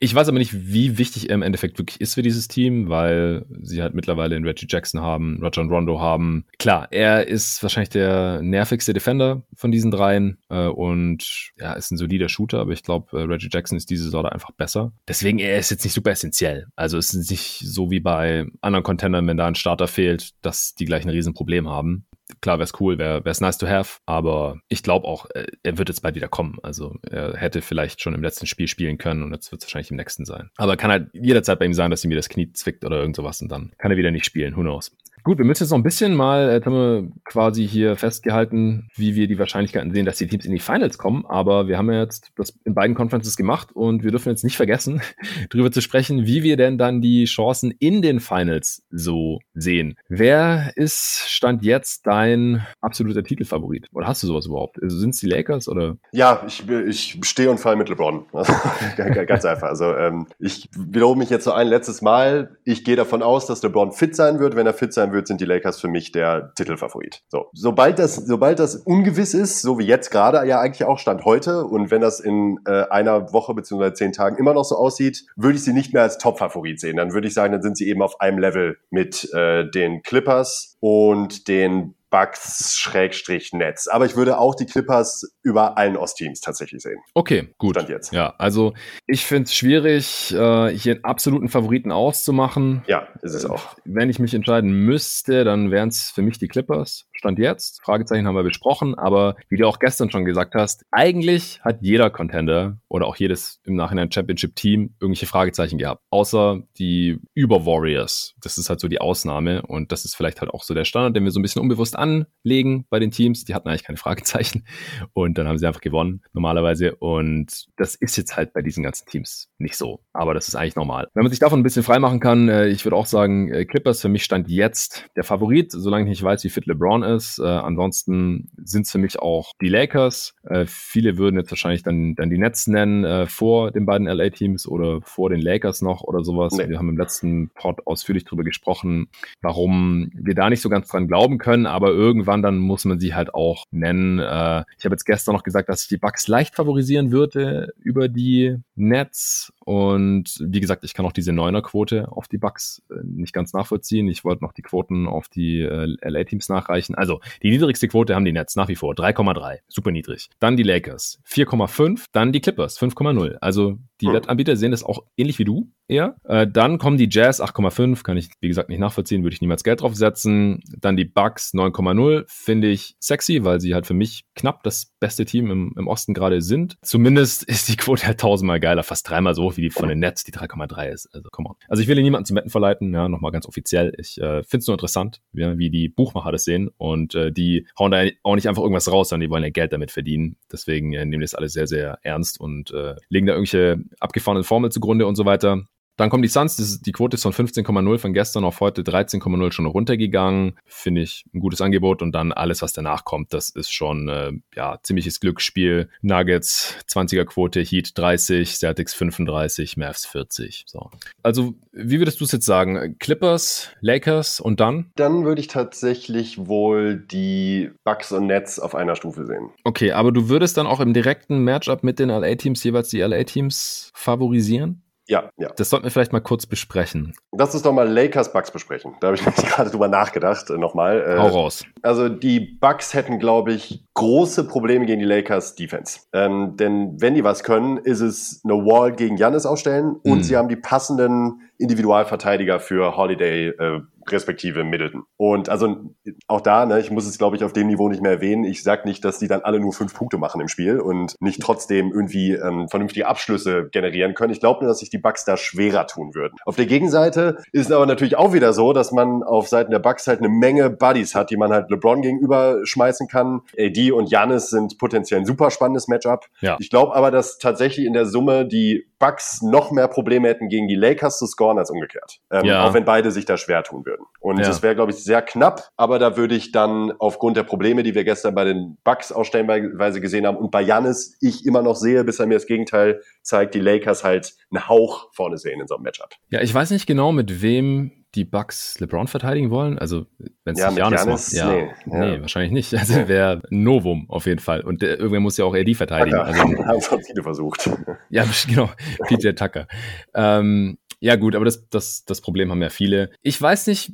Ich weiß aber nicht, wie wichtig er im Endeffekt wirklich ist für dieses Team, weil sie halt mittlerweile in Reggie Jackson haben, Rajon Rondo haben. Klar, er ist wahrscheinlich der nervigste Defender von diesen dreien äh, und ja, ist ein solider Shooter, aber ich glaube, äh, Reggie Jackson ist diese da einfach besser. Deswegen, er ist jetzt nicht super essentiell. Also es ist nicht so wie bei anderen Contendern, wenn da ein Starter fehlt, dass die gleich ein Riesenproblem haben. Klar, wäre es cool, wäre es nice to have, aber ich glaube auch, äh, er wird jetzt bald wieder kommen. Also er hätte vielleicht schon im letzten Spiel spielen können und jetzt wird es wahrscheinlich im nächsten sein. Aber kann halt jederzeit bei ihm sein, dass ihm mir das Knie zwickt oder irgend sowas und dann kann er wieder nicht spielen. Who knows? Gut, wir müssen jetzt noch ein bisschen mal, äh, haben wir quasi hier festgehalten, wie wir die Wahrscheinlichkeiten sehen, dass die Teams in die Finals kommen. Aber wir haben ja jetzt das in beiden Conferences gemacht und wir dürfen jetzt nicht vergessen, darüber zu sprechen, wie wir denn dann die Chancen in den Finals so sehen. Wer ist Stand jetzt dein absoluter Titelfavorit? Oder hast du sowas überhaupt? Also Sind es die Lakers oder? Ja, ich, ich stehe und fall mit LeBron. Ganz einfach. Also ähm, ich wiederhole mich jetzt so ein letztes Mal. Ich gehe davon aus, dass LeBron fit sein wird. Wenn er fit sein wird, sind die Lakers für mich der Titelfavorit. So, sobald das, sobald das ungewiss ist, so wie jetzt gerade ja eigentlich auch stand heute, und wenn das in äh, einer Woche beziehungsweise zehn Tagen immer noch so aussieht, würde ich sie nicht mehr als Top-Favorit sehen. Dann würde ich sagen, dann sind sie eben auf einem Level mit äh, den Clippers und den Bucks Schrägstrich Netz. Aber ich würde auch die Clippers über allen Ostteams tatsächlich sehen. Okay, gut. Stand jetzt. Ja, also ich finde es schwierig, äh, hier einen absoluten Favoriten auszumachen. Ja, ist es auch. Wenn ich mich entscheiden müsste, dann wären es für mich die Clippers. Stand jetzt. Fragezeichen haben wir besprochen, aber wie du auch gestern schon gesagt hast, eigentlich hat jeder Contender oder auch jedes im Nachhinein Championship-Team irgendwelche Fragezeichen gehabt. Außer die Über-Warriors. Das ist halt so die Ausnahme und das ist vielleicht halt auch so der Standard, den wir so ein bisschen unbewusst anlegen bei den Teams. Die hatten eigentlich keine Fragezeichen und dann haben sie einfach gewonnen normalerweise und das ist jetzt halt bei diesen ganzen Teams nicht so. Aber das ist eigentlich normal. Wenn man sich davon ein bisschen freimachen kann, äh, ich würde auch sagen, äh, Clippers für mich stand jetzt der Favorit, solange ich nicht weiß, wie fit LeBron ist. Äh, ansonsten sind es für mich auch die Lakers. Äh, viele würden jetzt wahrscheinlich dann, dann die Nets nennen äh, vor den beiden LA-Teams oder vor den Lakers noch oder sowas. Nee. Wir haben im letzten Pod ausführlich darüber gesprochen, warum wir da nicht so ganz dran glauben können, aber irgendwann dann muss man sie halt auch nennen. Äh, ich habe jetzt gestern noch gesagt, dass ich die Bucks leicht favorisieren würde über die Nets und wie gesagt, ich kann auch diese Neuner-Quote auf die Bucks äh, nicht ganz nachvollziehen. Ich wollte noch die Quoten auf die äh, LA-Teams nachreichen. Also die niedrigste Quote haben die Nets nach wie vor. 3,3, super niedrig. Dann die Lakers. 4,5, dann die Clippers. 5,0. Also die Hm. Wettanbieter sehen das auch ähnlich wie du eher. Äh, dann kommen die Jazz 8,5, kann ich wie gesagt nicht nachvollziehen, würde ich niemals Geld drauf setzen. Dann die Bucks 9,0, finde ich sexy, weil sie halt für mich knapp das beste Team im, im Osten gerade sind. Zumindest ist die Quote halt tausendmal geiler, fast dreimal so hoch wie die von den Nets, die 3,3 ist. Also come on. Also ich will hier niemanden zum Wetten verleiten, ja, nochmal ganz offiziell. Ich äh, finde es nur interessant, ja, wie die Buchmacher das sehen und äh, die hauen da auch nicht einfach irgendwas raus, sondern die wollen ja Geld damit verdienen. Deswegen äh, nehmen das alles sehr, sehr ernst und äh, legen da irgendwelche abgefahrenen Formeln zugrunde und so weiter. Dann kommen die Suns, die Quote ist von 15,0 von gestern auf heute 13,0 schon runtergegangen. Finde ich ein gutes Angebot und dann alles, was danach kommt, das ist schon äh, ja ziemliches Glücksspiel. Nuggets 20er Quote, Heat 30, Celtics 35, Mavs 40. So. Also, wie würdest du es jetzt sagen? Clippers, Lakers und dann? Dann würde ich tatsächlich wohl die Bucks und Nets auf einer Stufe sehen. Okay, aber du würdest dann auch im direkten Matchup mit den LA-Teams jeweils die LA-Teams favorisieren? Ja, ja. Das sollten wir vielleicht mal kurz besprechen. Lass uns doch mal Lakers Bucks besprechen. Da habe ich gerade drüber nachgedacht, äh, nochmal. Äh, Hau raus. Also die Bucks hätten, glaube ich, große Probleme gegen die Lakers Defense. Ähm, denn wenn die was können, ist es eine Wall gegen Janis ausstellen und mm. sie haben die passenden Individualverteidiger für Holiday äh, respektive Middleton. Und also auch da, ne, ich muss es glaube ich auf dem Niveau nicht mehr erwähnen. Ich sag nicht, dass die dann alle nur fünf Punkte machen im Spiel und nicht trotzdem irgendwie ähm, vernünftige Abschlüsse generieren können. Ich glaube nur, dass sich die Bucks da schwerer tun würden. Auf der Gegenseite ist es aber natürlich auch wieder so, dass man auf Seiten der Bucks halt eine Menge Buddies hat, die man halt LeBron gegenüber schmeißen kann. AD und Janis sind potenziell ein super spannendes Matchup. Ja. Ich glaube aber, dass tatsächlich in der Summe die Bucks noch mehr Probleme hätten, gegen die Lakers zu scoren als umgekehrt. Ähm, ja. Auch wenn beide sich da schwer tun würden. Und ja. wäre, glaube ich, sehr knapp, aber da würde ich dann aufgrund der Probleme, die wir gestern bei den Bucks auch stellenweise gesehen haben und bei Janis ich immer noch sehe, bis er mir das Gegenteil zeigt, die Lakers halt einen Hauch vorne sehen in so einem Matchup. Ja, ich weiß nicht genau, mit wem die Bucks LeBron verteidigen wollen? Also, wenn es ja, nicht Janis macht. Ja, nee, ja. nee, wahrscheinlich nicht. Also wäre Novum auf jeden Fall. Und der, irgendwer muss ja auch AD verteidigen. Tucker. Also, haben schon viele versucht. Ja, genau. PJ Tucker. Ähm, ja, gut, aber das, das, das Problem haben ja viele. Ich weiß nicht,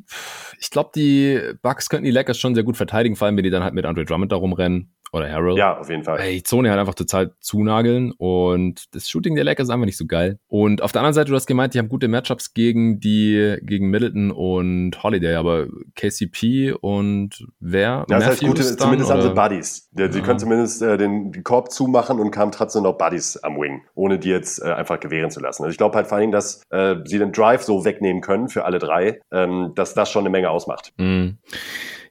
ich glaube, die Bucks könnten die Lakers schon sehr gut verteidigen, vor allem wenn die dann halt mit Andre Drummond da rumrennen oder Harold. Ja, auf jeden Fall. Ey, Zone halt einfach total zunageln und das Shooting der Lakers ist einfach nicht so geil. Und auf der anderen Seite, du hast gemeint, die haben gute Matchups gegen die, gegen Middleton und Holiday, aber KCP und wer? Ja, das heißt gute, dann, zumindest oder? haben sie Buddies. Die, ja. Sie können zumindest äh, den, den Korb zumachen und haben trotzdem noch Buddies am Wing, ohne die jetzt äh, einfach gewähren zu lassen. Also ich glaube halt vor allem, dass äh, sie den Drive so wegnehmen können für alle drei, ähm, dass das schon eine Menge ausmacht. Mhm.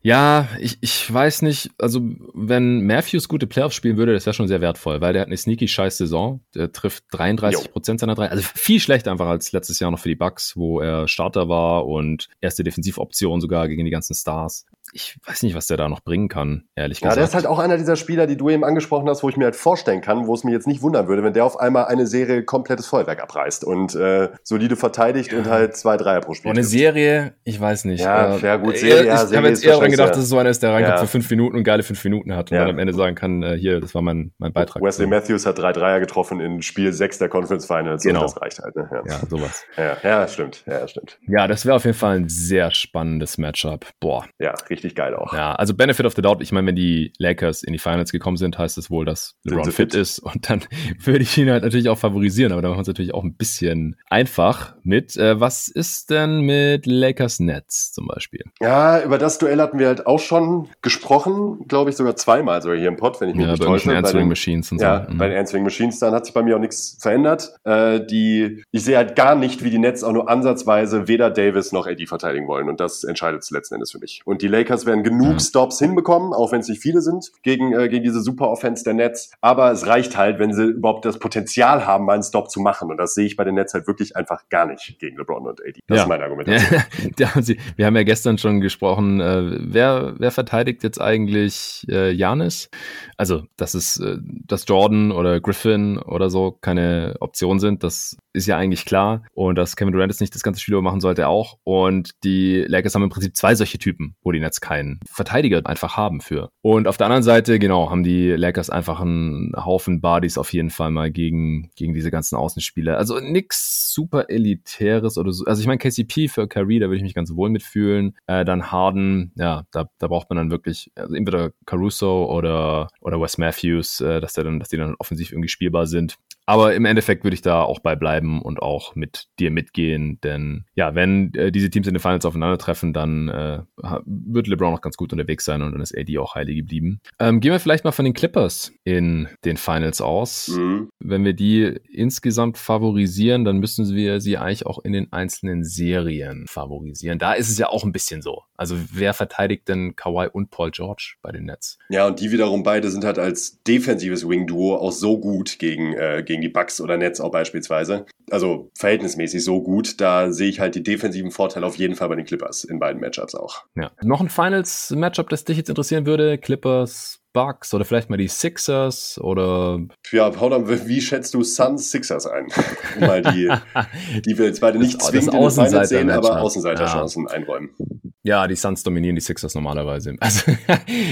Ja, ich, ich weiß nicht, also wenn Matthews gute Playoffs spielen würde, das wäre schon sehr wertvoll, weil der hat eine sneaky scheiß Saison. Der trifft 33 Prozent seiner drei, also viel schlechter einfach als letztes Jahr noch für die Bucks, wo er Starter war und erste Defensivoption sogar gegen die ganzen Stars ich weiß nicht, was der da noch bringen kann, ehrlich gesagt. Ja, der ist halt auch einer dieser Spieler, die du eben angesprochen hast, wo ich mir halt vorstellen kann, wo es mir jetzt nicht wundern würde, wenn der auf einmal eine Serie komplettes Feuerwerk abreißt und äh, solide verteidigt ja. und halt zwei Dreier pro Spiel. Und eine Serie, ich weiß nicht. Ja, äh, gut, Serie, ja, Ich habe jetzt eher daran gedacht, dass es so einer ist, der reinkommt ja. für fünf Minuten und geile fünf Minuten hat und ja. dann am Ende sagen kann, äh, hier, das war mein, mein Beitrag. Wesley Matthews hat drei Dreier getroffen in Spiel sechs der Conference Finals genau. das reicht halt. Ne? Ja. ja, sowas. Ja, ja, stimmt. Ja, stimmt. Ja, das wäre auf jeden Fall ein sehr spannendes Matchup. Boah. Ja, richtig geil auch. Ja, also Benefit of the Doubt, ich meine, wenn die Lakers in die Finals gekommen sind, heißt es wohl, dass LeBron fit, fit ist und dann würde ich ihn halt natürlich auch favorisieren, aber da machen wir es natürlich auch ein bisschen einfach mit. Äh, was ist denn mit Lakers Nets zum Beispiel? Ja, über das Duell hatten wir halt auch schon gesprochen, glaube ich sogar zweimal sogar hier im Pod, wenn ich mich ja, nicht täusche. Bei den Answering Machines und ja, so. Mhm. bei den Answering Machines, dann hat sich bei mir auch nichts verändert. Äh, die, ich sehe halt gar nicht, wie die Nets auch nur ansatzweise weder Davis noch AD verteidigen wollen und das entscheidet es letzten Endes für mich. Und die Lakers werden genug ja. Stops hinbekommen, auch wenn es nicht viele sind, gegen, äh, gegen diese super Offense der Nets. Aber es reicht halt, wenn sie überhaupt das Potenzial haben, mal einen Stop zu machen. Und das sehe ich bei den Nets halt wirklich einfach gar nicht gegen LeBron und AD. Das ja. ist mein Argument. Ja, wir haben ja gestern schon gesprochen, äh, wer, wer verteidigt jetzt eigentlich äh, Janis? Also, dass es, äh, dass Jordan oder Griffin oder so keine Option sind, das ist ja eigentlich klar. Und dass Kevin Durant jetzt nicht das ganze Spiel machen sollte auch. Und die Lakers haben im Prinzip zwei solche Typen, wo die Nets keinen Verteidiger einfach haben für. Und auf der anderen Seite, genau, haben die Lakers einfach einen Haufen Bodies auf jeden Fall mal gegen, gegen diese ganzen Außenspieler. Also nix super elitäres oder so. Also ich meine, KCP für Kyrie, da würde ich mich ganz wohl mitfühlen. Äh, dann Harden, ja, da, da braucht man dann wirklich, also entweder Caruso oder, oder Wes Matthews, äh, dass der dann, dass die dann offensiv irgendwie spielbar sind. Aber im Endeffekt würde ich da auch bei bleiben und auch mit dir mitgehen, denn ja, wenn äh, diese Teams in den Finals aufeinandertreffen, dann äh, wird LeBron noch ganz gut unterwegs sein und dann ist AD auch heilig geblieben. Ähm, gehen wir vielleicht mal von den Clippers in den Finals aus. Mhm. Wenn wir die insgesamt favorisieren, dann müssen wir sie eigentlich auch in den einzelnen Serien favorisieren. Da ist es ja auch ein bisschen so. Also wer verteidigt denn Kawhi und Paul George bei den Nets? Ja, und die wiederum beide sind halt als defensives Wing-Duo auch so gut gegen, äh, gegen die Bucks oder Nets auch beispielsweise. Also verhältnismäßig so gut. Da sehe ich halt die defensiven Vorteile auf jeden Fall bei den Clippers in beiden Matchups auch. Ja. Noch ein Finals-Matchup, das dich jetzt interessieren würde. Clippers Bucks oder vielleicht mal die Sixers oder. Ja, dann, wie schätzt du Suns Sixers ein? mal die, die wir jetzt beide nicht das, zwingend das in den sehen, aber Außenseiterchancen ja. einräumen. Ja, die Suns dominieren die Sixers normalerweise. Also,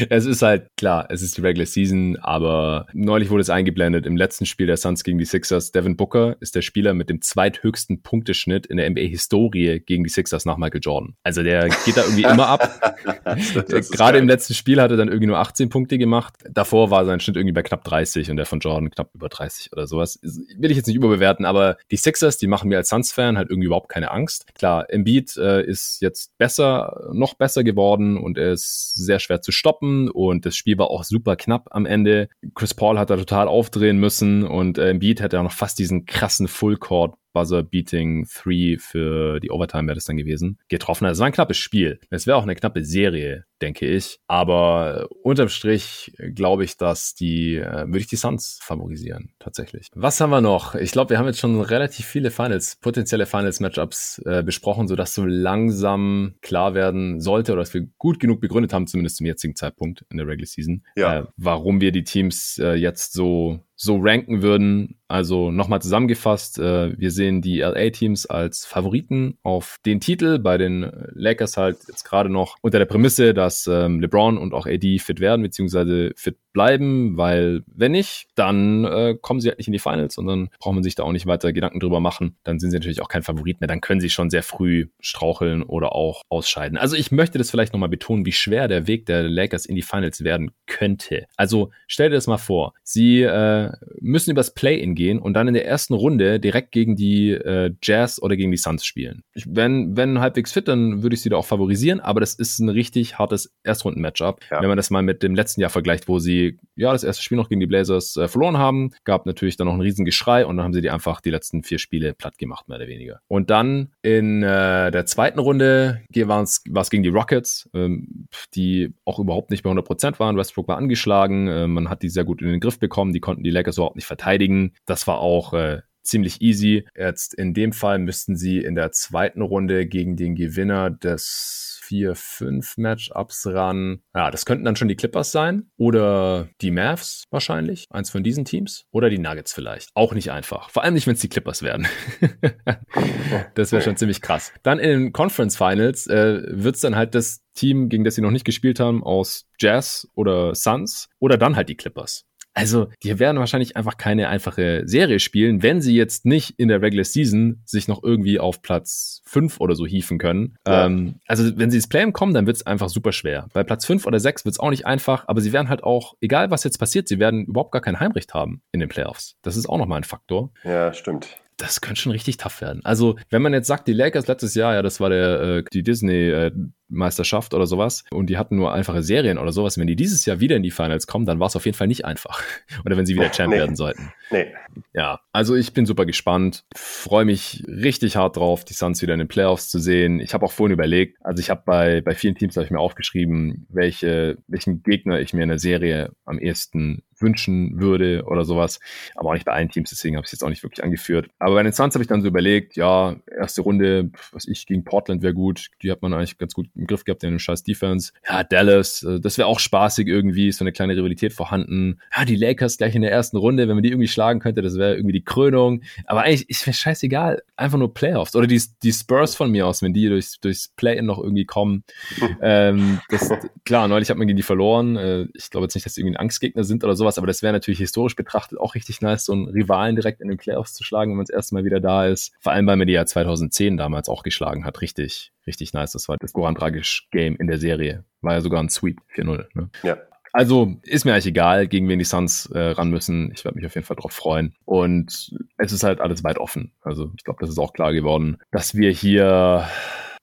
es ist halt klar, es ist die Regular Season, aber neulich wurde es eingeblendet im letzten Spiel der Suns gegen die Sixers. Devin Booker ist der Spieler mit dem zweithöchsten Punkteschnitt in der NBA-Historie gegen die Sixers nach Michael Jordan. Also der geht da irgendwie immer ab. Gerade im letzten Spiel hat er dann irgendwie nur 18 Punkte gemacht. Davor war sein Schnitt irgendwie bei knapp 30 und der von Jordan knapp über 30 oder sowas. Will ich jetzt nicht überbewerten, aber die Sixers, die machen mir als Suns-Fan halt irgendwie überhaupt keine Angst. Klar, Embiid äh, ist jetzt besser noch besser geworden und er ist sehr schwer zu stoppen und das Spiel war auch super knapp am Ende. Chris Paul hat da total aufdrehen müssen und äh, Embiid hat ja noch fast diesen krassen Full Court Buzzer-Beating 3 für die Overtime wäre das dann gewesen, getroffen hat. Es war ein knappes Spiel. Es wäre auch eine knappe Serie, denke ich. Aber unterm Strich glaube ich, dass die, äh, würde ich die Suns favorisieren, tatsächlich. Was haben wir noch? Ich glaube, wir haben jetzt schon relativ viele Finals, potenzielle Finals-Matchups äh, besprochen, sodass so langsam klar werden sollte oder dass wir gut genug begründet haben, zumindest zum jetzigen Zeitpunkt in der Regular Season, ja. äh, warum wir die Teams äh, jetzt so so ranken würden. Also nochmal zusammengefasst, äh, wir sehen die LA-Teams als Favoriten auf den Titel, bei den Lakers halt jetzt gerade noch unter der Prämisse, dass ähm, LeBron und auch AD fit werden, beziehungsweise fit bleiben, weil wenn nicht, dann äh, kommen sie halt nicht in die Finals und dann braucht man sich da auch nicht weiter Gedanken drüber machen. Dann sind sie natürlich auch kein Favorit mehr. Dann können sie schon sehr früh straucheln oder auch ausscheiden. Also ich möchte das vielleicht nochmal betonen, wie schwer der Weg der Lakers in die Finals werden könnte. Also stell dir das mal vor. Sie äh, müssen übers Play-In gehen und dann in der ersten Runde direkt gegen die äh, Jazz oder gegen die Suns spielen. Ich, wenn, wenn halbwegs fit, dann würde ich sie da auch favorisieren, aber das ist ein richtig hartes Erstrunden-Matchup. Ja. Wenn man das mal mit dem letzten Jahr vergleicht, wo sie ja das erste Spiel noch gegen die Blazers äh, verloren haben. Gab natürlich dann noch ein riesen Geschrei und dann haben sie die einfach die letzten vier Spiele platt gemacht, mehr oder weniger. Und dann in äh, der zweiten Runde war es gegen die Rockets, ähm, die auch überhaupt nicht bei 100% waren. Westbrook war angeschlagen, äh, man hat die sehr gut in den Griff bekommen, die konnten die Lakers überhaupt nicht verteidigen. Das war auch äh, ziemlich easy. Jetzt in dem Fall müssten sie in der zweiten Runde gegen den Gewinner des vier, fünf Matchups ran. Ja, das könnten dann schon die Clippers sein oder die Mavs wahrscheinlich, eins von diesen Teams oder die Nuggets vielleicht. Auch nicht einfach. Vor allem nicht, wenn es die Clippers werden. das wäre schon ziemlich krass. Dann in den Conference Finals äh, wird es dann halt das Team, gegen das sie noch nicht gespielt haben, aus Jazz oder Suns oder dann halt die Clippers. Also, die werden wahrscheinlich einfach keine einfache Serie spielen, wenn sie jetzt nicht in der Regular Season sich noch irgendwie auf Platz 5 oder so hieven können. Ja. Ähm, also, wenn sie ins Play kommen, dann wird es einfach super schwer. Bei Platz 5 oder 6 wird es auch nicht einfach, aber sie werden halt auch, egal was jetzt passiert, sie werden überhaupt gar kein Heimrecht haben in den Playoffs. Das ist auch nochmal ein Faktor. Ja, stimmt das könnte schon richtig tough werden. Also, wenn man jetzt sagt, die Lakers letztes Jahr, ja, das war der äh, die Disney äh, Meisterschaft oder sowas und die hatten nur einfache Serien oder sowas. Wenn die dieses Jahr wieder in die Finals kommen, dann war es auf jeden Fall nicht einfach. oder wenn sie wieder Champ nee. werden sollten. Nee. Ja, also ich bin super gespannt. Freue mich richtig hart drauf, die Suns wieder in den Playoffs zu sehen. Ich habe auch vorhin überlegt, also ich habe bei, bei vielen Teams habe ich mir aufgeschrieben, welche, welchen Gegner ich mir in der Serie am ehesten wünschen würde oder sowas. Aber auch nicht bei allen Teams, deswegen habe ich es jetzt auch nicht wirklich angeführt. Aber bei den Suns habe ich dann so überlegt, ja, erste Runde, was ich gegen Portland wäre gut. Die hat man eigentlich ganz gut im Griff gehabt, der eine scheiß Defense. Ja, Dallas, äh, das wäre auch spaßig irgendwie, ist so eine kleine Rivalität vorhanden. Ja, die Lakers gleich in der ersten Runde, wenn man die irgendwie schlagen könnte, das wäre irgendwie die Krönung. Aber eigentlich ist mir scheißegal, einfach nur Playoffs. Oder die, die Spurs von mir aus, wenn die durchs, durchs Play-In noch irgendwie kommen. ähm, das, klar, neulich hat man gegen die verloren. Äh, ich glaube jetzt nicht, dass die irgendwie ein Angstgegner sind oder sowas, aber das wäre natürlich historisch betrachtet auch richtig nice, so einen Rivalen direkt in den Playoffs zu schlagen, wenn man das erste Mal wieder da ist. Vor allem, weil man die ja 2010 damals auch geschlagen hat. Richtig, richtig nice. Das war das Goran Dragic Game in der Serie. War ja sogar ein Sweep 4-0. Ne? Ja. Also ist mir eigentlich egal, gegen wen die Suns äh, ran müssen. Ich werde mich auf jeden Fall drauf freuen. Und es ist halt alles weit offen. Also ich glaube, das ist auch klar geworden, dass wir hier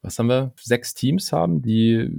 was haben wir, sechs Teams haben, die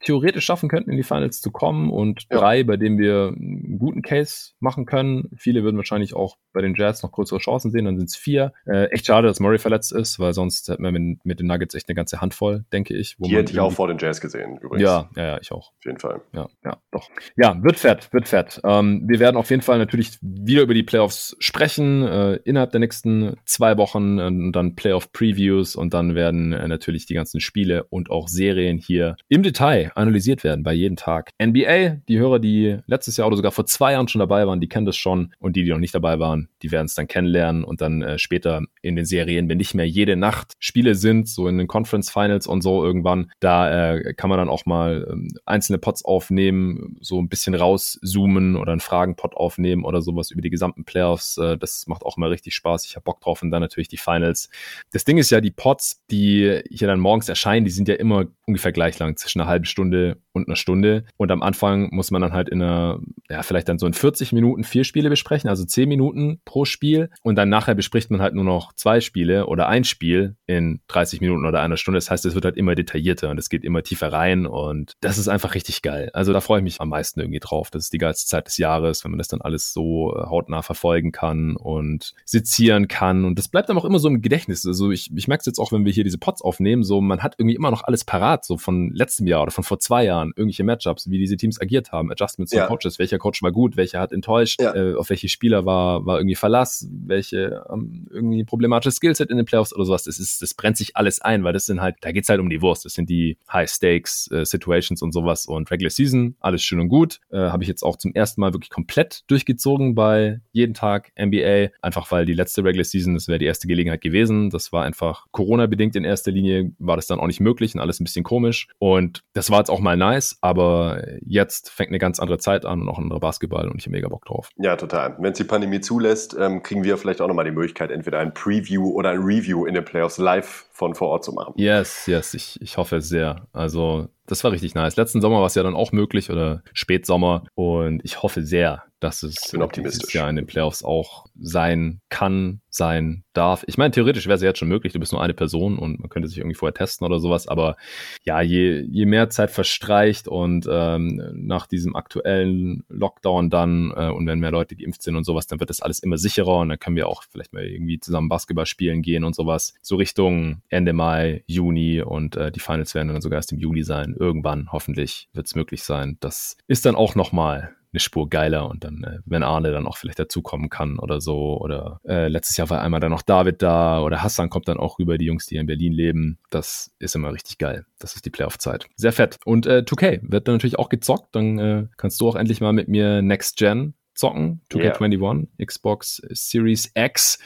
theoretisch schaffen könnten, in die Finals zu kommen und ja. drei, bei denen wir einen guten Case machen können. Viele würden wahrscheinlich auch bei den Jazz noch größere Chancen sehen, dann sind es vier. Äh, echt schade, dass Murray verletzt ist, weil sonst hätten wir mit, mit den Nuggets echt eine ganze Handvoll, denke ich. Wo Die hätte ich auch vor den Jazz gesehen, übrigens. Ja, ja, ja, ich auch. Auf jeden Fall. Ja, ja, doch. Ja, wird fett, wird fett. Ähm, wir werden auf jeden Fall natürlich wieder über die Playoffs sprechen, äh, innerhalb der nächsten zwei Wochen äh, und dann Playoff-Previews und dann werden äh, natürlich die ganzen Spiele und auch Serien hier im Detail analysiert werden bei jedem Tag. NBA, die Hörer, die letztes Jahr oder sogar vor zwei Jahren schon dabei waren, die kennen das schon und die, die noch nicht dabei waren, die werden es dann kennenlernen und dann äh, später in den Serien, wenn nicht mehr jede Nacht Spiele sind, so in den Conference Finals und so irgendwann, da äh, kann man dann auch mal ähm, einzelne Pots aufnehmen, so ein bisschen rauszoomen oder einen Fragenpot aufnehmen oder sowas über die gesamten Playoffs. Äh, das macht auch immer richtig Spaß. Ich habe Bock drauf und dann natürlich die Finals. Das Ding ist ja, die Pots, die hier dann morgens erscheinen, die sind ja immer ungefähr gleich lang, zwischen einer halben Stunde und einer Stunde. Und am Anfang muss man dann halt in einer, ja, vielleicht dann so in 40 Minuten vier Spiele besprechen, also 10 Minuten pro Spiel. Und dann nachher bespricht man halt nur noch zwei Spiele oder ein Spiel in 30 Minuten oder einer Stunde. Das heißt, es wird halt immer detaillierter und es geht immer tiefer rein und das ist einfach richtig geil. Also da freue ich mich am meisten irgendwie drauf. Das ist die geilste Zeit des Jahres, wenn man das dann alles so äh, hautnah verfolgen kann und sezieren kann. Und das bleibt dann auch immer so im Gedächtnis. Also ich, ich merke es jetzt auch, wenn wir hier diese Pots aufnehmen, so man hat irgendwie immer noch alles parat, so von letztem Jahr oder von vor zwei Jahren, irgendwelche Matchups, wie diese Teams agiert haben, Adjustments ja. Coaches, welcher Coach war gut, welcher hat enttäuscht, ja. äh, auf welche Spieler war, war irgendwie Verlass, welche ähm, irgendwie problematisches Skillset in den Playoffs oder sowas. Das ist, das brennt sich alles ein, weil das sind halt, da geht's halt um die Wurst. Das sind die High Stakes äh, Situations und sowas und Regular Season, alles schön und gut. Äh, Habe ich jetzt auch zum ersten Mal wirklich komplett durchgezogen bei jeden Tag NBA, einfach weil die letzte Regular Season, das wäre die erste Gelegenheit gewesen. Das war einfach Corona-bedingt in erster Linie, war das dann auch nicht möglich und alles ein bisschen komisch. Und das war jetzt auch mal nice, aber jetzt fängt eine ganz andere Zeit an und auch ein anderer Basketball und ich habe mega Bock drauf. Ja, total. Wenn es die Pandemie zulässt, ähm, kriegen wir vielleicht auch nochmal die Möglichkeit, entweder ein Preview oder ein Review in den Playoffs live von vor Ort zu machen. Yes, yes, ich, ich hoffe sehr. Also das war richtig nice. Letzten Sommer war es ja dann auch möglich oder Spätsommer und ich hoffe sehr, dass es optimistisch. Jahr in den Playoffs auch sein kann, sein darf. Ich meine, theoretisch wäre es ja jetzt schon möglich, du bist nur eine Person und man könnte sich irgendwie vorher testen oder sowas, aber ja, je, je mehr Zeit verstreicht und ähm, nach diesem aktuellen Lockdown dann äh, und wenn mehr Leute geimpft sind und sowas, dann wird das alles immer sicherer und dann können wir auch vielleicht mal irgendwie zusammen Basketball spielen gehen und sowas. So Richtung Ende Mai, Juni und äh, die Finals werden dann sogar erst im Juli sein. Irgendwann hoffentlich wird es möglich sein. Das ist dann auch nochmal eine Spur geiler und dann, äh, wenn Arne dann auch vielleicht dazukommen kann oder so. Oder äh, letztes Jahr war einmal dann noch David da oder Hassan kommt dann auch rüber, die Jungs, die in Berlin leben. Das ist immer richtig geil. Das ist die Playoff-Zeit. Sehr fett. Und äh, 2K wird dann natürlich auch gezockt. Dann äh, kannst du auch endlich mal mit mir Next Gen zocken, 2K21, yeah. Xbox Series X,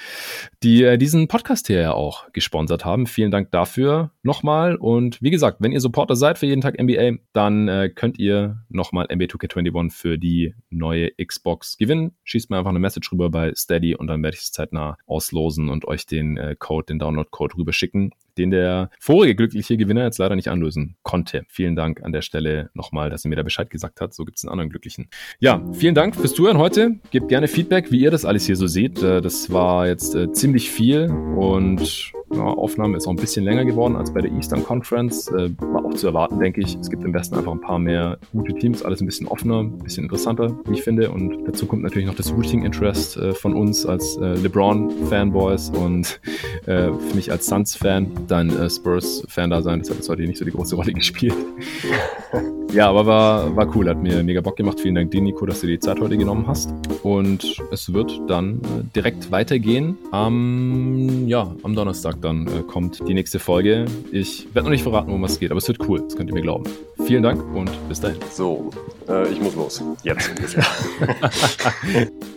die äh, diesen Podcast hier ja auch gesponsert haben. Vielen Dank dafür nochmal. Und wie gesagt, wenn ihr Supporter seid für jeden Tag NBA, dann äh, könnt ihr nochmal NBA 2K21 für die neue Xbox gewinnen. Schießt mir einfach eine Message rüber bei Steady und dann werde ich es zeitnah auslosen und euch den äh, Code, den Download-Code rüber schicken den der vorige glückliche Gewinner jetzt leider nicht anlösen konnte. Vielen Dank an der Stelle nochmal, dass ihr mir da Bescheid gesagt habt. So gibt es einen anderen Glücklichen. Ja, vielen Dank fürs Zuhören heute. Gebt gerne Feedback, wie ihr das alles hier so seht. Äh, das war jetzt äh, ziemlich viel und ja, Aufnahme ist auch ein bisschen länger geworden als bei der Eastern Conference. Äh, war auch zu erwarten, denke ich. Es gibt im Westen einfach ein paar mehr gute Teams, alles ein bisschen offener, ein bisschen interessanter, wie ich finde. Und dazu kommt natürlich noch das Routing Interest von uns als LeBron-Fanboys und für mich als Suns-Fan dann äh, Spurs-Fan da sein. Das hat jetzt heute nicht so die große Rolle gespielt. ja, aber war, war cool, hat mir mega Bock gemacht. Vielen Dank dir, Nico, dass du die Zeit heute genommen hast. Und es wird dann äh, direkt weitergehen am, ja, am Donnerstag dann äh, kommt die nächste Folge. Ich werde noch nicht verraten, worum es geht, aber es wird cool, das könnt ihr mir glauben. Vielen Dank und bis dahin. So, äh, ich muss los. Jetzt.